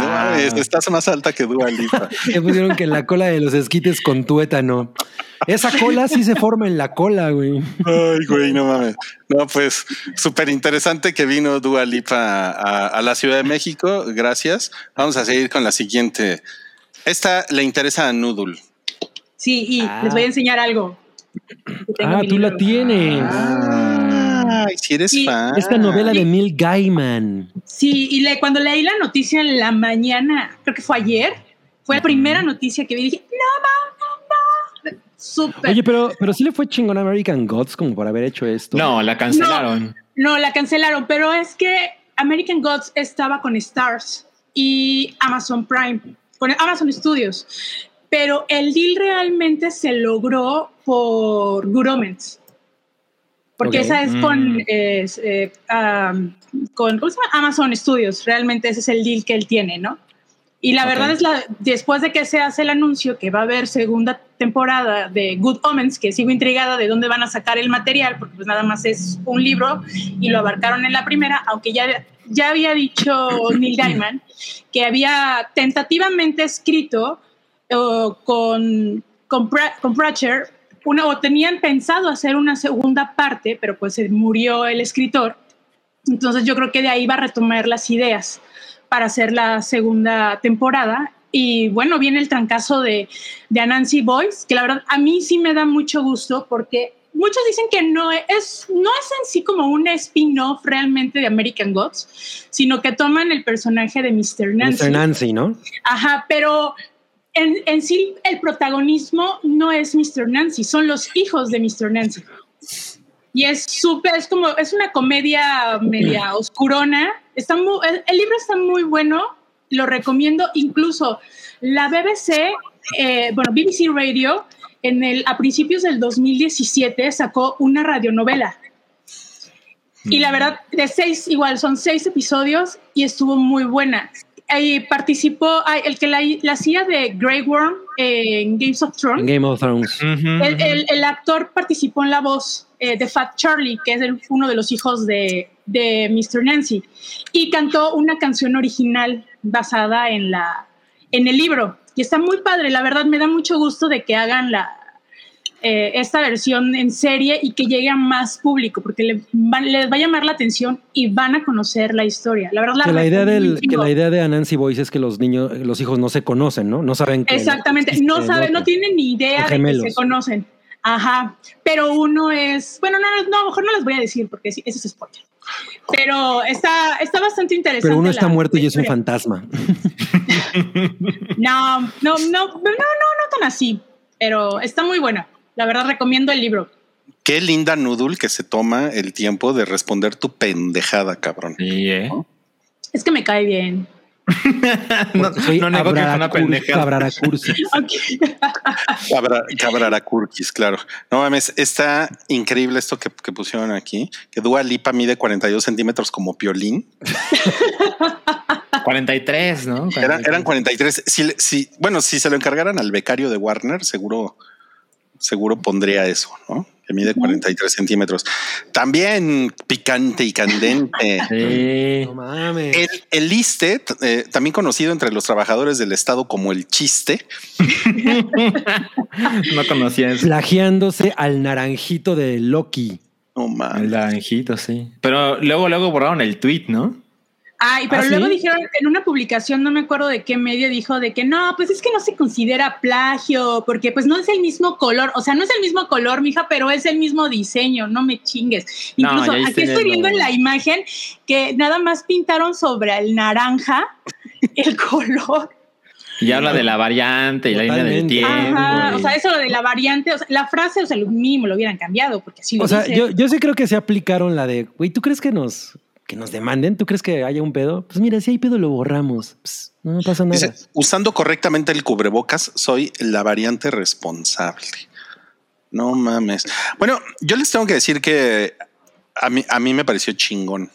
No estás más alta que Dua Lipa. Que pusieron que la cola de los esquites con tuétano. Esa cola sí se forma en la cola, güey. Ay, güey, no mames. No, pues súper interesante que vino Dua Lipa a, a la Ciudad de México. Gracias. Vamos a seguir con la siguiente. Esta le interesa a Noodle. Sí, y Ah. les voy a enseñar algo. Ah, tú la tienes. Ay, si eres fan. Esta novela de Neil Gaiman. Sí, y le- cuando leí la noticia en la mañana, creo que fue ayer, fue la primera noticia que vi. Dije, no, no, no. Súper. Oye, pero, pero sí le fue chingón a American Gods como por haber hecho esto. No, la cancelaron. No, la cancelaron, pero es que American Gods estaba con Stars y Amazon Prime, con Amazon Studios. Pero el deal realmente se logró por Good Omens. Porque Ok. esa es Mm. con, es, eh, um, con ¿cómo se llama? Amazon Studios. Realmente ese es el deal que él tiene, ¿no? Y la Ok. verdad es la después de que se hace el anuncio que va a haber segunda temporada de Good Omens, que sigo intrigada de dónde van a sacar el material, porque pues nada más es un libro y lo abarcaron en la primera, aunque ya, ya había dicho Neil Gaiman que había tentativamente escrito con, con, con Pratchett una, o tenían pensado hacer una segunda parte, pero pues se murió el escritor. Entonces yo creo que de ahí va a retomar las ideas para hacer la segunda temporada. Y bueno, viene el trancazo de, de Anansi Boys, que la verdad a mí sí me da mucho gusto porque muchos dicen que no es, no es en sí como un spin-off realmente de American Gods, sino que toman el personaje de Mr. Nancy. Mr. Nancy, ¿no? Ajá, pero en, en sí el protagonismo no es Mr. Nancy, son los hijos de Mr. Nancy. Y es súper, es como, es una comedia media oscurona. Está muy, el, el libro está muy bueno, lo recomiendo. Incluso la BBC, eh, bueno, BBC Radio, en el, a principios del 2017 sacó una radionovela. Y la verdad, de seis, igual, son seis episodios y estuvo muy buena. Ahí participó el que la, la hacía de Grey Worm en Games of Thrones. Game of Thrones. El, el- el actor participó en la voz eh, de Fat Charlie, que es el- uno de los hijos de, de Mr. Nancy, y cantó una canción original basada en, la, en el libro. Y está muy padre, la verdad me da mucho gusto de que hagan la, eh, esta versión en serie y que llegue a más público, porque le va- les va a llamar la atención y van a conocer la historia. La verdad, la Que la idea del, que la idea de Anansi Boys es que los niños, los hijos no se conocen, ¿no? No saben que Exactamente, no saben, no otro. tienen ni idea de que se conocen. Ajá, pero uno es, bueno, no, no, a lo mejor no les voy a decir porque sí, eso es spoiler. Pero está, está bastante interesante. Pero uno está la- muerto y es un fantasma. No, no, no, no, no, no tan así, pero está muy buena. La verdad recomiendo el libro. Qué linda Noodle que se toma el tiempo de responder tu pendejada, cabrón. Sí, ¿eh? Es que me cae bien. no, soy no nego que fue una pendejada. Abraracursi. Ok. Cabra, Cabrara Kurkis, claro. No mames, está increíble esto que, que pusieron aquí, que Dua Lipa mide 42 centímetros como piolín. 43, ¿no? Eran, eran 43. Si, le- si, bueno, si se lo encargaran al becario de Warner, seguro, seguro pondría eso, ¿no? Que mide 43 centímetros. También picante y candente. Sí. No mames. El, el eh, también conocido entre los trabajadores del Estado como el chiste, No conocía eso. Plagiándose al naranjito de Loki. no mames. El naranjito, sí. Pero luego, luego borraron el tweet, ¿no? Ay, pero ¿Ah, luego sí? dijeron en una publicación, no me acuerdo de qué medio, dijo de que no, pues es que no se considera plagio, porque pues no es el mismo color, o sea, no es el mismo color, mija, pero es el mismo diseño, no me chingues. No, Incluso aquí estoy viendo en la imagen que nada más pintaron sobre el naranja el color. Y habla de la variante y la línea del tiempo. Ajá, y- o sea, eso de la variante, o sea, la frase, o sea, lo mínimo lo hubieran cambiado, porque así lo O sea, dice. yo, yo sí creo que se aplicaron la de, güey, ¿tú crees que nos, que nos demanden? ¿Tú crees que haya un pedo? Pues mira, si hay pedo lo borramos. Pues, no pasa nada. Dice, usando correctamente el cubrebocas, soy la variante responsable. No mames. Bueno, yo les tengo que decir que a mí, a mí me pareció chingón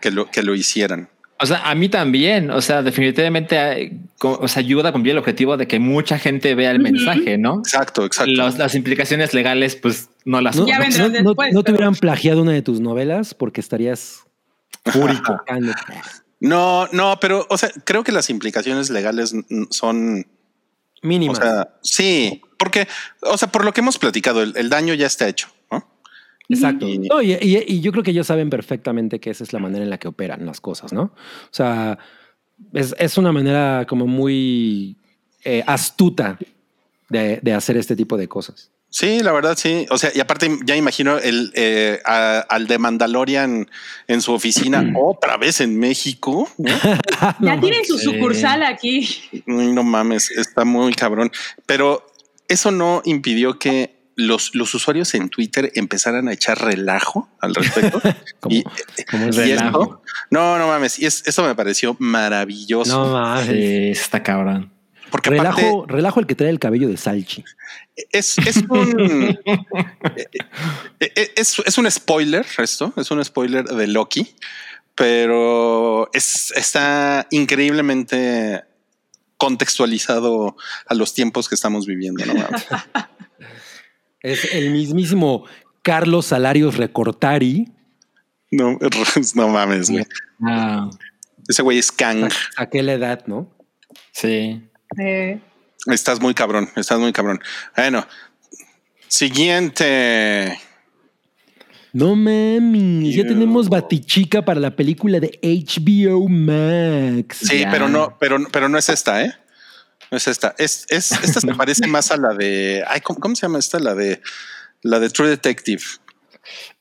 que lo, que lo hicieran. O sea, a mí también, o sea, definitivamente, co- o sea, ayuda a cumplir el objetivo de que mucha gente vea el mensaje, ¿no? Exacto, exacto. Los- las implicaciones legales, pues no las No, no, vendrán no- no- después, no te hubieran plagiado una de tus novelas porque estarías fúrico. No, no, pero, o sea, creo que las implicaciones legales son, o Mínima. sea, sí, porque, o sea, por lo que hemos platicado, el, el daño ya está hecho. ¿no? Exacto. Y- No, y, y- y yo creo que ellos saben perfectamente que esa es la manera en la que operan las cosas, ¿no? O sea, es, es una manera como muy eh, astuta de, de hacer este tipo de cosas. Sí, la verdad, sí. O sea, y aparte ya imagino el eh, a- al de Mandalorian en su oficina otra vez en México. ¿no? ya tienen su sucursal aquí. No mames, está muy cabrón. Pero eso no impidió que los, los usuarios en Twitter empezaran a echar relajo al respecto. Como, y, como es y relajo. esto, no, no mames. Y es, eso me pareció maravilloso. No mames. Sí, está cabrón. Porque aparte Relajo, el que trae el cabello de Salchi. es, es un eh, eh, es, es un spoiler esto, es un spoiler de Loki, pero es, está increíblemente contextualizado a los tiempos que estamos viviendo. ¿no? Es el mismísimo Carlos Salarios Recortari. No, no mames, güey. Ah, Ese güey es Kang. ¿A aquella edad, no? sí. Eh, Estás muy cabrón, estás muy cabrón. Bueno, siguiente. No mames, ya tenemos Batichica para la película de HBO Max. Sí, Ya. pero no, pero, pero no es esta, ¿eh? No es esta. Es, es esta se parece más a la de. Ay, ¿cómo, cómo se llama esta? La de la de True Detective.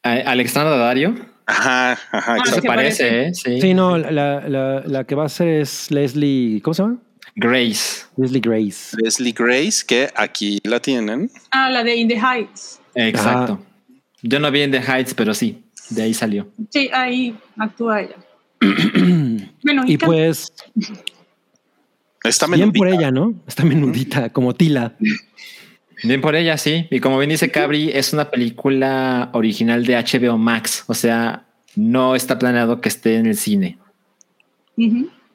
Alexandra Dario Ajá, ajá. Ah, se ¿qué parece, parece? ¿eh? Sí. Sí, no, la, la- la que va a ser es Leslie, ¿cómo se llama? Grace. Leslie Grace. Leslie Grace, que aquí la tienen. ah, la de In the Heights. Exacto. Yo no vi en The Heights, pero sí, de ahí salió. Sí, ahí actúa ella. bueno, Y pues, Está bien por menudita. ella, ¿no? Está menudita, como Tila. Bien por ella, sí. Y como bien dice Cabri, es una película original de HBO Max. O sea, no está planeado que esté en el cine.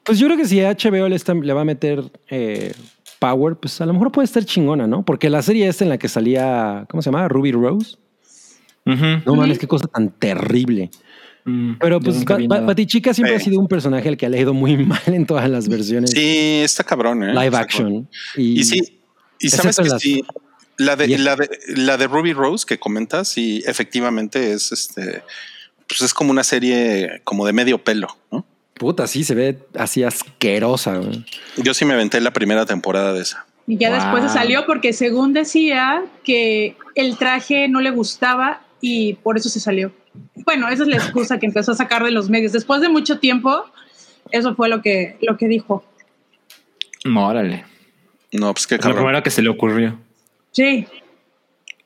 Pues yo creo que si HBO le, está- le va a meter eh, Power, pues a lo mejor puede estar chingona, ¿no? Porque la serie esta en la que salía, ¿cómo se llama? Ruby Rose. Ujú. No mames, qué cosa tan terrible. Mm, Pero pues. Batichica siempre ha sido un personaje al que le ha ido muy mal en todas las versiones Sí, está cabrón, ¿eh? live Está action. Y, Y sí, y sabes que las sí, la de, la, de, la de Ruby Rose que comentas, sí, efectivamente es este, pues es como una serie como de medio pelo, ¿no? Puta, sí, se ve así asquerosa. güey. Yo sí me aventé la primera temporada de esa. Y ya Wow. después se salió porque según decía que el traje no le gustaba y por eso se salió. Bueno, esa es la excusa que empezó a sacar de los medios. Después de mucho tiempo, eso fue lo que, lo que dijo. No, órale. No, pues qué Es lo primero que se le ocurrió. Sí,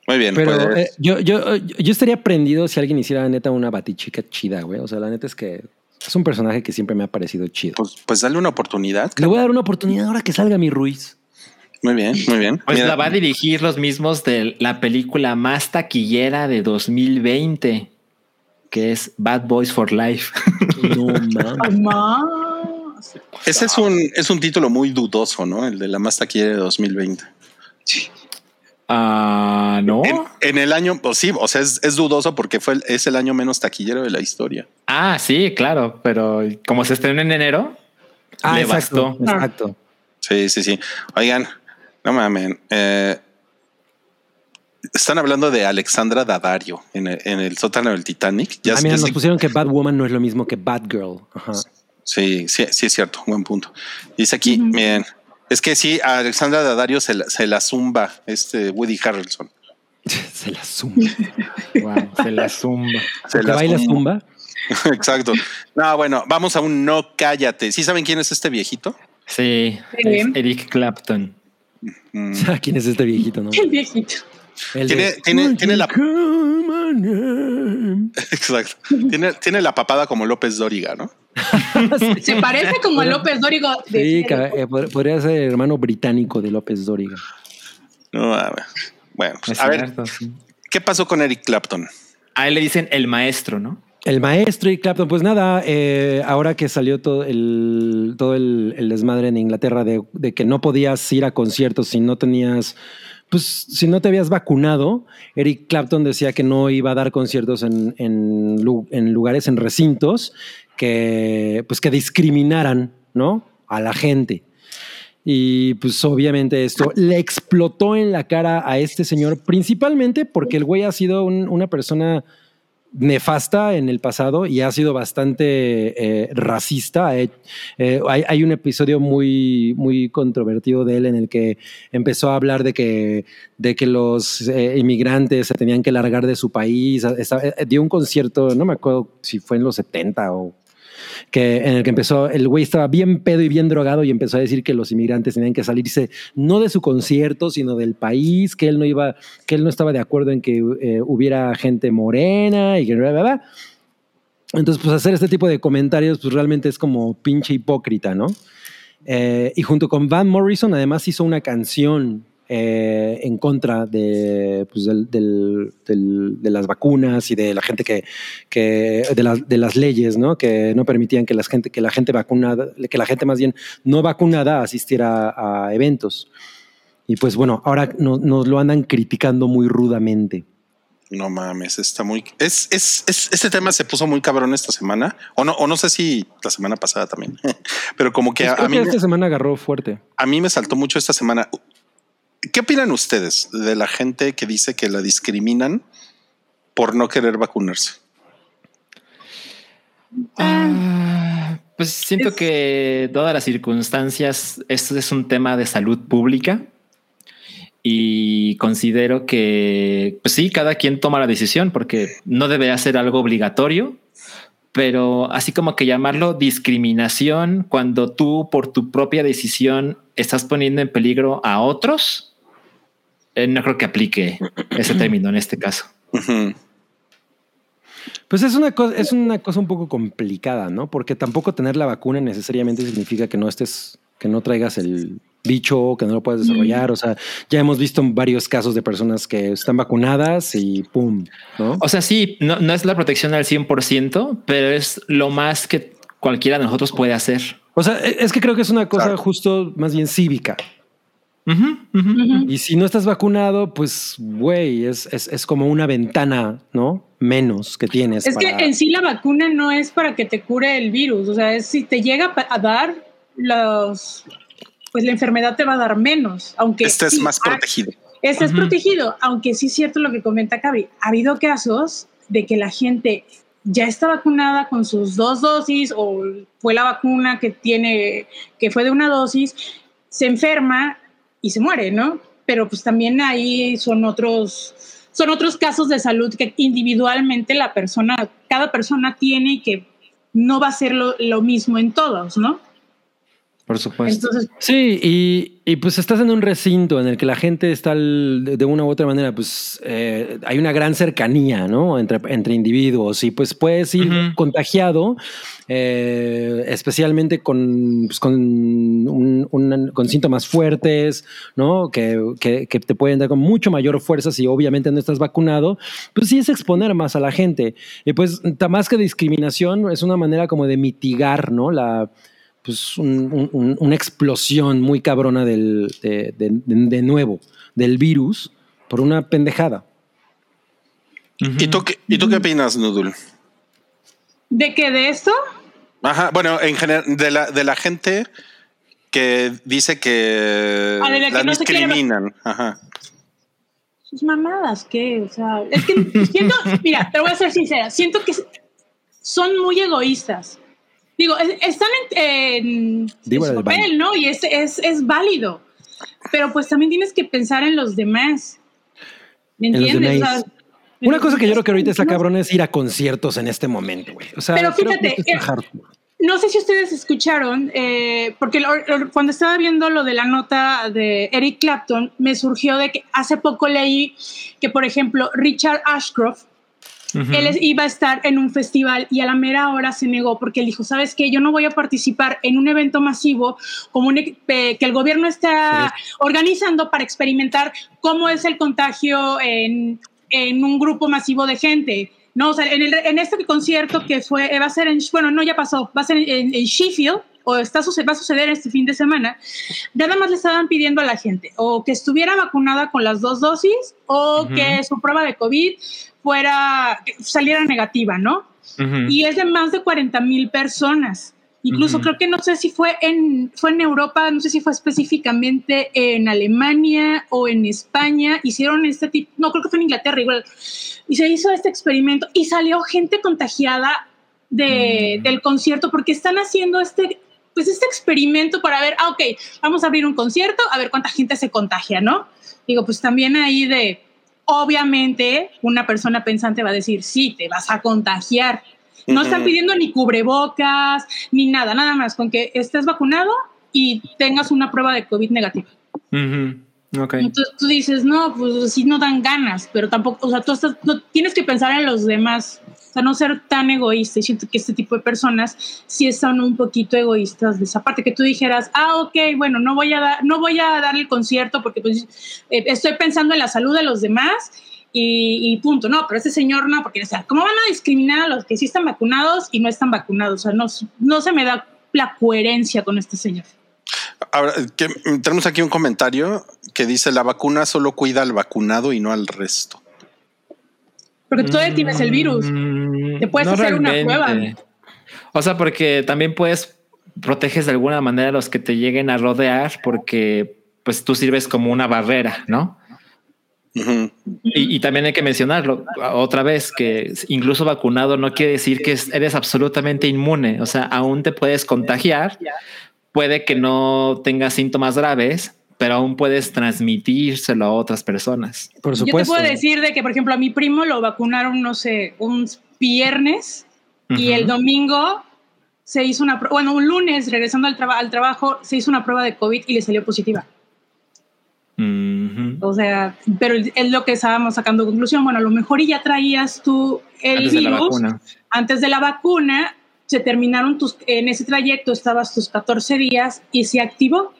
Muy bien, Pero pues, eh, yo, yo, yo estaría prendido si alguien hiciera neta una batichica chida, güey. O sea, la neta es que es un personaje que siempre me ha parecido chido. pues, pues dale una oportunidad. Le voy a dar una oportunidad ahora que salga mi Ruiz. Muy bien, muy bien. Pues Mira, la va a dirigir los mismos de la película más taquillera de 2020, que es Bad Boys for Life. No mames. ese es un, es un título muy dudoso, ¿no? El de la más taquillera de 2020. Ah, no. En, en el año, pues sí, o sea, es, es dudoso porque fue el- es el año menos taquillero de la historia. Ah, sí, claro, pero como se estrenó en enero, Ah, le exacto, bastó. exacto. Sí, sí, sí. Oigan, no mames. eh, están hablando de Alexandra Daddario en el, en el sótano del Titanic. Ya, ah, mira, ya nos pusieron que Batwoman no es lo mismo que Batgirl. Ajá. sí, sí, sí, es cierto. Buen punto. Dice aquí, Ujú. miren, es que sí, a Alexandra Daddario se la, se la zumba este Woody Harrelson. Se la zumba. Wow, se la zumba. Se ¿Te la baila zumba. zumba? Exacto. No, bueno, vamos a un no cállate. ¿Sí saben quién es este viejito? Sí, Sí. es Eric Clapton. Mm, ¿Quién es este viejito? No? El viejito. El Tiene- de- tiene- tiene la- eh. Exacto. Tiene, tiene la papada como López Dóriga, ¿no? Se parece como a López Dórigo. de- Sí, eh, pod- podría ser el hermano británico de López Dóriga. No, a ver. Bueno, pues, Es a ver, sí. ¿qué pasó con Eric Clapton? A él le dicen el maestro, ¿no? El maestro y Clapton, pues nada, eh, ahora que salió todo el, todo el, el desmadre en Inglaterra de, de que no podías ir a conciertos si no tenías, pues si no te habías vacunado, Eric Clapton decía que no iba a dar conciertos en, en lugares, en recintos que, pues que discriminaran, ¿no? A la gente. Y pues obviamente esto le explotó en la cara a este señor, principalmente porque el güey ha sido un- una persona nefasta en el pasado y ha sido bastante eh, racista. Eh, hay, un episodio muy, muy controvertido de él en el que empezó a hablar de que, de que los eh, inmigrantes se tenían que largar de su país. Dio un concierto, no me acuerdo si fue en los 70 o que en el que empezó, el güey estaba bien pedo y bien drogado y empezó a decir que los inmigrantes tenían que salirse no de su concierto, sino del país, que él no iba, que él no estaba de acuerdo en que eh, hubiera gente morena y que bla, bla, bla. Entonces, pues hacer este tipo de comentarios, pues realmente es como pinche hipócrita, ¿no? Eh, y junto con Van Morrison, además hizo una canción eh, en contra de, pues, del- del- del- de las vacunas y de la gente que, que de, las- de las leyes, ¿no? Que no permitían que la gente, que la gente vacunada, que la gente más bien no vacunada asistiera a eventos. Y pues bueno, ahora no- nos lo andan criticando muy rudamente. No mames, está muy. Es, es, es- este tema se puso muy cabrón esta semana. O no, o no sé si la semana pasada también. Pero como que Pues a, a mí, que esta semana agarró fuerte. a mí me saltó mucho esta semana. ¿Qué opinan ustedes de la gente que dice que la discriminan por no querer vacunarse? Ah, pues siento Es- que todas las circunstancias, esto es un tema de salud pública y considero que, pues sí, cada quien toma la decisión porque no debería ser algo obligatorio, pero así como que llamarlo discriminación cuando tú por tu propia decisión estás poniendo en peligro a otros, eh, no creo que aplique ese término en este caso. Pues es una cosa, es una cosa un poco complicada, ¿no? Porque tampoco tener la vacuna necesariamente significa que no estés que no traigas el bicho, que no lo puedes desarrollar. O sea, ya hemos visto varios casos de personas que están vacunadas y pum, ¿no? O sea, sí, no, no es la protección al 100%, pero es lo más que cualquiera de nosotros puede hacer. O sea, e, es que creo que es una cosa Claro. justo más bien cívica. Ujú. Y si no estás vacunado, pues, güey, es, es, es como una ventana, ¿no? Menos que tienes. Es que en sí la vacuna no es para que te cure el virus, o sea, es si te llega a dar los, pues la enfermedad te va a dar menos, aunque Estés sí, más protegido. estés Ujú. protegido, aunque sí es cierto lo que comenta Cavi, ha habido casos de que la gente ya está vacunada con sus dos dosis o fue la vacuna que tiene, que fue de una dosis, se enferma y se muere, ¿no? Pero pues también ahí son otros, son otros casos de salud que individualmente la persona, cada persona tiene y que no va a ser lo, lo mismo en todos, ¿no? Por supuesto. Entonces, Sí, y, y, pues estás en un recinto en el que la gente está de una u otra manera, pues eh, hay una gran cercanía, ¿no? Entre, entre individuos y pues puedes ir contagiado, eh, especialmente con, pues, con, un- un- con síntomas fuertes, ¿no? Que, que, que te pueden dar con mucho mayor fuerza si obviamente no estás vacunado, pues sí es exponer más a la gente. Y pues más que discriminación, es una manera como de mitigar, ¿no? La pues un- un- un- una explosión muy cabrona del, de, de- de- de nuevo del virus por una pendejada. ¿Y tú qué, ¿y tú qué opinas, Nudul? ¿de qué de esto? Ajá, bueno, en general, de la, de la gente que dice que Ah, de la que no discriminan. Ajá. sus mamadas, ¿qué? O sea, es que siento, mira, te voy a ser sincera, siento que son muy egoístas. Digo, es- están en, en- en Víbora su papel. ¿no? Y es, es, es válido. Pero pues también tienes que pensar en los demás. ¿Me entiendes? demás. O sea, Una cosa que yo creo que ahorita está cabrón es ir a conciertos en este momento, güey. O sea, Pero fíjate, eh. No sé si ustedes escucharon, eh, porque lo- lo- cuando estaba viendo lo de la nota de Eric Clapton, me surgió de que hace poco leí que, por ejemplo, Richard Ashcroft, Ujú. él iba a estar en un festival y a la mera hora se negó porque él dijo, ¿sabes qué? Yo no voy a participar en un evento masivo como un eh, que el gobierno está organizando para experimentar cómo es el contagio en, en un grupo masivo de gente. No, o sea, en, el- en este concierto que fue, va a ser en, bueno, no, ya pasó, va a ser en, en Sheffield, o está, va a suceder este fin de semana, nada más le estaban pidiendo a la gente o que estuviera vacunada con las dos dosis o Ujú. que su prueba de COVID fuera, que saliera negativa, ¿no? Ujú. Y es de más de 40 mil personas. Incluso Ujú. creo que no sé si fue en, fue en Europa, no sé si fue específicamente en Alemania o en España. Hicieron este tipo, no creo que fue en Inglaterra igual. Y se hizo este experimento y salió gente contagiada de, Mm. del concierto porque están haciendo este, pues este experimento para ver, ah, ok, vamos a abrir un concierto, a ver cuánta gente se contagia, ¿no? Digo, pues también ahí de, obviamente, una persona pensante va a decir, sí, te vas a contagiar. No están pidiendo ni cubrebocas, ni nada, nada más, con que estés vacunado y tengas una prueba de COVID negativa. Ok. Entonces tú dices, no, pues sí no dan ganas, pero tampoco, o sea, tú estás, tienes que pensar en los demás, o sea, no ser tan egoísta. Y siento que este tipo de personas sí están un poquito egoístas de esa parte, que tú dijeras, ah, ok, bueno, no voy a dar, no voy a dar el concierto porque pues eh, estoy pensando en la salud de los demás y, y punto. No, pero ese señor no, porque, o sea, ¿cómo van a discriminar a los que sí están vacunados y no están vacunados? O sea, no, no se me da la coherencia con este señor. Ahora, que, mm, tenemos aquí un comentario que dice la vacuna solo cuida al vacunado y no al resto. Porque tú todavía tienes el virus. Mm, Te puedes hacer una prueba. O sea, porque también puedes proteges de alguna manera a los que te lleguen a rodear porque pues tú sirves como una barrera, ¿no? Y, y también hay que mencionarlo otra vez que incluso vacunado no quiere decir que es- eres absolutamente inmune. O sea, aún te puedes contagiar, puede que no tengas síntomas graves, pero aún puedes transmitírselo a otras personas. Por Yo te supuesto. puedo decir de que, por ejemplo, a mi primo lo vacunaron, no sé, un viernes y Ujú. el domingo se hizo una, bueno, un lunes regresando al, traba- al trabajo se hizo una prueba de COVID y le salió positiva. O sea, pero es lo que estábamos sacando conclusión. Bueno, a lo mejor y ya traías tú el Antes virus antes de la vacuna, se terminaron tus, en ese trayecto estabas tus 14 días y se activó.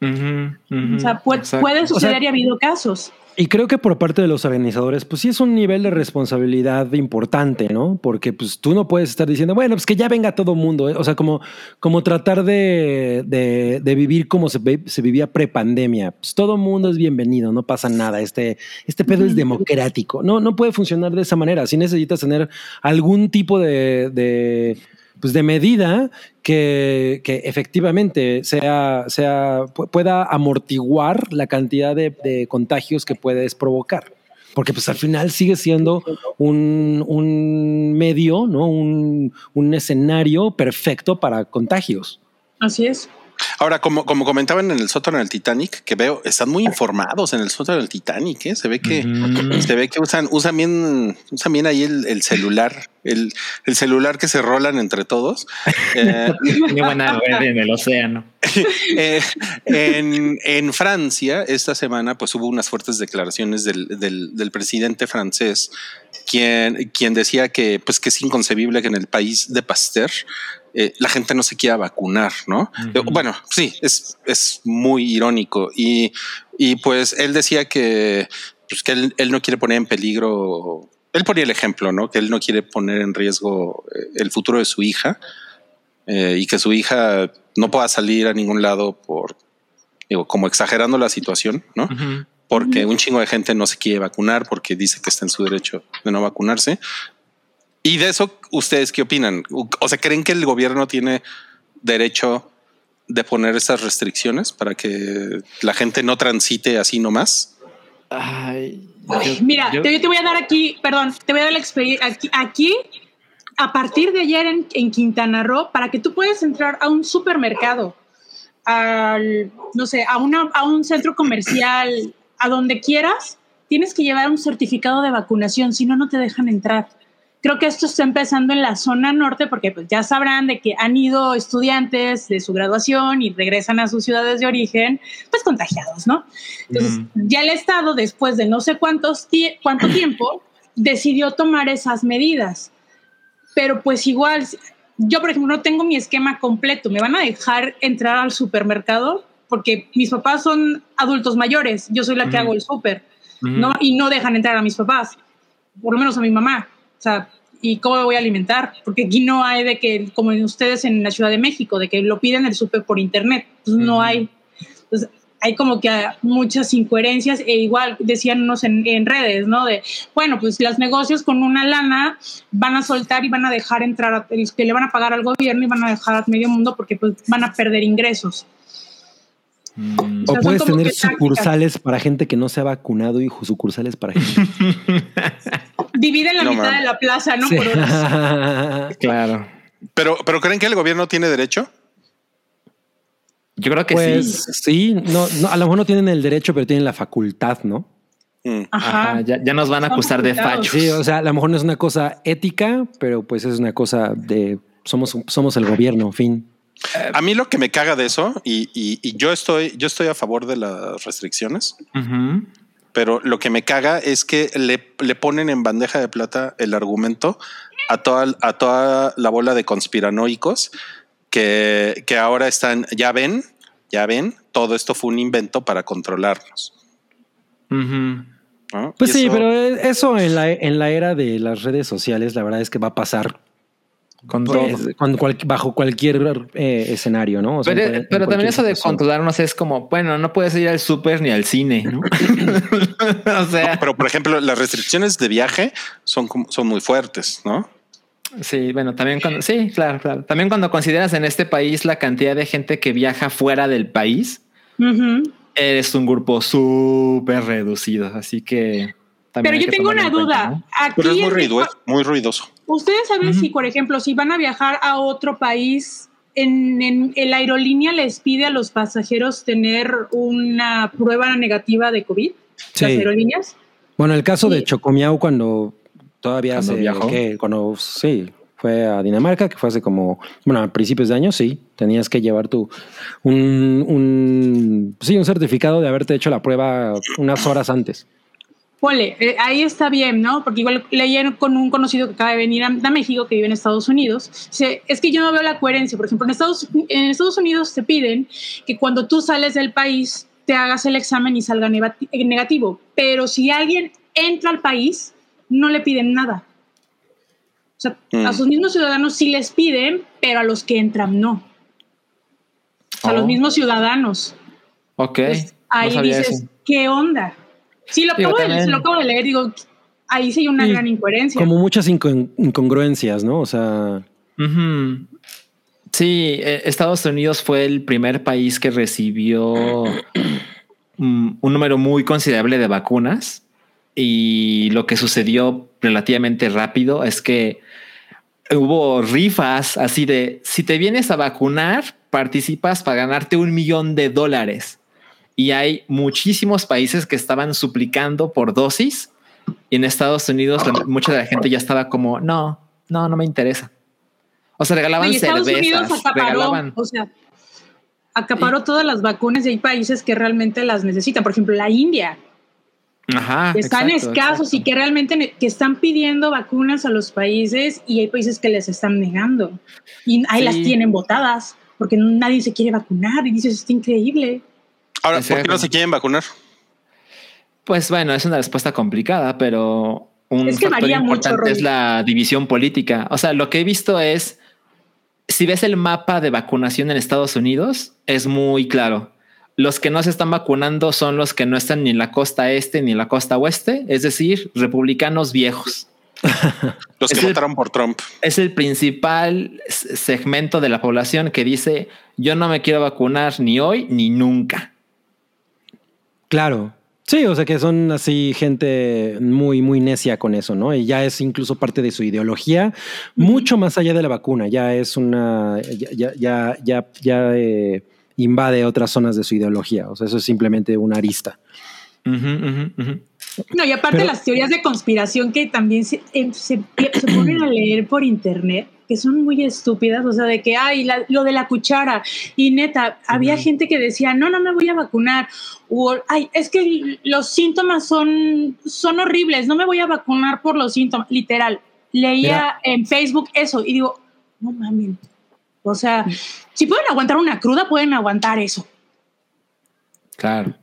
Ujú, ujú, O sea, puede, suceder sea, y ha habido casos. Y creo que por parte de los organizadores, pues sí es un nivel de responsabilidad importante, ¿no? Porque pues tú no puedes estar diciendo, bueno, pues que ya venga todo mundo, ¿eh? o sea, como, como tratar de, de, de vivir como se, vivía pre-pandemia. Pues todo mundo es bienvenido, no pasa nada, este, este pedo es democrático. No, no puede funcionar de esa manera. Si necesitas tener algún tipo de, de, pues de medida que, efectivamente sea, sea, pu- pueda amortiguar la cantidad de, contagios que puedes provocar. Porque pues al final sigue siendo un, medio, ¿no? Un escenario perfecto para contagios. Así es. Ahora, como, como comentaban en el sótano del Titanic, que veo, están muy informados en el sótano del Titanic, ¿eh? se ve que se ve que usan, usan bien, usan bien ahí el, el celular, el, el celular que se rolan entre todos. Eh, red en el océano. eh, en, en Francia, esta semana, pues hubo unas fuertes declaraciones del, del, del presidente francés, quien, quien decía que, pues, que es inconcebible que en el país de Pasteur eh, la gente no se quiera vacunar, ¿no? Eh, Bueno, sí, es, es muy irónico. Y, y pues él decía que, pues, que él, él no quiere poner en peligro. Él ponía el ejemplo, ¿no? Que él no quiere poner en riesgo eh, el futuro de su hija eh, y que su hija no pueda salir a ningún lado por, digo, como exagerando la situación, ¿no? Porque un chingo de gente no se quiere vacunar porque dice que está en su derecho de no vacunarse. Y de eso, ¿ustedes qué opinan? O sea, ¿creen que el gobierno tiene derecho de poner esas restricciones para que la gente no transite así nomás? Ay, Ay, yo- Mira, yo- te, yo te voy a dar aquí, perdón, te voy a dar la experiencia aquí, aquí, a partir de ayer en, en Quintana Roo, para que tú puedas entrar a un supermercado, al, no sé, a, una, a un centro comercial, a donde quieras, tienes que llevar un certificado de vacunación, si no, no te dejan entrar. Creo que esto está empezando en la zona norte porque pues ya sabrán de que han ido estudiantes de su graduación y regresan a sus ciudades de origen, pues contagiados, ¿no? Entonces, ya el Estado, después de no sé cuántos tie- cuánto tiempo, decidió tomar esas medidas. Pero pues igual, yo por ejemplo no tengo mi esquema completo, me van a dejar entrar al supermercado porque mis papás son adultos mayores, yo soy la que hago el súper, Ujú. ¿no? Y no dejan entrar a mis papás, por lo menos a mi mamá. O sea, ¿y cómo me voy a alimentar? Porque aquí no hay de que, como en ustedes en la Ciudad de México, de que lo piden el súper por internet. Pues no Ujú. hay. Entonces, hay como que muchas incoherencias e igual decían unos en, en redes, ¿no? De, bueno, pues los negocios con una lana van a soltar y van a dejar entrar, a, que le van a pagar al gobierno y van a dejar a medio mundo porque pues van a perder ingresos. Mm. O sea, puedes tener sucursales para gente que no se ha vacunado y sucursales para gente. Dividen la No mitad de la plaza, ¿no? Sí. Por horas. Claro. Pero, pero ¿creen que el gobierno tiene derecho? Yo creo que Pues sí. sí, no, no, a lo mejor no tienen el derecho, pero tienen la facultad, ¿no? Mm. Ajá. Ajá, ya, ya nos van a acusar de fachos. Sí, o sea, a lo mejor no es una cosa ética, pero pues es una cosa de somos, somos el gobierno, fin. A mí lo que me caga de eso, y, y- y yo estoy, yo estoy a favor de las restricciones, Ujú. Pero lo que me caga es que le, le ponen en bandeja de plata el argumento a toda, a toda la bola de conspiranoicos que, que ahora están, ya ven, ya ven, todo esto fue un invento para controlarnos. Pues sí, eso- pero eso en la, en la era de las redes sociales, la verdad es que va a pasar Con pues, todo. con cual- bajo cualquier eh, escenario, ¿no? O sea, Pero, también eso de situación. controlarnos es como, bueno, no puedes ir al súper ni al cine, ¿no? o sea, No, pero por ejemplo, las restricciones de viaje son, como- son muy fuertes, ¿no? sí, bueno, también cuando, sí, claro, claro. También cuando consideras en este país la cantidad de gente que viaja fuera del país, Ujú. eres un grupo súper reducido, así que... también Pero yo que tengo una cuenta, duda. ¿no? Aquí Pero es muy ruidoso. Ustedes saben si, por ejemplo, si van a viajar a otro país, en, en, en la aerolínea les pide a los pasajeros tener una prueba negativa de COVID, Sí. las aerolíneas. Bueno, el caso de. Chocomiao cuando todavía Cuando se viajó. ¿qué? cuando sí fue a Dinamarca, que fue hace como, bueno, a principios de año, sí, tenías que llevar tu un, un sí, un certificado de haberte hecho la prueba unas horas antes. Ponle, eh, ahí está bien, ¿no? Porque igual leí con un conocido que acaba de venir a, a México, que vive en Estados Unidos. Dice, es que yo no veo la coherencia. Por ejemplo, en Estados, en Estados Unidos te piden que cuando tú sales del país te hagas el examen y salga negati- negativo. Pero si alguien entra al país, no le piden nada. O sea, Mm. a sus mismos ciudadanos sí les piden, pero a los que entran no. O sea, a los Oh. mismos ciudadanos. Ok. Pues, ahí dices, eso. ¿qué onda? Sí, lo acabo, de, también- lo acabo de leer, digo, ahí sí hay una gran incoherencia. Como muchas incon- incongruencias, ¿no? O sea. Sí, eh, Estados Unidos fue el primer país que recibió mm, un número muy considerable de vacunas y lo que sucedió relativamente rápido es que hubo rifas así de si te vienes a vacunar, participas para ganarte un millón de dólares. Y hay muchísimos países que estaban suplicando por dosis. Y en Estados Unidos la- mucha de la gente ya estaba como, no, no, no me interesa. O sea, regalaban Y Estados Unidos cervezas, acaparó, regalaban. o sea, acaparó todas las vacunas y hay países que realmente las necesitan. Por ejemplo, la India, Ajá. que están exacto, escasos y exacto. que realmente que están pidiendo vacunas a los países y hay países que les están negando. Y ahí Sí. las tienen votadas porque nadie se quiere vacunar y dices, está increíble. Ahora, ¿por qué no se quieren vacunar? Pues bueno, es una respuesta complicada, pero un Es que factor varía mucho, importante es la división política. O sea, lo que he visto es, si ves el mapa de vacunación en Estados Unidos, es muy claro. Los que no se están vacunando son los que no están ni en la costa este ni en la costa oeste, es decir, republicanos viejos. Los que Es el- votaron por Trump. Es el principal segmento de la población que dice, yo no me quiero vacunar ni hoy ni nunca. Claro. Sí, o sea que son así gente muy, muy necia con eso, ¿no? Y ya es incluso parte de su ideología, mucho más allá de la vacuna. Ya es una, ya, ya, ya, ya, eh, invade otras zonas de su ideología. O sea, eso es simplemente una arista. No, y aparte Pero- las teorías de conspiración que también se, eh, se, se ponen a leer por internet, que son muy estúpidas, o sea, de que, ay, la- lo de la cuchara, y neta, había gente que decía, no, no me voy a vacunar, o, ay, es que los síntomas son, son horribles, no me voy a vacunar por los síntomas, literal. Leía Mira. en Facebook eso y digo, no mames, o sea, si pueden aguantar una cruda, pueden aguantar eso. Claro.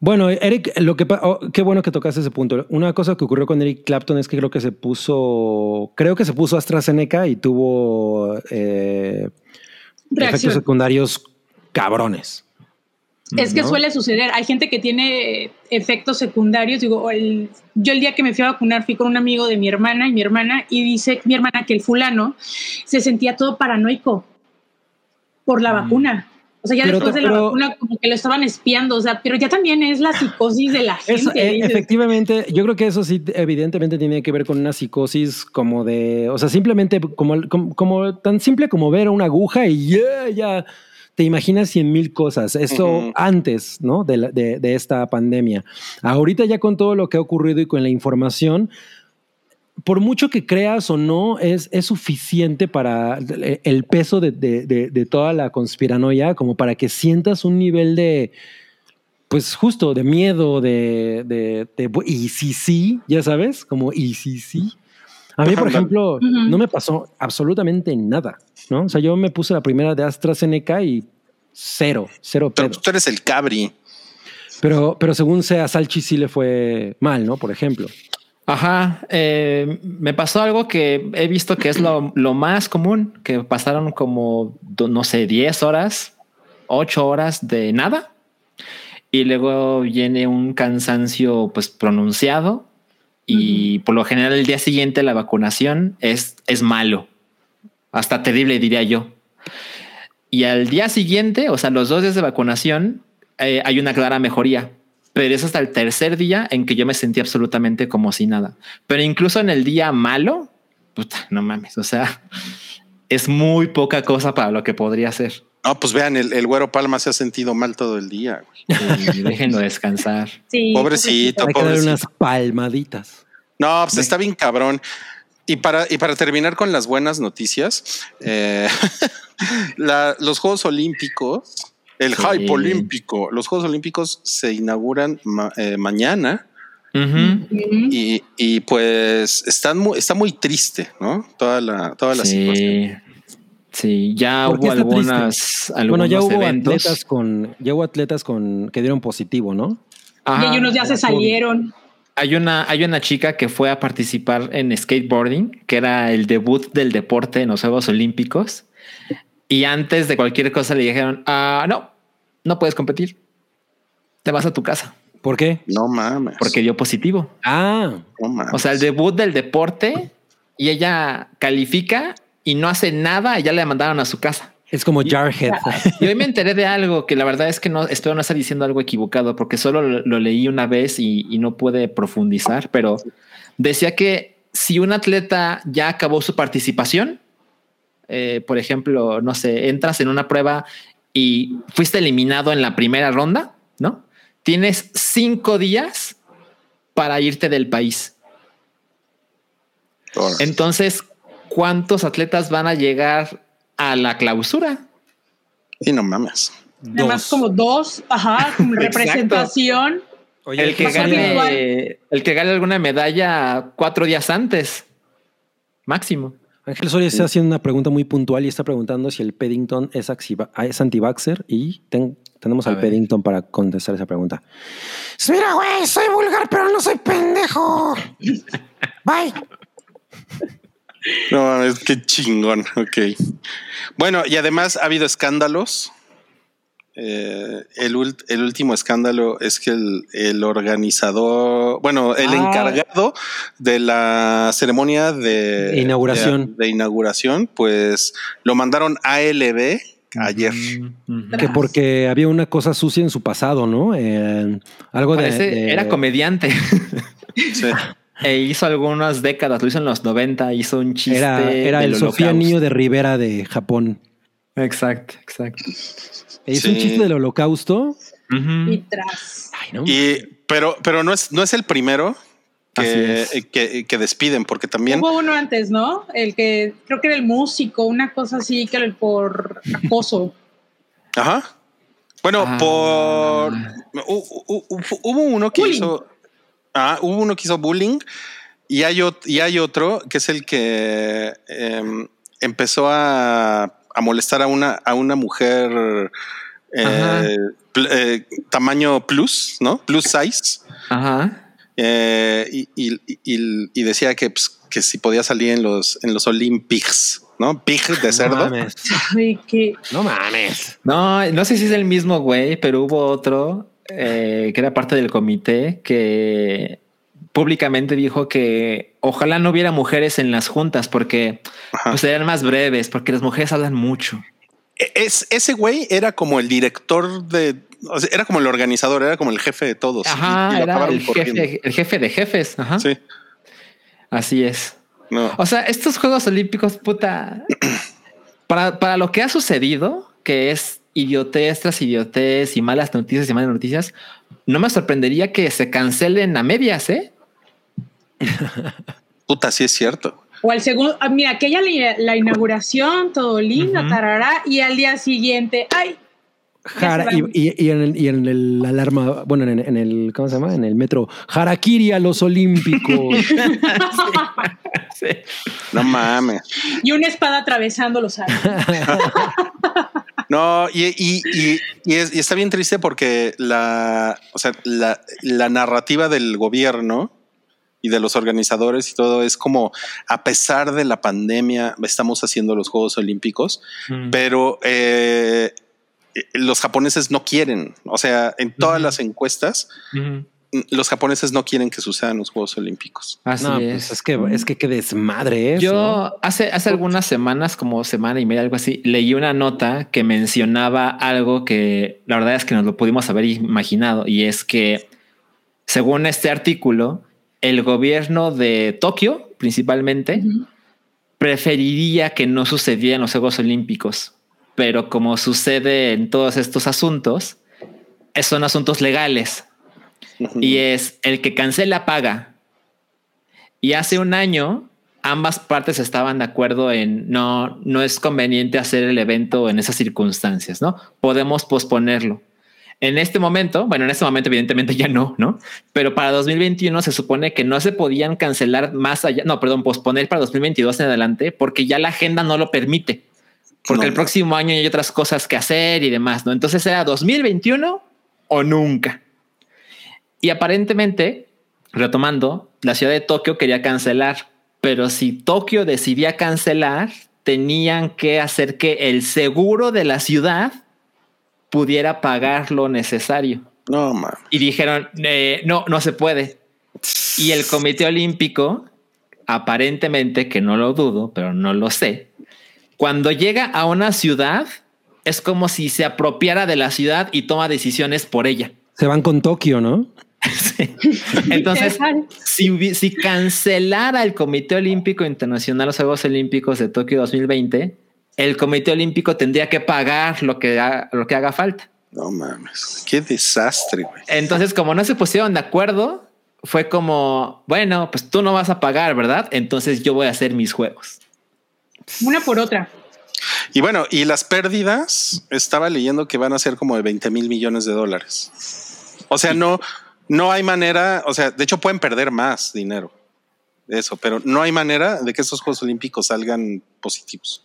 Bueno, Eric, lo que oh, qué bueno que tocaste ese punto. Una cosa que ocurrió con Eric Clapton es que creo que se puso, creo que se puso AstraZeneca y tuvo eh, efectos secundarios cabrones. Es que ¿no? suele suceder. Hay gente que tiene efectos secundarios. Digo, el- yo el día que me fui a vacunar fui con un amigo de mi hermana y mi hermana y dice mi hermana que el fulano se sentía todo paranoico por la vacuna. O sea, ya Pero después de la pero- vacuna como que lo estaban espiando. O sea, pero ya también es la psicosis de la gente. Eso, eh, dices, efectivamente, yo creo que eso sí, evidentemente tiene que ver con una psicosis como de, o sea, simplemente como, como, como tan simple como ver una aguja y ya, ya te imaginas cien mil cosas. Esto Ujú. antes, ¿no? De, la- de, de esta pandemia. Ahorita ya con todo lo que ha ocurrido y con la información, por mucho que creas o no, es, es suficiente para el- el peso de, de- de- de toda la conspiranoia como para que sientas un nivel de, pues justo, de miedo, de, de, de- y sí, sí, ya sabes, como y sí, sí. A mí, por ejemplo, no me pasó absolutamente nada, ¿no? O sea, yo me puse la primera de AstraZeneca y cero, cero Pero pedo. pues, tú eres el cabri. Pero, pero según sea, Salchi sí le fue mal, ¿no? Por ejemplo. Ajá, eh, me pasó algo que he visto que es lo, lo más común, que pasaron como, no sé, 10 horas, 8 horas de nada. Y luego viene un cansancio pues pronunciado y por lo general el día siguiente la vacunación es, es malo, hasta terrible diría yo. Y al día siguiente, o sea, los dos días de vacunación, eh, hay una clara mejoría. Pero es hasta el tercer día en que yo me sentí absolutamente como si nada. Pero incluso en el día malo, puta, no mames. O sea, es muy poca cosa para lo que podría ser. No, pues vean, el, el güero Palma se ha sentido mal todo el día. güey. Déjenlo descansar. sí, Pobrecito. Hay que darle pobrecito. unas palmaditas. No, pues está bien cabrón. Y para, y para terminar con las buenas noticias, eh, la- los Juegos Olímpicos, el Sí. hype olímpico, los Juegos Olímpicos se inauguran ma- eh, mañana. Y, y pues están muy, está muy triste, ¿no? Toda la, toda la situación. Sí, sí, ya ¿Por qué hubo algunas, Bueno, ya hubo eventos. atletas con, ya hubo atletas con que dieron positivo, ¿no? Ajá. y hay unos ya se salieron. Hay una, hay una chica que fue a participar en skateboarding, que era el debut del deporte en los Juegos Olímpicos. Y antes de cualquier cosa le dijeron, ah, no, no puedes competir. Te vas a tu casa ¿Por qué? No mames. porque dio positivo. Ah, No mames. O sea, el debut del deporte y ella califica y no hace nada y ya le mandaron a su casa. es como Jarhead. Y hoy me enteré de algo que la verdad es que no espero no estar diciendo algo equivocado porque solo lo, lo leí una vez y, y no pude profundizar, pero decía que si un atleta ya acabó su participación, eh, por ejemplo, no sé, entras en una prueba y fuiste eliminado en la primera ronda, ¿no? Tienes cinco días para irte del país. Entonces, ¿cuántos atletas van a llegar a la clausura? Y no mames. Además, Dos. como dos, ajá, representación. Oye, el que gane, el que gane alguna medalla cuatro días antes, máximo. Ángel Soria está haciendo una pregunta muy puntual y está preguntando si el Paddington es, ah, es anti-vaxxer y ten- tenemos A al ver. Paddington para contestar esa pregunta. Mira, güey, soy vulgar, pero no soy pendejo. Bye. No mames, qué chingón. Ok. Bueno, y además ha habido escándalos. Eh, el, ult- el último escándalo es que el, el organizador, bueno, el Ah. encargado de la ceremonia de De inauguración. de, de inauguración, pues lo mandaron a ALB ayer. Que porque había una cosa sucia en su pasado, ¿no? Eh, algo de, Parece- de- Era comediante Sí. e hizo algunas décadas, lo hizo en los 90, hizo un chiste. Era, era el Sofía. Niño de Rivera de Japón. Exacto, exacto. E hizo un chiste del holocausto. Y tras. Ay, no. Y, pero, pero no es, no es el primero que, Así que, que despiden, porque también Hubo uno antes, ¿no? El que creo que era el músico, una cosa así que el por acoso. Ajá. Bueno, Ah. por hu- hu- hu- hubo uno que Bullying. hizo ah, hubo uno que hizo bullying y hay, y hay otro que es el que em, empezó a, a molestar a una, a una mujer eh, pl- eh, tamaño plus, ¿no? Plus size. Ajá. Eh, y, y- y- y decía que, pues, que si podía salir en los, en los Olympics, ¿no? Pig de No cerdo. mames. Ay, que No mames. No, no sé si es el mismo güey, pero hubo otro eh, que era parte del comité que públicamente dijo que ojalá no hubiera mujeres en las juntas porque Ajá. pues, serían más breves, porque las mujeres hablan mucho. Es, ese güey era como el director de, o sea, era como el organizador, era como el jefe de todos. Ajá, y era el jefe, el jefe de jefes. Ajá. Sí, Así es. no. O sea, estos Juegos Olímpicos, puta, para, para lo que ha sucedido, que es idiotez tras idiotez y malas noticias y malas noticias, no me sorprendería que se cancelen a medias, ¿eh? Puta, sí es cierto. O al segundo, ah, mira, aquella la, la inauguración, todo lindo, Ujú. tarará, y al día siguiente, ay, Jara- y, van. y- y en el, y en el alarma, bueno, en, en el, ¿cómo se llama? En el metro, Harakiri a los Olímpicos. Sí. No mames. y una espada atravesando los aires. No, y, y, y, y es- y está bien triste porque la, o sea, la, la narrativa del gobierno y de los organizadores y todo es como a pesar de la pandemia estamos haciendo los Juegos Olímpicos, pero eh, los japoneses no quieren. O sea, en todas las encuestas, los japoneses no quieren que sucedan los Juegos Olímpicos. Así no, es. pues es que, es que qué desmadre es. ¿no? Yo hace, hace algunas semanas, como semana y media, algo así, leí una nota que mencionaba algo que la verdad es que nos lo pudimos haber imaginado y es que según este artículo, el gobierno de Tokio principalmente preferiría que no sucedieran los Juegos Olímpicos, pero como sucede en todos estos asuntos, son asuntos legales y es el que cancela paga. Y hace un año ambas partes estaban de acuerdo en no, no es conveniente hacer el evento en esas circunstancias, ¿no? Podemos posponerlo. En este momento, bueno, en este momento evidentemente ya no, ¿no? Pero para 2021 se supone que no se podían cancelar más allá, no, perdón, posponer para 2022 en adelante porque ya la agenda no lo permite. Porque No. el próximo año hay otras cosas que hacer y demás, ¿no? Entonces era 2021 o nunca. Y aparentemente, retomando, la ciudad de Tokio quería cancelar, pero si Tokio decidía cancelar, tenían que hacer que el seguro de la ciudad pudiera pagar lo necesario. No, mames. Y dijeron, eh, no, no se puede. Y el Comité Olímpico, aparentemente, que no lo dudo, pero no lo sé, cuando llega a una ciudad, es como si se apropiara de la ciudad y toma decisiones por ella. Se van con Tokio, ¿no? Sí. Entonces, si, si cancelara el Comité Olímpico Internacional los Juegos Olímpicos de Tokio 2020, el Comité Olímpico tendría que pagar lo que, ha- lo que haga falta. No mames. Qué desastre, güey. Entonces, como no se pusieron de acuerdo, fue como, bueno, pues tú no vas a pagar, ¿verdad? Entonces yo voy a hacer mis juegos. Una por otra. Y bueno, y las pérdidas, estaba leyendo que van a ser como de 20 mil millones de dólares. O sea, no, no hay manera, o sea, de hecho pueden perder más dinero. de Eso, pero no hay manera de que estos Juegos Olímpicos salgan positivos.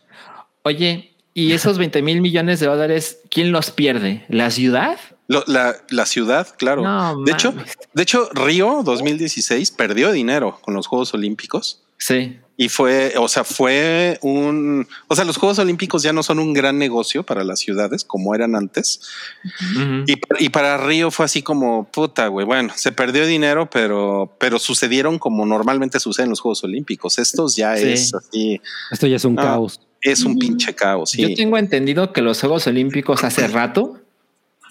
Oye, ¿y esos 20 mil millones de dólares, quién los pierde? ¿La ciudad? Lo- la, la ciudad, claro. No de hecho, de hecho, Río 2016 perdió dinero con los Juegos Olímpicos. Sí. Y fue, o sea, fue un, o sea, los Juegos Olímpicos ya no son un gran negocio para las ciudades como eran antes. Ujú. Y, y para Río fue así como puta, güey. Bueno, se perdió dinero, pero, pero sucedieron como normalmente sucede en los Juegos Olímpicos. Estos ya Sí. es así, Esto ya es un Ah. caos. Es un pinche caos. Sí. Yo tengo entendido que los Juegos Olímpicos hace rato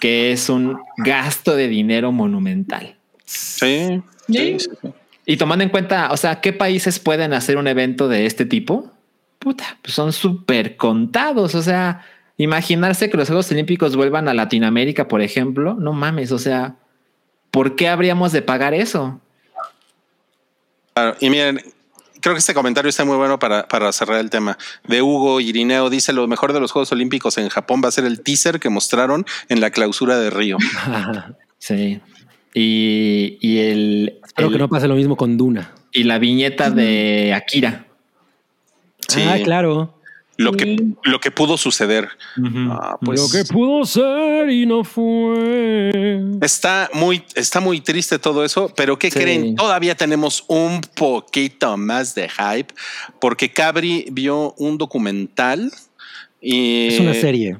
que es un gasto de dinero monumental. Sí, Sí. sí. Y tomando en cuenta, o sea, ¿qué países pueden hacer un evento de este tipo? Puta, pues son súper contados. O sea, imaginarse que los Juegos Olímpicos vuelvan a Latinoamérica, por ejemplo, no mames. O sea, ¿por qué habríamos de pagar eso? Claro, y miren, creo que este comentario está muy bueno para, para cerrar el tema. De Hugo Irineo dice: Lo mejor de los Juegos Olímpicos en Japón va a ser el teaser que mostraron en la clausura de Río. Sí. Y, y el, Espero el- que no pase lo mismo con Duna. y la viñeta de Akira. Sí. Ah, claro. Lo que, lo que pudo suceder. Ah, pues lo que pudo ser y no fue. está muy, está muy triste todo eso, pero ¿qué Sí. creen? Todavía tenemos un poquito más de hype porque Cabri vio un documental y Es una serie.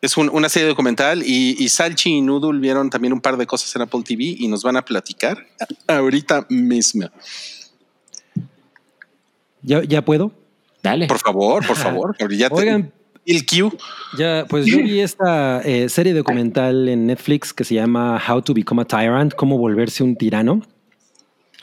Es un- una serie documental y, y Salchi y Noodle vieron también un par de cosas en Apple TV y nos van a platicar ahorita mismo. ¿Ya, ya puedo? Dale. Por favor, por favor, ya te- Oigan, el Q. Ya, pues yo vi esta eh, serie documental en Netflix que se llama How to Become a Tyrant, cómo volverse un tirano.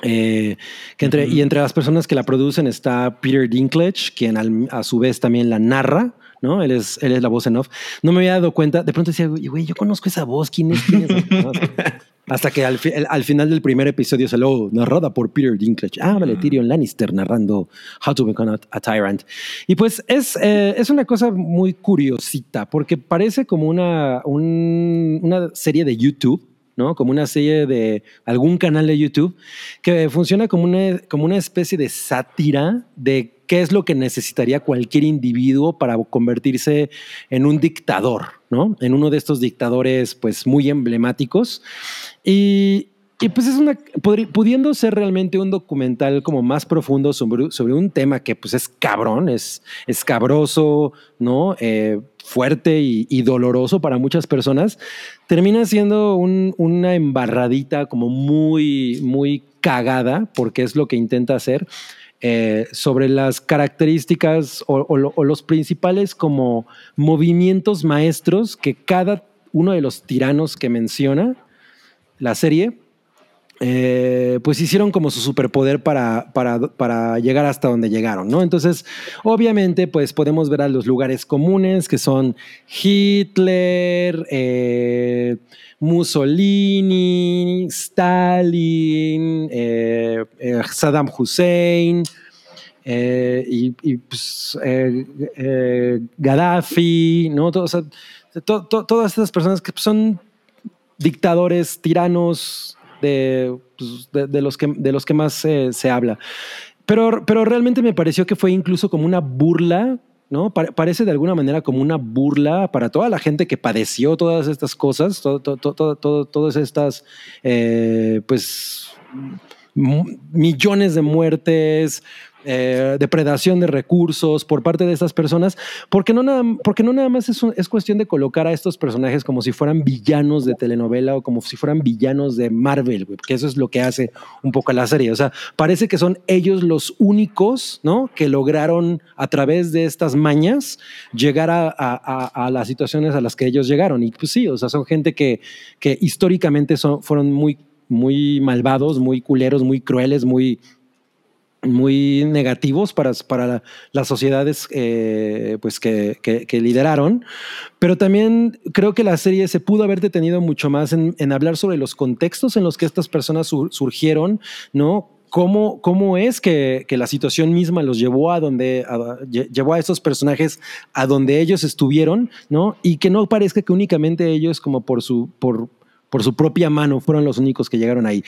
Eh, que entre, Y entre las personas que la producen está Peter Dinklage, quien al- a su vez también la narra, ¿no? Él es, él es la voz en off. No me había dado cuenta, de pronto decía, güey, yo conozco esa voz, ¿quién es? ¿Quién es? Hasta que al, fi- el- al final del primer episodio salió narrada por Peter Dinklage. Ah, vale, Tyrion Lannister narrando How to Become a, a Tyrant. Y pues es, eh, es una cosa muy curiosita, porque parece como una, un- una serie de YouTube, ¿no? Como una serie de algún canal de YouTube que funciona como una, como una especie de sátira de qué es lo que necesitaría cualquier individuo para convertirse en un dictador, ¿no? En uno de estos dictadores, pues, muy emblemáticos. Y, y, pues es una, pudiendo ser realmente un documental como más profundo sobre, un tema que pues es cabrón, es escabroso, ¿no? Eh, fuerte y, doloroso para muchas personas, termina siendo un- una embarradita como muy, muy cagada, porque es lo que intenta hacer, eh, sobre las características o, o lo- o los principales como movimientos maestros que cada uno de los tiranos que menciona la serie, eh, pues hicieron como su superpoder para, para, llegar hasta donde llegaron, ¿no? Entonces, obviamente, pues podemos ver a los lugares comunes que son Hitler, eh, Mussolini, Stalin, eh, Saddam Hussein. y, y, pues, Gaddafi, ¿no? Todo- todas estas personas que son dictadores, tiranos, de, pues, de, de los, que, de los que más eh, se habla. Pero, pero realmente me pareció que fue incluso como una burla ¿no? Pa- parece de alguna manera como una burla para toda la gente que padeció todas estas cosas, todas estas, eh, pues, millones de muertes, eh, depredación de recursos por parte de estas personas, porque no nada, porque no nada más es, es cuestión de colocar a estos personajes como si fueran villanos de telenovela o como si fueran villanos de Marvel, güey, porque eso es lo que hace un poco la serie. O sea, parece que son ellos los únicos, ¿no? Que lograron a través de estas mañas llegar a- a las situaciones a las que ellos llegaron. Y pues sí, o sea, son gente que, que históricamente son, fueron muy, muy malvados, muy culeros, muy crueles, muy muy negativos para, para la- las sociedades eh, pues que, que- que lideraron, pero también creo que la serie se pudo haber detenido mucho más en, en hablar sobre los contextos en los que estas personas sur- surgieron, ¿no? ¿Cómo, cómo es que, que la situación misma los llevó a donde a- lle- llevó a esos personajes a donde ellos estuvieron, ¿no? Y que no parezca que únicamente ellos como por su por por su propia mano fueron los únicos que llegaron ahí.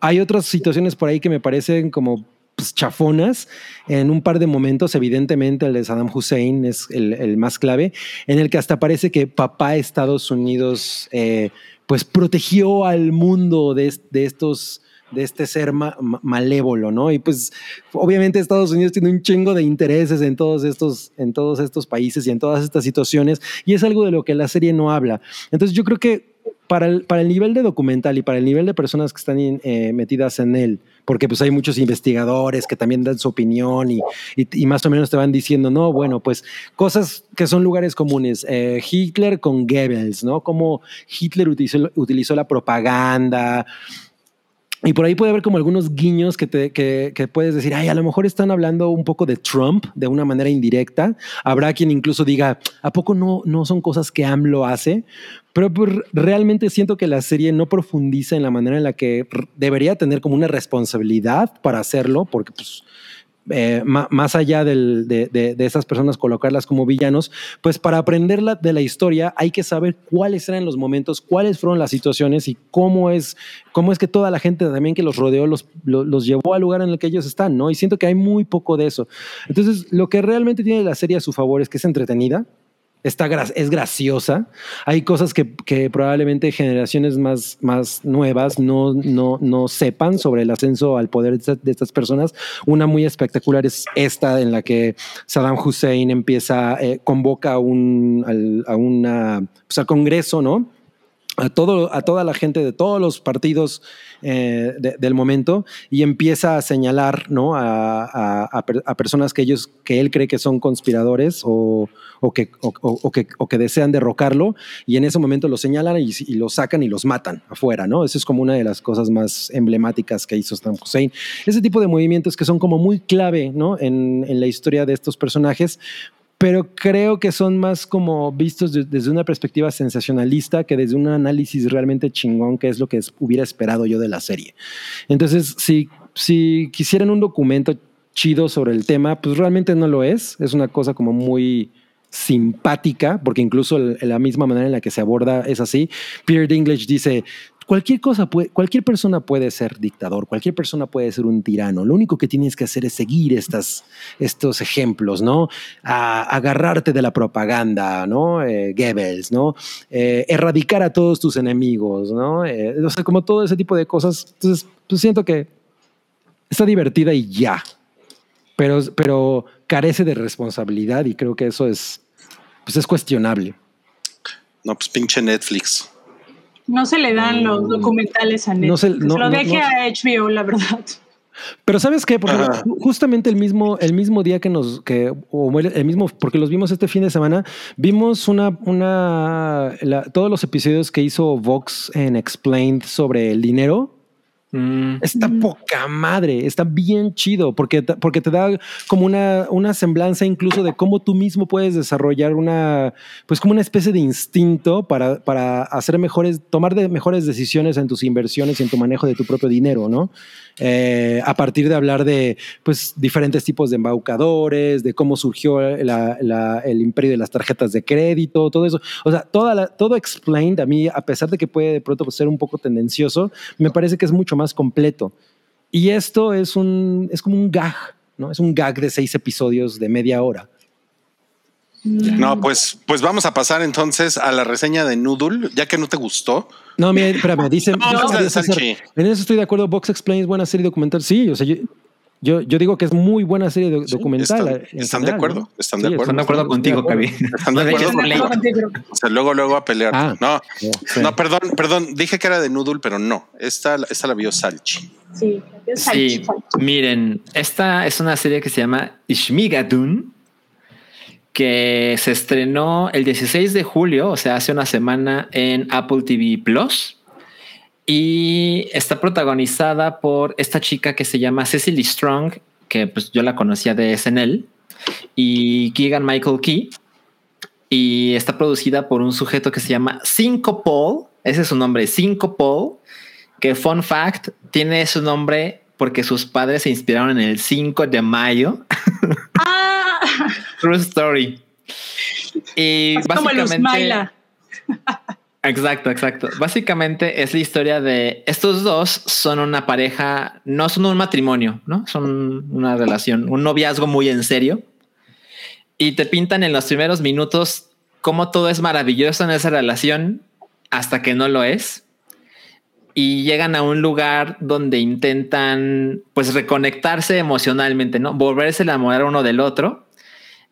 Hay otras situaciones por ahí que me parecen como pues, chafonas en un par de momentos, evidentemente el de Saddam Hussein es el, más clave, en el que hasta parece que papá Estados Unidos eh, pues protegió al mundo de, de estos de este ser ma- ma- malévolo, ¿no? Y pues obviamente Estados Unidos tiene un chingo de intereses en todos estos en todos estos países y en todas estas situaciones y es algo de lo que la serie no habla. Entonces yo creo que para el, para el nivel de documental y para el nivel de personas que están eh, metidas en él, porque pues hay muchos investigadores que también dan su opinión y, y, más o menos te van diciendo, no, bueno, pues cosas que son lugares comunes. Eh, Hitler con Goebbels, ¿no? Cómo Hitler utilizó, utilizó la propaganda. Y por ahí puede haber como algunos guiños que, te, que, puedes decir, ay, a lo mejor están hablando un poco de Trump de una manera indirecta. Habrá quien incluso diga, ¿a poco no, no son cosas que AMLO hace? Pero pues, realmente siento que la serie no profundiza en la manera en la que debería tener como una responsabilidad para hacerlo, porque pues eh, más allá de, de, de, esas personas colocarlas como villanos, pues para aprender la, de la historia hay que saber cuáles eran los momentos, cuáles fueron las situaciones y cómo es, cómo es que toda la gente también que los rodeó los, los, los llevó al lugar en el que ellos están, ¿no? Y siento que hay muy poco de eso. Entonces, lo que realmente tiene la serie a su favor es que es entretenida, Está, es graciosa. Hay cosas que, probablemente generaciones más, más nuevas no, no, no sepan sobre el ascenso al poder de estas personas. Una muy espectacular es esta en la que Saddam Hussein empieza, eh, convoca a, un, a una, pues al Congreso, ¿no? A, todo, a toda la gente de todos los partidos eh, de, del momento y empieza a señalar ¿no? a, a, personas que ellos que él cree que son conspiradores o, o que, o, que, o que desean derrocarlo y en ese momento lo señalan y, y lo sacan y los matan afuera, ¿no? Eso es como una de las cosas más emblemáticas que hizo Saddam Hussein. Ese tipo de movimientos que son como muy clave, ¿no? En, en la historia de estos personajes, pero creo que son más como vistos de, desde una perspectiva sensacionalista que desde un análisis realmente chingón, que es lo que hubiera esperado yo de la serie. Entonces, si, si quisieran un documento chido sobre el tema, pues realmente no lo es. Es una cosa como muy simpática, porque incluso la misma manera en la que se aborda es así. Peter Dinklage dice, cualquier cosa, cualquier persona puede ser dictador, cualquier persona puede ser un tirano. Lo único que tienes que hacer es seguir estos ejemplos, ¿no? Agarrarte de la propaganda, ¿no? Eh, Goebbels, ¿no? Eh, erradicar a todos tus enemigos, ¿no? Eh, o sea, como todo ese tipo de cosas. Entonces, pues siento que está divertida y ya. Pero, pero carece de responsabilidad y creo que eso es, pues es cuestionable. No, pues pinche Netflix. No se le dan los documentales a Netflix. No se, no, lo deje no, a HBO, la verdad. Pero sabes qué, porque ah. justamente el mismo, el mismo día que nos, que, o el mismo, porque los vimos este fin de semana, vimos una, una, la, todos los episodios que hizo Vox en Explained sobre el dinero. Mm. Está poca madre, está bien chido porque, te- porque te da como una, una semblanza incluso de cómo tú mismo puedes desarrollar una, pues como una especie de instinto para, para hacer mejores, tomar de mejores decisiones en tus inversiones y en tu manejo de tu propio dinero, ¿no? Eh, a partir de hablar de pues diferentes tipos de embaucadores, de cómo surgió la- la- el imperio de las tarjetas de crédito, todo eso. O sea, toda la- todo explained a mí, a pesar de que puede de pronto ser un poco tendencioso, me parece que es mucho más completo. Y esto es un, es como un gag, ¿no? Es un gag de seis episodios de media hora. No, pues, pues vamos a pasar entonces a la reseña de Noodle, ya que no te gustó. No, mira, espérame, dice, No, dice es la de César, Salchi. en eso estoy de acuerdo, Box Explain es buena serie documental. Sí, o sea, yo, yo, yo digo que es muy buena serie do- Sí, documental. están- están de acuerdo, ¿no? están de acuerdo. Están de acuerdo contigo. Cavi. Están de acuerdo contigo. O sea, luego, luego a pelear. Ah. no, Sí. no, perdón, perdón. Dije que era de Noodle, pero no. Esta, esta la vio Salchi. Sí, Sí, salchi, salchi. miren, esta es una serie que se llama Ishmigadun, que se estrenó el 16 de julio, o sea, hace una semana en Apple TV Plus. Y está protagonizada por esta chica que se llama Cecily Strong, que pues yo la conocía de SNL, y Keegan Michael Key. Y está producida por un sujeto que se llama Cinco Paul. Ese es su nombre, Cinco Paul. Que fun fact, tiene su nombre porque sus padres se inspiraron en el 5 de mayo. Ah, True story. Y básicamente. Exacto, exacto. Básicamente es la historia de estos dos son una pareja, no son un matrimonio, ¿no? Son una relación, un noviazgo muy en serio. Y te pintan en los primeros minutos cómo todo es maravilloso en esa relación hasta que no lo es. Y llegan a un lugar donde intentan pues reconectarse emocionalmente, ¿no? Volverse a enamorar uno del otro.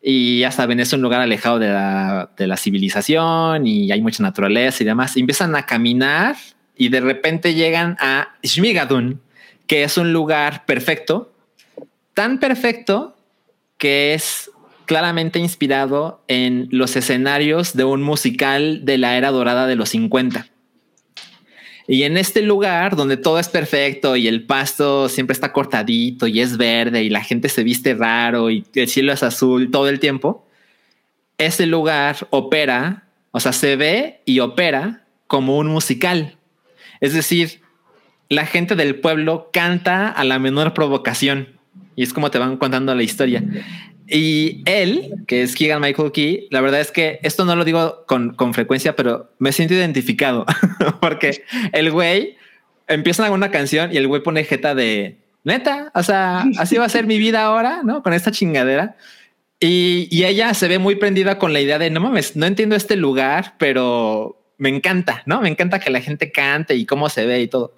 Y ya saben, es un lugar alejado de la, de la civilización y hay mucha naturaleza y demás. Y empiezan a caminar y de repente llegan a Shmigadun, que es un lugar perfecto, tan perfecto que es claramente inspirado en los escenarios de un musical de la era dorada de los 50. Y en este lugar donde todo es perfecto y el pasto siempre está cortadito y es verde y la gente se viste raro y el cielo es azul todo el tiempo, ese lugar opera, o sea, se ve y opera como un musical. Es decir, la gente del pueblo canta a la menor provocación y es como te van contando la historia. Y él, que es Keegan Michael Key, la verdad es que esto no lo digo con, con frecuencia, pero me siento identificado porque el güey empieza una canción y el güey pone jeta de neta. O sea, así va a ser mi vida ahora, no con esta chingadera. Y, y ella se ve muy prendida con la idea de no mames, no entiendo este lugar, pero me encanta, no me encanta que la gente cante y cómo se ve y todo.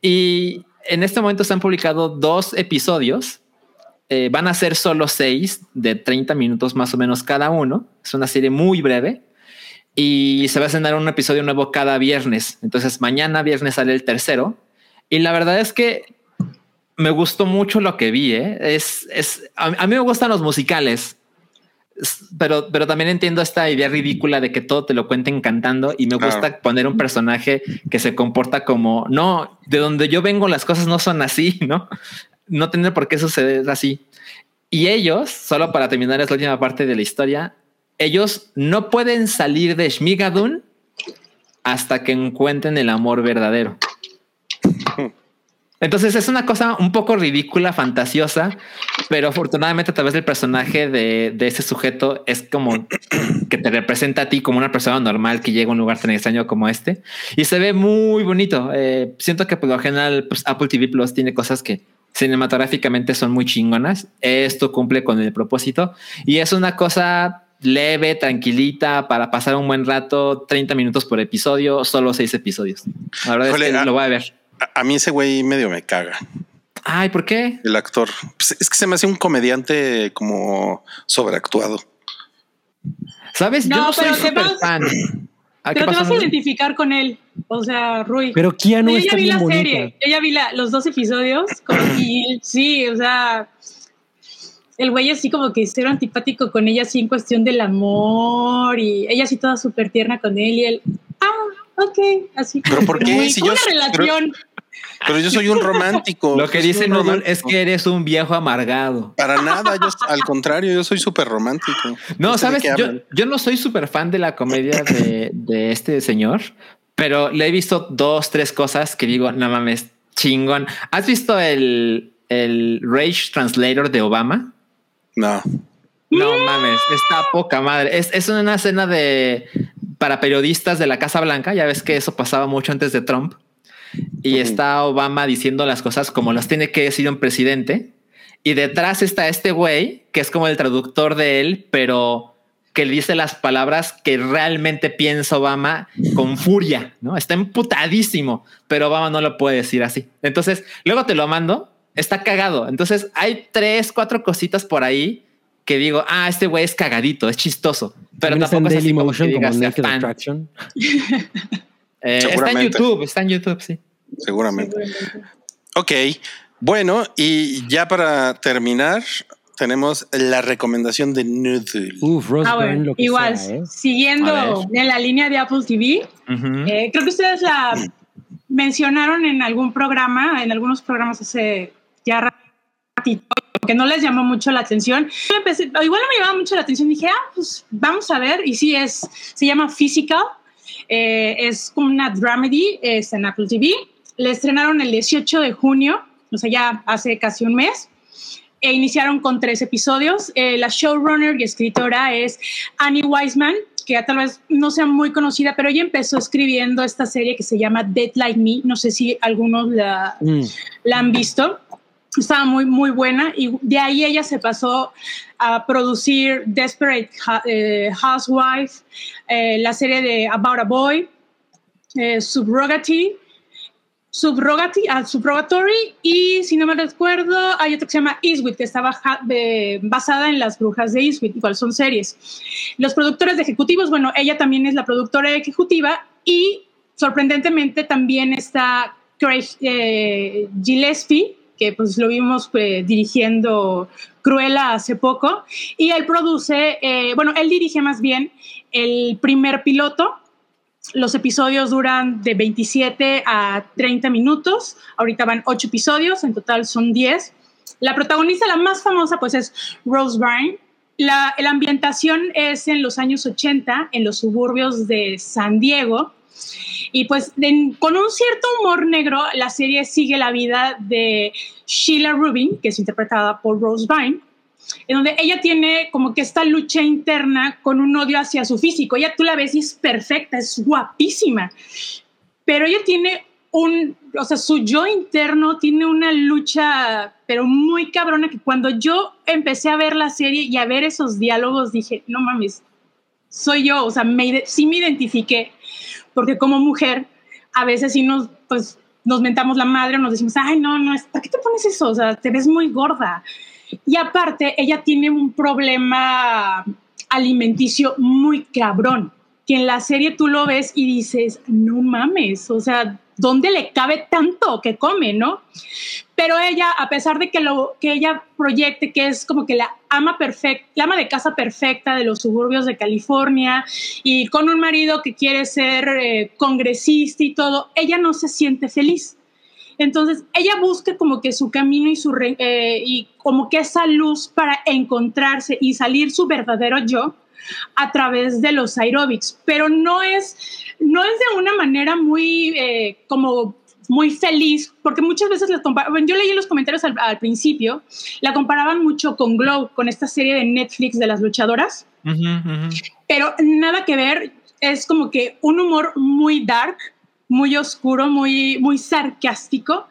Y en este momento se han publicado dos episodios eh, van a ser solo seis de 30 minutos más o menos cada uno. Es una serie muy breve y se va a estrenar un episodio nuevo cada viernes. Entonces mañana viernes sale el tercero y la verdad es que me gustó mucho lo que vi. ¿eh? Es, es a, a, mí me gustan los musicales, pero, pero también entiendo esta idea ridícula de que todo te lo cuenten cantando y me gusta claro. poner un personaje que se comporta como no, de donde yo vengo las cosas no son así, no? No tiene por qué suceder así. Y ellos, solo para terminar es la última parte de la historia, ellos no pueden salir de Shmigadun hasta que encuentren el amor verdadero. Entonces es una cosa un poco ridícula, fantasiosa, pero afortunadamente a través del personaje de, de, ese sujeto es como que te representa a ti como una persona normal que llega a un lugar tan extraño como este y se ve muy bonito. Eh, siento que por lo general pues, Apple TV Plus tiene cosas que cinematográficamente son muy chingonas. Esto cumple con el propósito y es una cosa leve, tranquilita para pasar un buen rato, 30 minutos por episodio, solo seis episodios. La verdad es que a, lo voy a ver. A, a, mí ese güey medio me caga. Ay, ¿por qué? El actor. Pues es que se me hace un comediante como sobreactuado. ¿Sabes? No, Yo no soy pero super fan. Ah, pero te vas a identificar con él. O sea, Rui. Pero Keanu yo está ya vi bien la bonita. serie. Yo ya vi la, los dos episodios. Con, y sí, o sea, el güey así como que cero antipático con ella, así en cuestión del amor. Y ella así toda súper tierna con él. Y él, ah, ok, así. ¿Pero por qué? Una yo- relación. Pero yo soy un romántico. Lo que dice Nodul es que eres un viejo amargado. Para nada, yo al contrario, yo soy súper romántico. No, sé sabes, yo, yo no soy súper fan de la comedia de, de este señor, pero le he visto dos, tres cosas que digo, no mames, chingón. ¿Has visto el, el Rage Translator de Obama? No. No mames, está poca madre. Es, es una escena de para periodistas de la Casa Blanca. Ya ves que eso pasaba mucho antes de Trump. Y está Obama diciendo las cosas como las tiene que decir un presidente. Y detrás está este güey que es como el traductor de él, pero que le dice las palabras que realmente piensa Obama con furia, ¿no? Está emputadísimo, pero Obama no lo puede decir así. Entonces, luego te lo mando, está cagado. Entonces, hay tres, cuatro cositas por ahí que digo, ah, este güey es cagadito, es chistoso, pero También está en tampoco es así como que como digas, sea Naked fan. Attraction. Eh, está en. YouTube, está en YouTube, sí. Seguramente. Ok, bueno, y ya para terminar, tenemos la recomendación de Noodle. Uf, Rose Ah, Byrne, bueno, lo que igual, sea, ¿eh? siguiendo en la línea de Apple TV, eh, creo que ustedes la mencionaron en algún programa, en algunos programas hace ya ratito, que no les llamó mucho la atención. Yo empecé- igual no me llamaba mucho la atención, dije, ah, pues vamos a ver, y sí, es, se llama Physical, eh, es como una dramedy, es en Apple TV, le estrenaron el 18 de junio, o sea, ya hace casi un mes, e iniciaron con tres episodios. Eh, la showrunner y escritora es Annie Wiseman, que ya tal vez no sea muy conocida, pero ella empezó escribiendo esta serie que se llama Dead Like Me. No sé si algunos la, Mm. la han visto. Estaba muy, muy buena y de ahí ella se pasó a producir Desperate eh, Housewife, eh, la serie de About a Boy, eh, Subrogatory, ah, Subrogatory y si no me recuerdo hay otra que se llama Eastwood que está baja- de- basada en las brujas de Eastwood, igual son series. Los productores ejecutivos, bueno, ella también es la productora ejecutiva y sorprendentemente también está Craig eh, Gillespie, que pues lo vimos eh, dirigiendo Cruella hace poco, y él produce, eh, bueno, él dirige más bien el primer piloto. Los episodios duran de 27 a 30 minutos. Ahorita van 8 episodios, en total son 10. La protagonista, la más famosa, pues es Rose Byrne. La, ambientación es en los años 80, en los suburbios de San Diego. Y pues con un cierto humor negro, la serie sigue la vida de Sheila Rubin, que es interpretada por Rose Byrne, en donde ella tiene como que esta lucha interna con un odio hacia su físico. Ella tú la ves y es perfecta, es guapísima, pero ella tiene un, o sea, su yo interno tiene una lucha, pero muy cabrona, que cuando yo empecé a ver la serie y a ver esos diálogos, dije, no mames, soy yo, o sea, me, sí me identifiqué, porque como mujer, a veces sí nos, pues, nos mentamos la madre o nos decimos, ay, no, no, ¿para qué te pones eso? O sea, te ves muy gorda. Y aparte, ella tiene un problema alimenticio muy cabrón, que en la serie tú lo ves y dices, no mames, o sea, ¿dónde le cabe tanto que come, no? Pero ella, a pesar de que lo que ella proyecte que es como que la ama perfecta, la ama de casa perfecta de los suburbios de California y con un marido que quiere ser eh, congresista y todo, ella no se siente feliz. Entonces, ella busca como que su camino y, su re- eh, y como que esa luz para encontrarse y salir su verdadero yo a través de los aerobics, pero no es, no es de una manera muy eh, como muy feliz, porque muchas veces la comparaban, yo leí los comentarios al, al principio, la comparaban mucho con Glow, con esta serie de Netflix de las luchadoras, pero nada que ver, es como que un humor muy dark, muy oscuro, muy, muy sarcástico.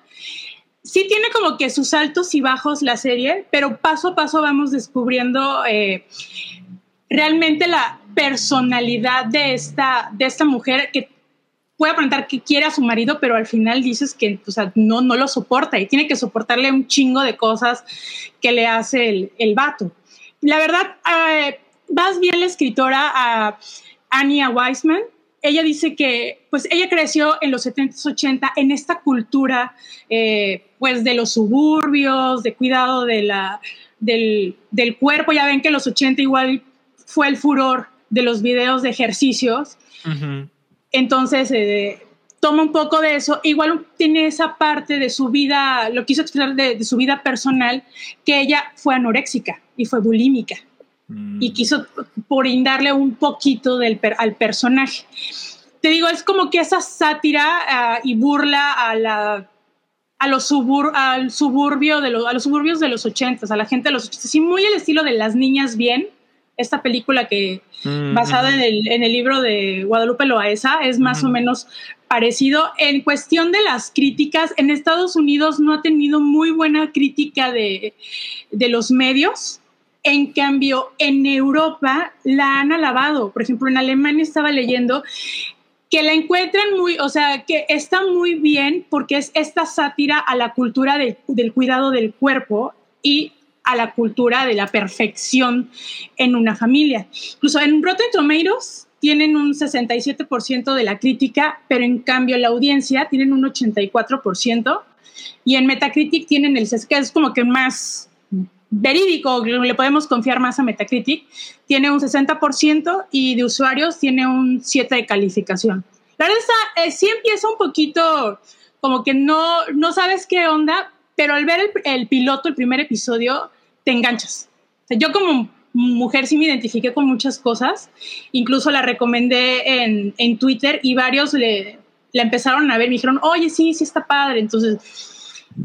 Sí tiene como que sus altos y bajos la serie, pero paso a paso vamos descubriendo eh, realmente la personalidad de esta, de esta mujer que puede aparentar que quiere a su marido, pero al final dices que o sea, no, no lo soporta y tiene que soportarle un chingo de cosas que le hace el, el vato. La verdad, eh, vas bien la escritora a Anya Weisman. Ella dice que, pues, ella creció en los 70s, 80 en esta cultura, eh, pues, de los suburbios, de cuidado de la, del, del cuerpo. Ya ven que en los 80 igual fue el furor de los videos de ejercicios. Entonces, eh, toma un poco de eso. Igual tiene esa parte de su vida, lo quiso expresar de, de su vida personal, que ella fue anoréxica y fue bulímica. Y quiso brindarle un poquito del per- al personaje. Te digo, es como que esa sátira ah, y burla a la a los subur al suburbio de los a los suburbios de los ochentas, a la gente de los ochentas, sí, muy el estilo de las niñas bien. Esta película que Mm, basada en el, en el libro de Guadalupe Loaesa es más o menos parecido. En cuestión de las críticas, en Estados Unidos no ha tenido muy buena crítica de, de los medios. En cambio, en Europa la han alabado. Por ejemplo, en Alemania estaba leyendo que la encuentran muy, o sea, que está muy bien porque es esta sátira a la cultura del, cuidado del cuerpo y a la cultura de la perfección en una familia. Incluso en Rotten Tomatoes tienen un 67% de la crítica, pero en cambio la audiencia tienen un 84% y en Metacritic tienen el que es como que más verídico, le podemos confiar más a Metacritic, tiene un 60% y de usuarios tiene un 7 de calificación. La verdad está, eh, sí empieza un poquito como que no, no sabes qué onda, pero al ver el, piloto, el primer episodio, te enganchas. Yo como mujer sí me identifiqué con muchas cosas, incluso la recomendé en, en Twitter y varios le, la empezaron a ver, me dijeron, oye, sí, sí está padre, entonces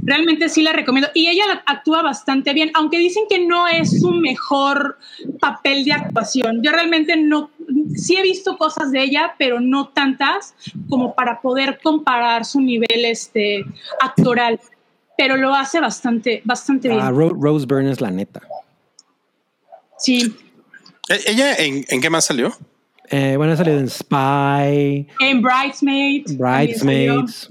realmente sí la recomiendo. Y ella actúa bastante bien, aunque dicen que no es su mejor papel de actuación. Yo realmente no, sí he visto cosas de ella, pero no tantas como para poder comparar su nivel este, actoral. Pero lo hace bastante, bastante bien. Ah, Ro- Rose Byrne es la neta. Sí. ¿E- ¿Ella en, en qué más salió? Eh, bueno, ha salido en Spy, En Bridesmaids. Bridesmaids.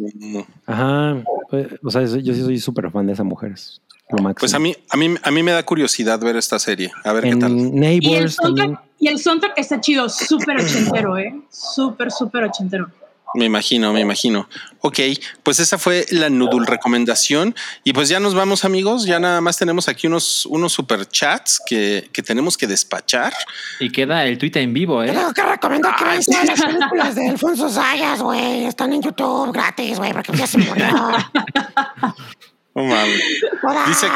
Ajá. Eh, O sea, yo sí soy súper fan de esa mujer. es Lo máximo. Pues a mí, a mí, a mí me da curiosidad ver esta serie. A ver qué tal. Y el, también. soundtrack, y el soundtrack está chido, súper ochentero, ¿eh? Súper, súper ochentero. Me imagino, me imagino. Ok, pues esa fue la Nudul recomendación. Y pues ya nos vamos, amigos. Ya nada más tenemos aquí unos, unos super chats que, que tenemos que despachar. Y queda el tweet en vivo, ¿eh? Creo que recomiendo que veáis todas las películas de Alfonso Sayas, güey. Están en YouTube gratis, güey, porque ya se murió. No mames. Dice,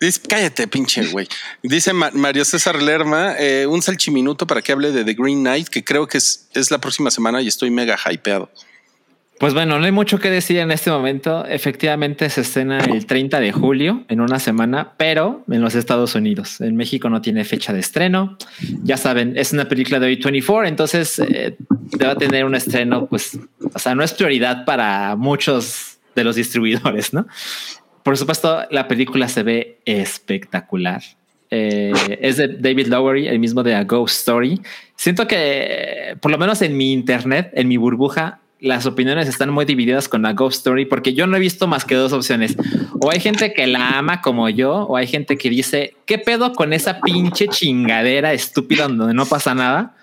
dice- cállate, pinche güey. Dice Ma- Mario César Lerma, eh, un salchiminuto para que hable de The Green Knight, que creo que es, es la próxima semana y estoy mega hypeado. Pues bueno, no hay mucho que decir en este momento. Efectivamente se estrena el 30 de julio en una semana, pero en los Estados Unidos. En México no tiene fecha de estreno. Ya saben, es una película de A24, entonces eh, va a tener un estreno, pues, o sea, no es prioridad para muchos de los distribuidores, ¿no? Por supuesto, la película se ve espectacular. Eh, es de David Lowery, el mismo de A Ghost Story. Siento que, por lo menos en mi internet, en mi burbuja, las opiniones están muy divididas con A Ghost Story porque yo no he visto más que dos opciones. O hay gente que la ama como yo, o hay gente que dice, ¿qué pedo con esa pinche chingadera estúpida donde no pasa nada?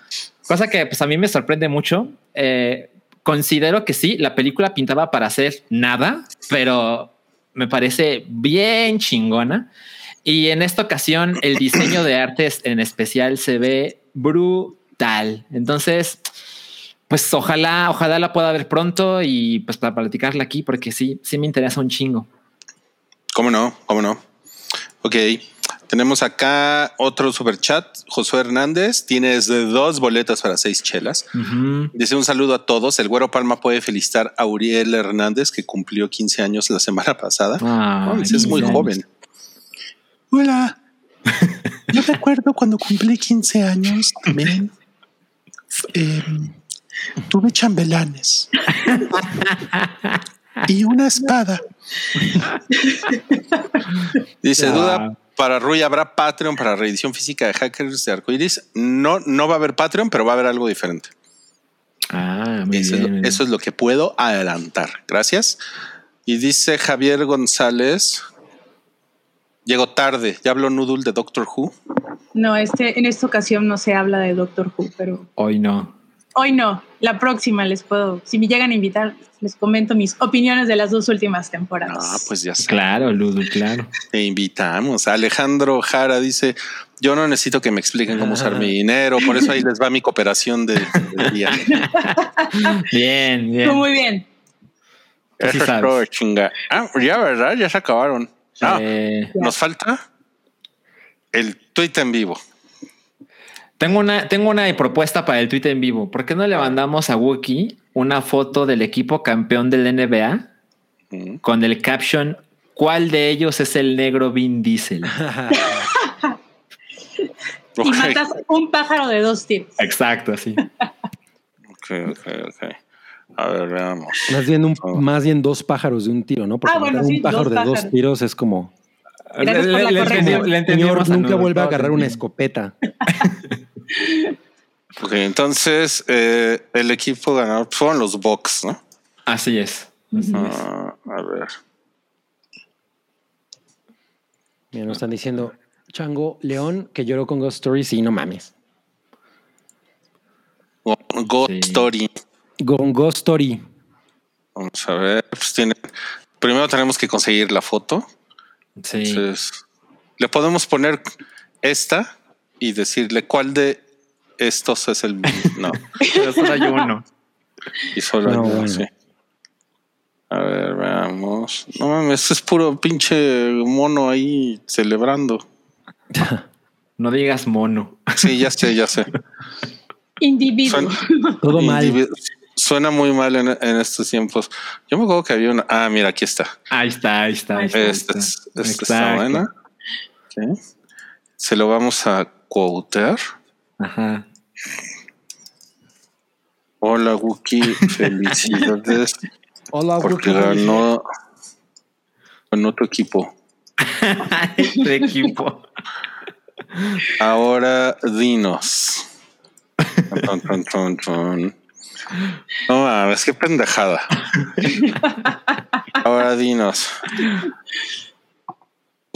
Cosa que pues a mí me sorprende mucho. Eh, considero que sí, la película pintaba para hacer nada, pero me parece bien chingona. Y en esta ocasión el diseño de artes en especial se ve brutal. Entonces, pues ojalá, ojalá la pueda ver pronto y pues para platicarla aquí, porque sí, sí me interesa un chingo. ¿Cómo no? ¿Cómo no? Ok. Tenemos acá otro super chat. Josué Hernández, tienes dos boletas para seis chelas. Dice un saludo a todos. El Güero Palma puede felicitar a Uriel Hernández, que cumplió 15 años la semana pasada. Mames, es muy joven. Hola. Yo recuerdo cuando cumplí 15 años también. eh, tuve chambelanes y una espada. Dice Ah. duda para Rui habrá Patreon para reedición física de Hackers de Arcoiris. No, no va a haber Patreon, pero va a haber algo diferente. Ah, muy Eso es, bien. lo, eso es lo que puedo adelantar. Gracias. Y dice Javier González. Llegó tarde. Ya habló Noodle de Doctor Who. No, este, en esta ocasión no se habla de Doctor Who, pero Hoy no. Hoy no. La próxima les puedo, si me llegan a invitar, les comento mis opiniones de las dos últimas temporadas. Ah, pues ya está. Claro, Ludo, claro. Te invitamos. Alejandro Jara dice: Yo no necesito que me expliquen cómo usar mi dinero, por eso ahí les va mi cooperación de- del día. Bien, Tú bien. muy bien. Sí Eso es sabes. todo, chinga. Ah, ya, ¿verdad? Ya se acabaron. Ah, Eh, nos falta el tweet en vivo. Tengo una, tengo una propuesta para el tweet en vivo. ¿Por qué no le mandamos a Wookie una foto del equipo campeón del NBA con el caption ¿Cuál de ellos es el negro Vin Diesel? Y matas un pájaro de dos tiros. Exacto, así. ok, ok, ok. A ver, veamos. Más bien, un, Oh. más bien dos pájaros de un tiro, ¿no? Porque Ah, bueno, sí, un pájaro dos de dos tiros es como. Gracias por la le corrección. Señor, nunca vuelve a agarrar una escopeta. Ok, entonces eh, el equipo ganador fueron los Bucks, ¿no? Así es. Ah, a ver. Mira, nos están diciendo, Chango, León, que lloró con Ghost Story. Sí, no mames. Go- Ghost Sí. Story. Con Ghost Story. Vamos a ver. Pues tiene. Primero tenemos que conseguir la foto. Sí. Entonces, le podemos poner esta y decirle cuál de estos es el. No, Pero solo hay uno. y solo hay No, uno, bueno. sí. A ver, veamos. No mames, esto es puro pinche mono ahí celebrando. No digas mono. Sí, ya sé, ya sé. Individuo. Suena, Todo mal. suena muy mal en, en estos tiempos. Yo me acuerdo que había una. Ah, mira, aquí está. Ahí está, ahí está. Ahí está, ahí Esta, está. es- esta está Exacto. buena. Se lo vamos a Ajá. Hola, Wookie. Felicidades Hola, porque Wookie. ganó, ganó tu equipo. este equipo. Ahora dinos. No mames, qué pendejada. Ahora dinos.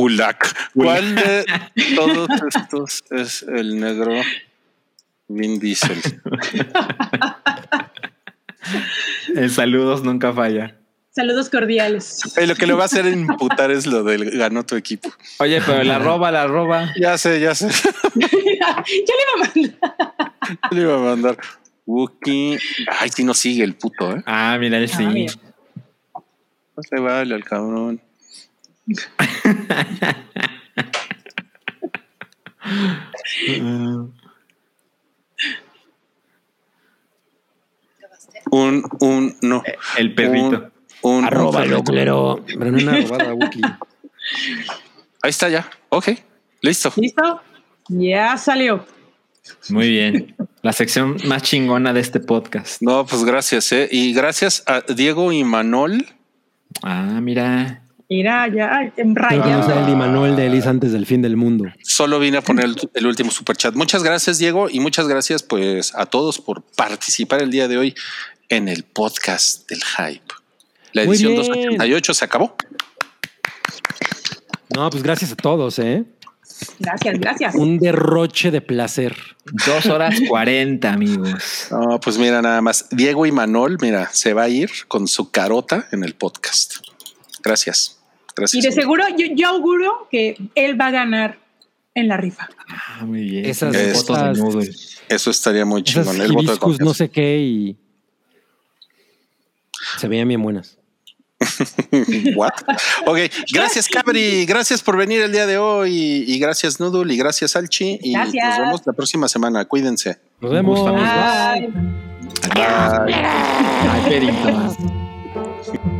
Ulak. ¿Cuál de todos estos es el negro Vin Diesel? El saludos nunca falla. Saludos cordiales. Eh, lo que le va a hacer imputar es lo del ganó tu equipo. Oye, pero la roba, la roba. Ya sé, ya sé. Yo le iba a mandar. Le iba a mandar Wookie. Ay, si no sigue el puto, ¿eh? Ah, mira, él sí. Ah, mira. No se vale al cabrón. Un, un, no. El perrito. Un, un- Arróbalo, un- culero. Pero no una robada, Wookie. Ahí está ya. Ok, listo. ¿Listo? Ya salió. Muy bien. La sección más chingona de este podcast. No, pues gracias, ¿eh? Y gracias a Diego y Manol. Ah, mira. Mira, ya Tengo que rayado. conocer el Imanuel de Elis antes del fin del mundo. Solo vine a poner el, el último super chat. Muchas gracias, Diego, y muchas gracias, pues, a todos por participar el día de hoy en el podcast del Hype. La edición bien. 288 se acabó. No, pues gracias a todos, ¿eh? Gracias, gracias. Un derroche de placer. Dos horas cuarenta, amigos. No, pues mira, nada más. Diego y Manol, mira, se va a ir con su carota en el podcast. Gracias. Y de seguro, yo, yo auguro que él va a ganar en la rifa. Ah, muy bien. Esas- esas- Noodle. Eso estaría muy chingón. El voto de no sé qué y se veían bien buenas. What? Ok, gracias Cabri, gracias por venir el día de hoy y gracias Noodle y gracias Alchi y Gracias. nos vemos la próxima semana. Cuídense. Nos vemos. amigos. Bye. Ay,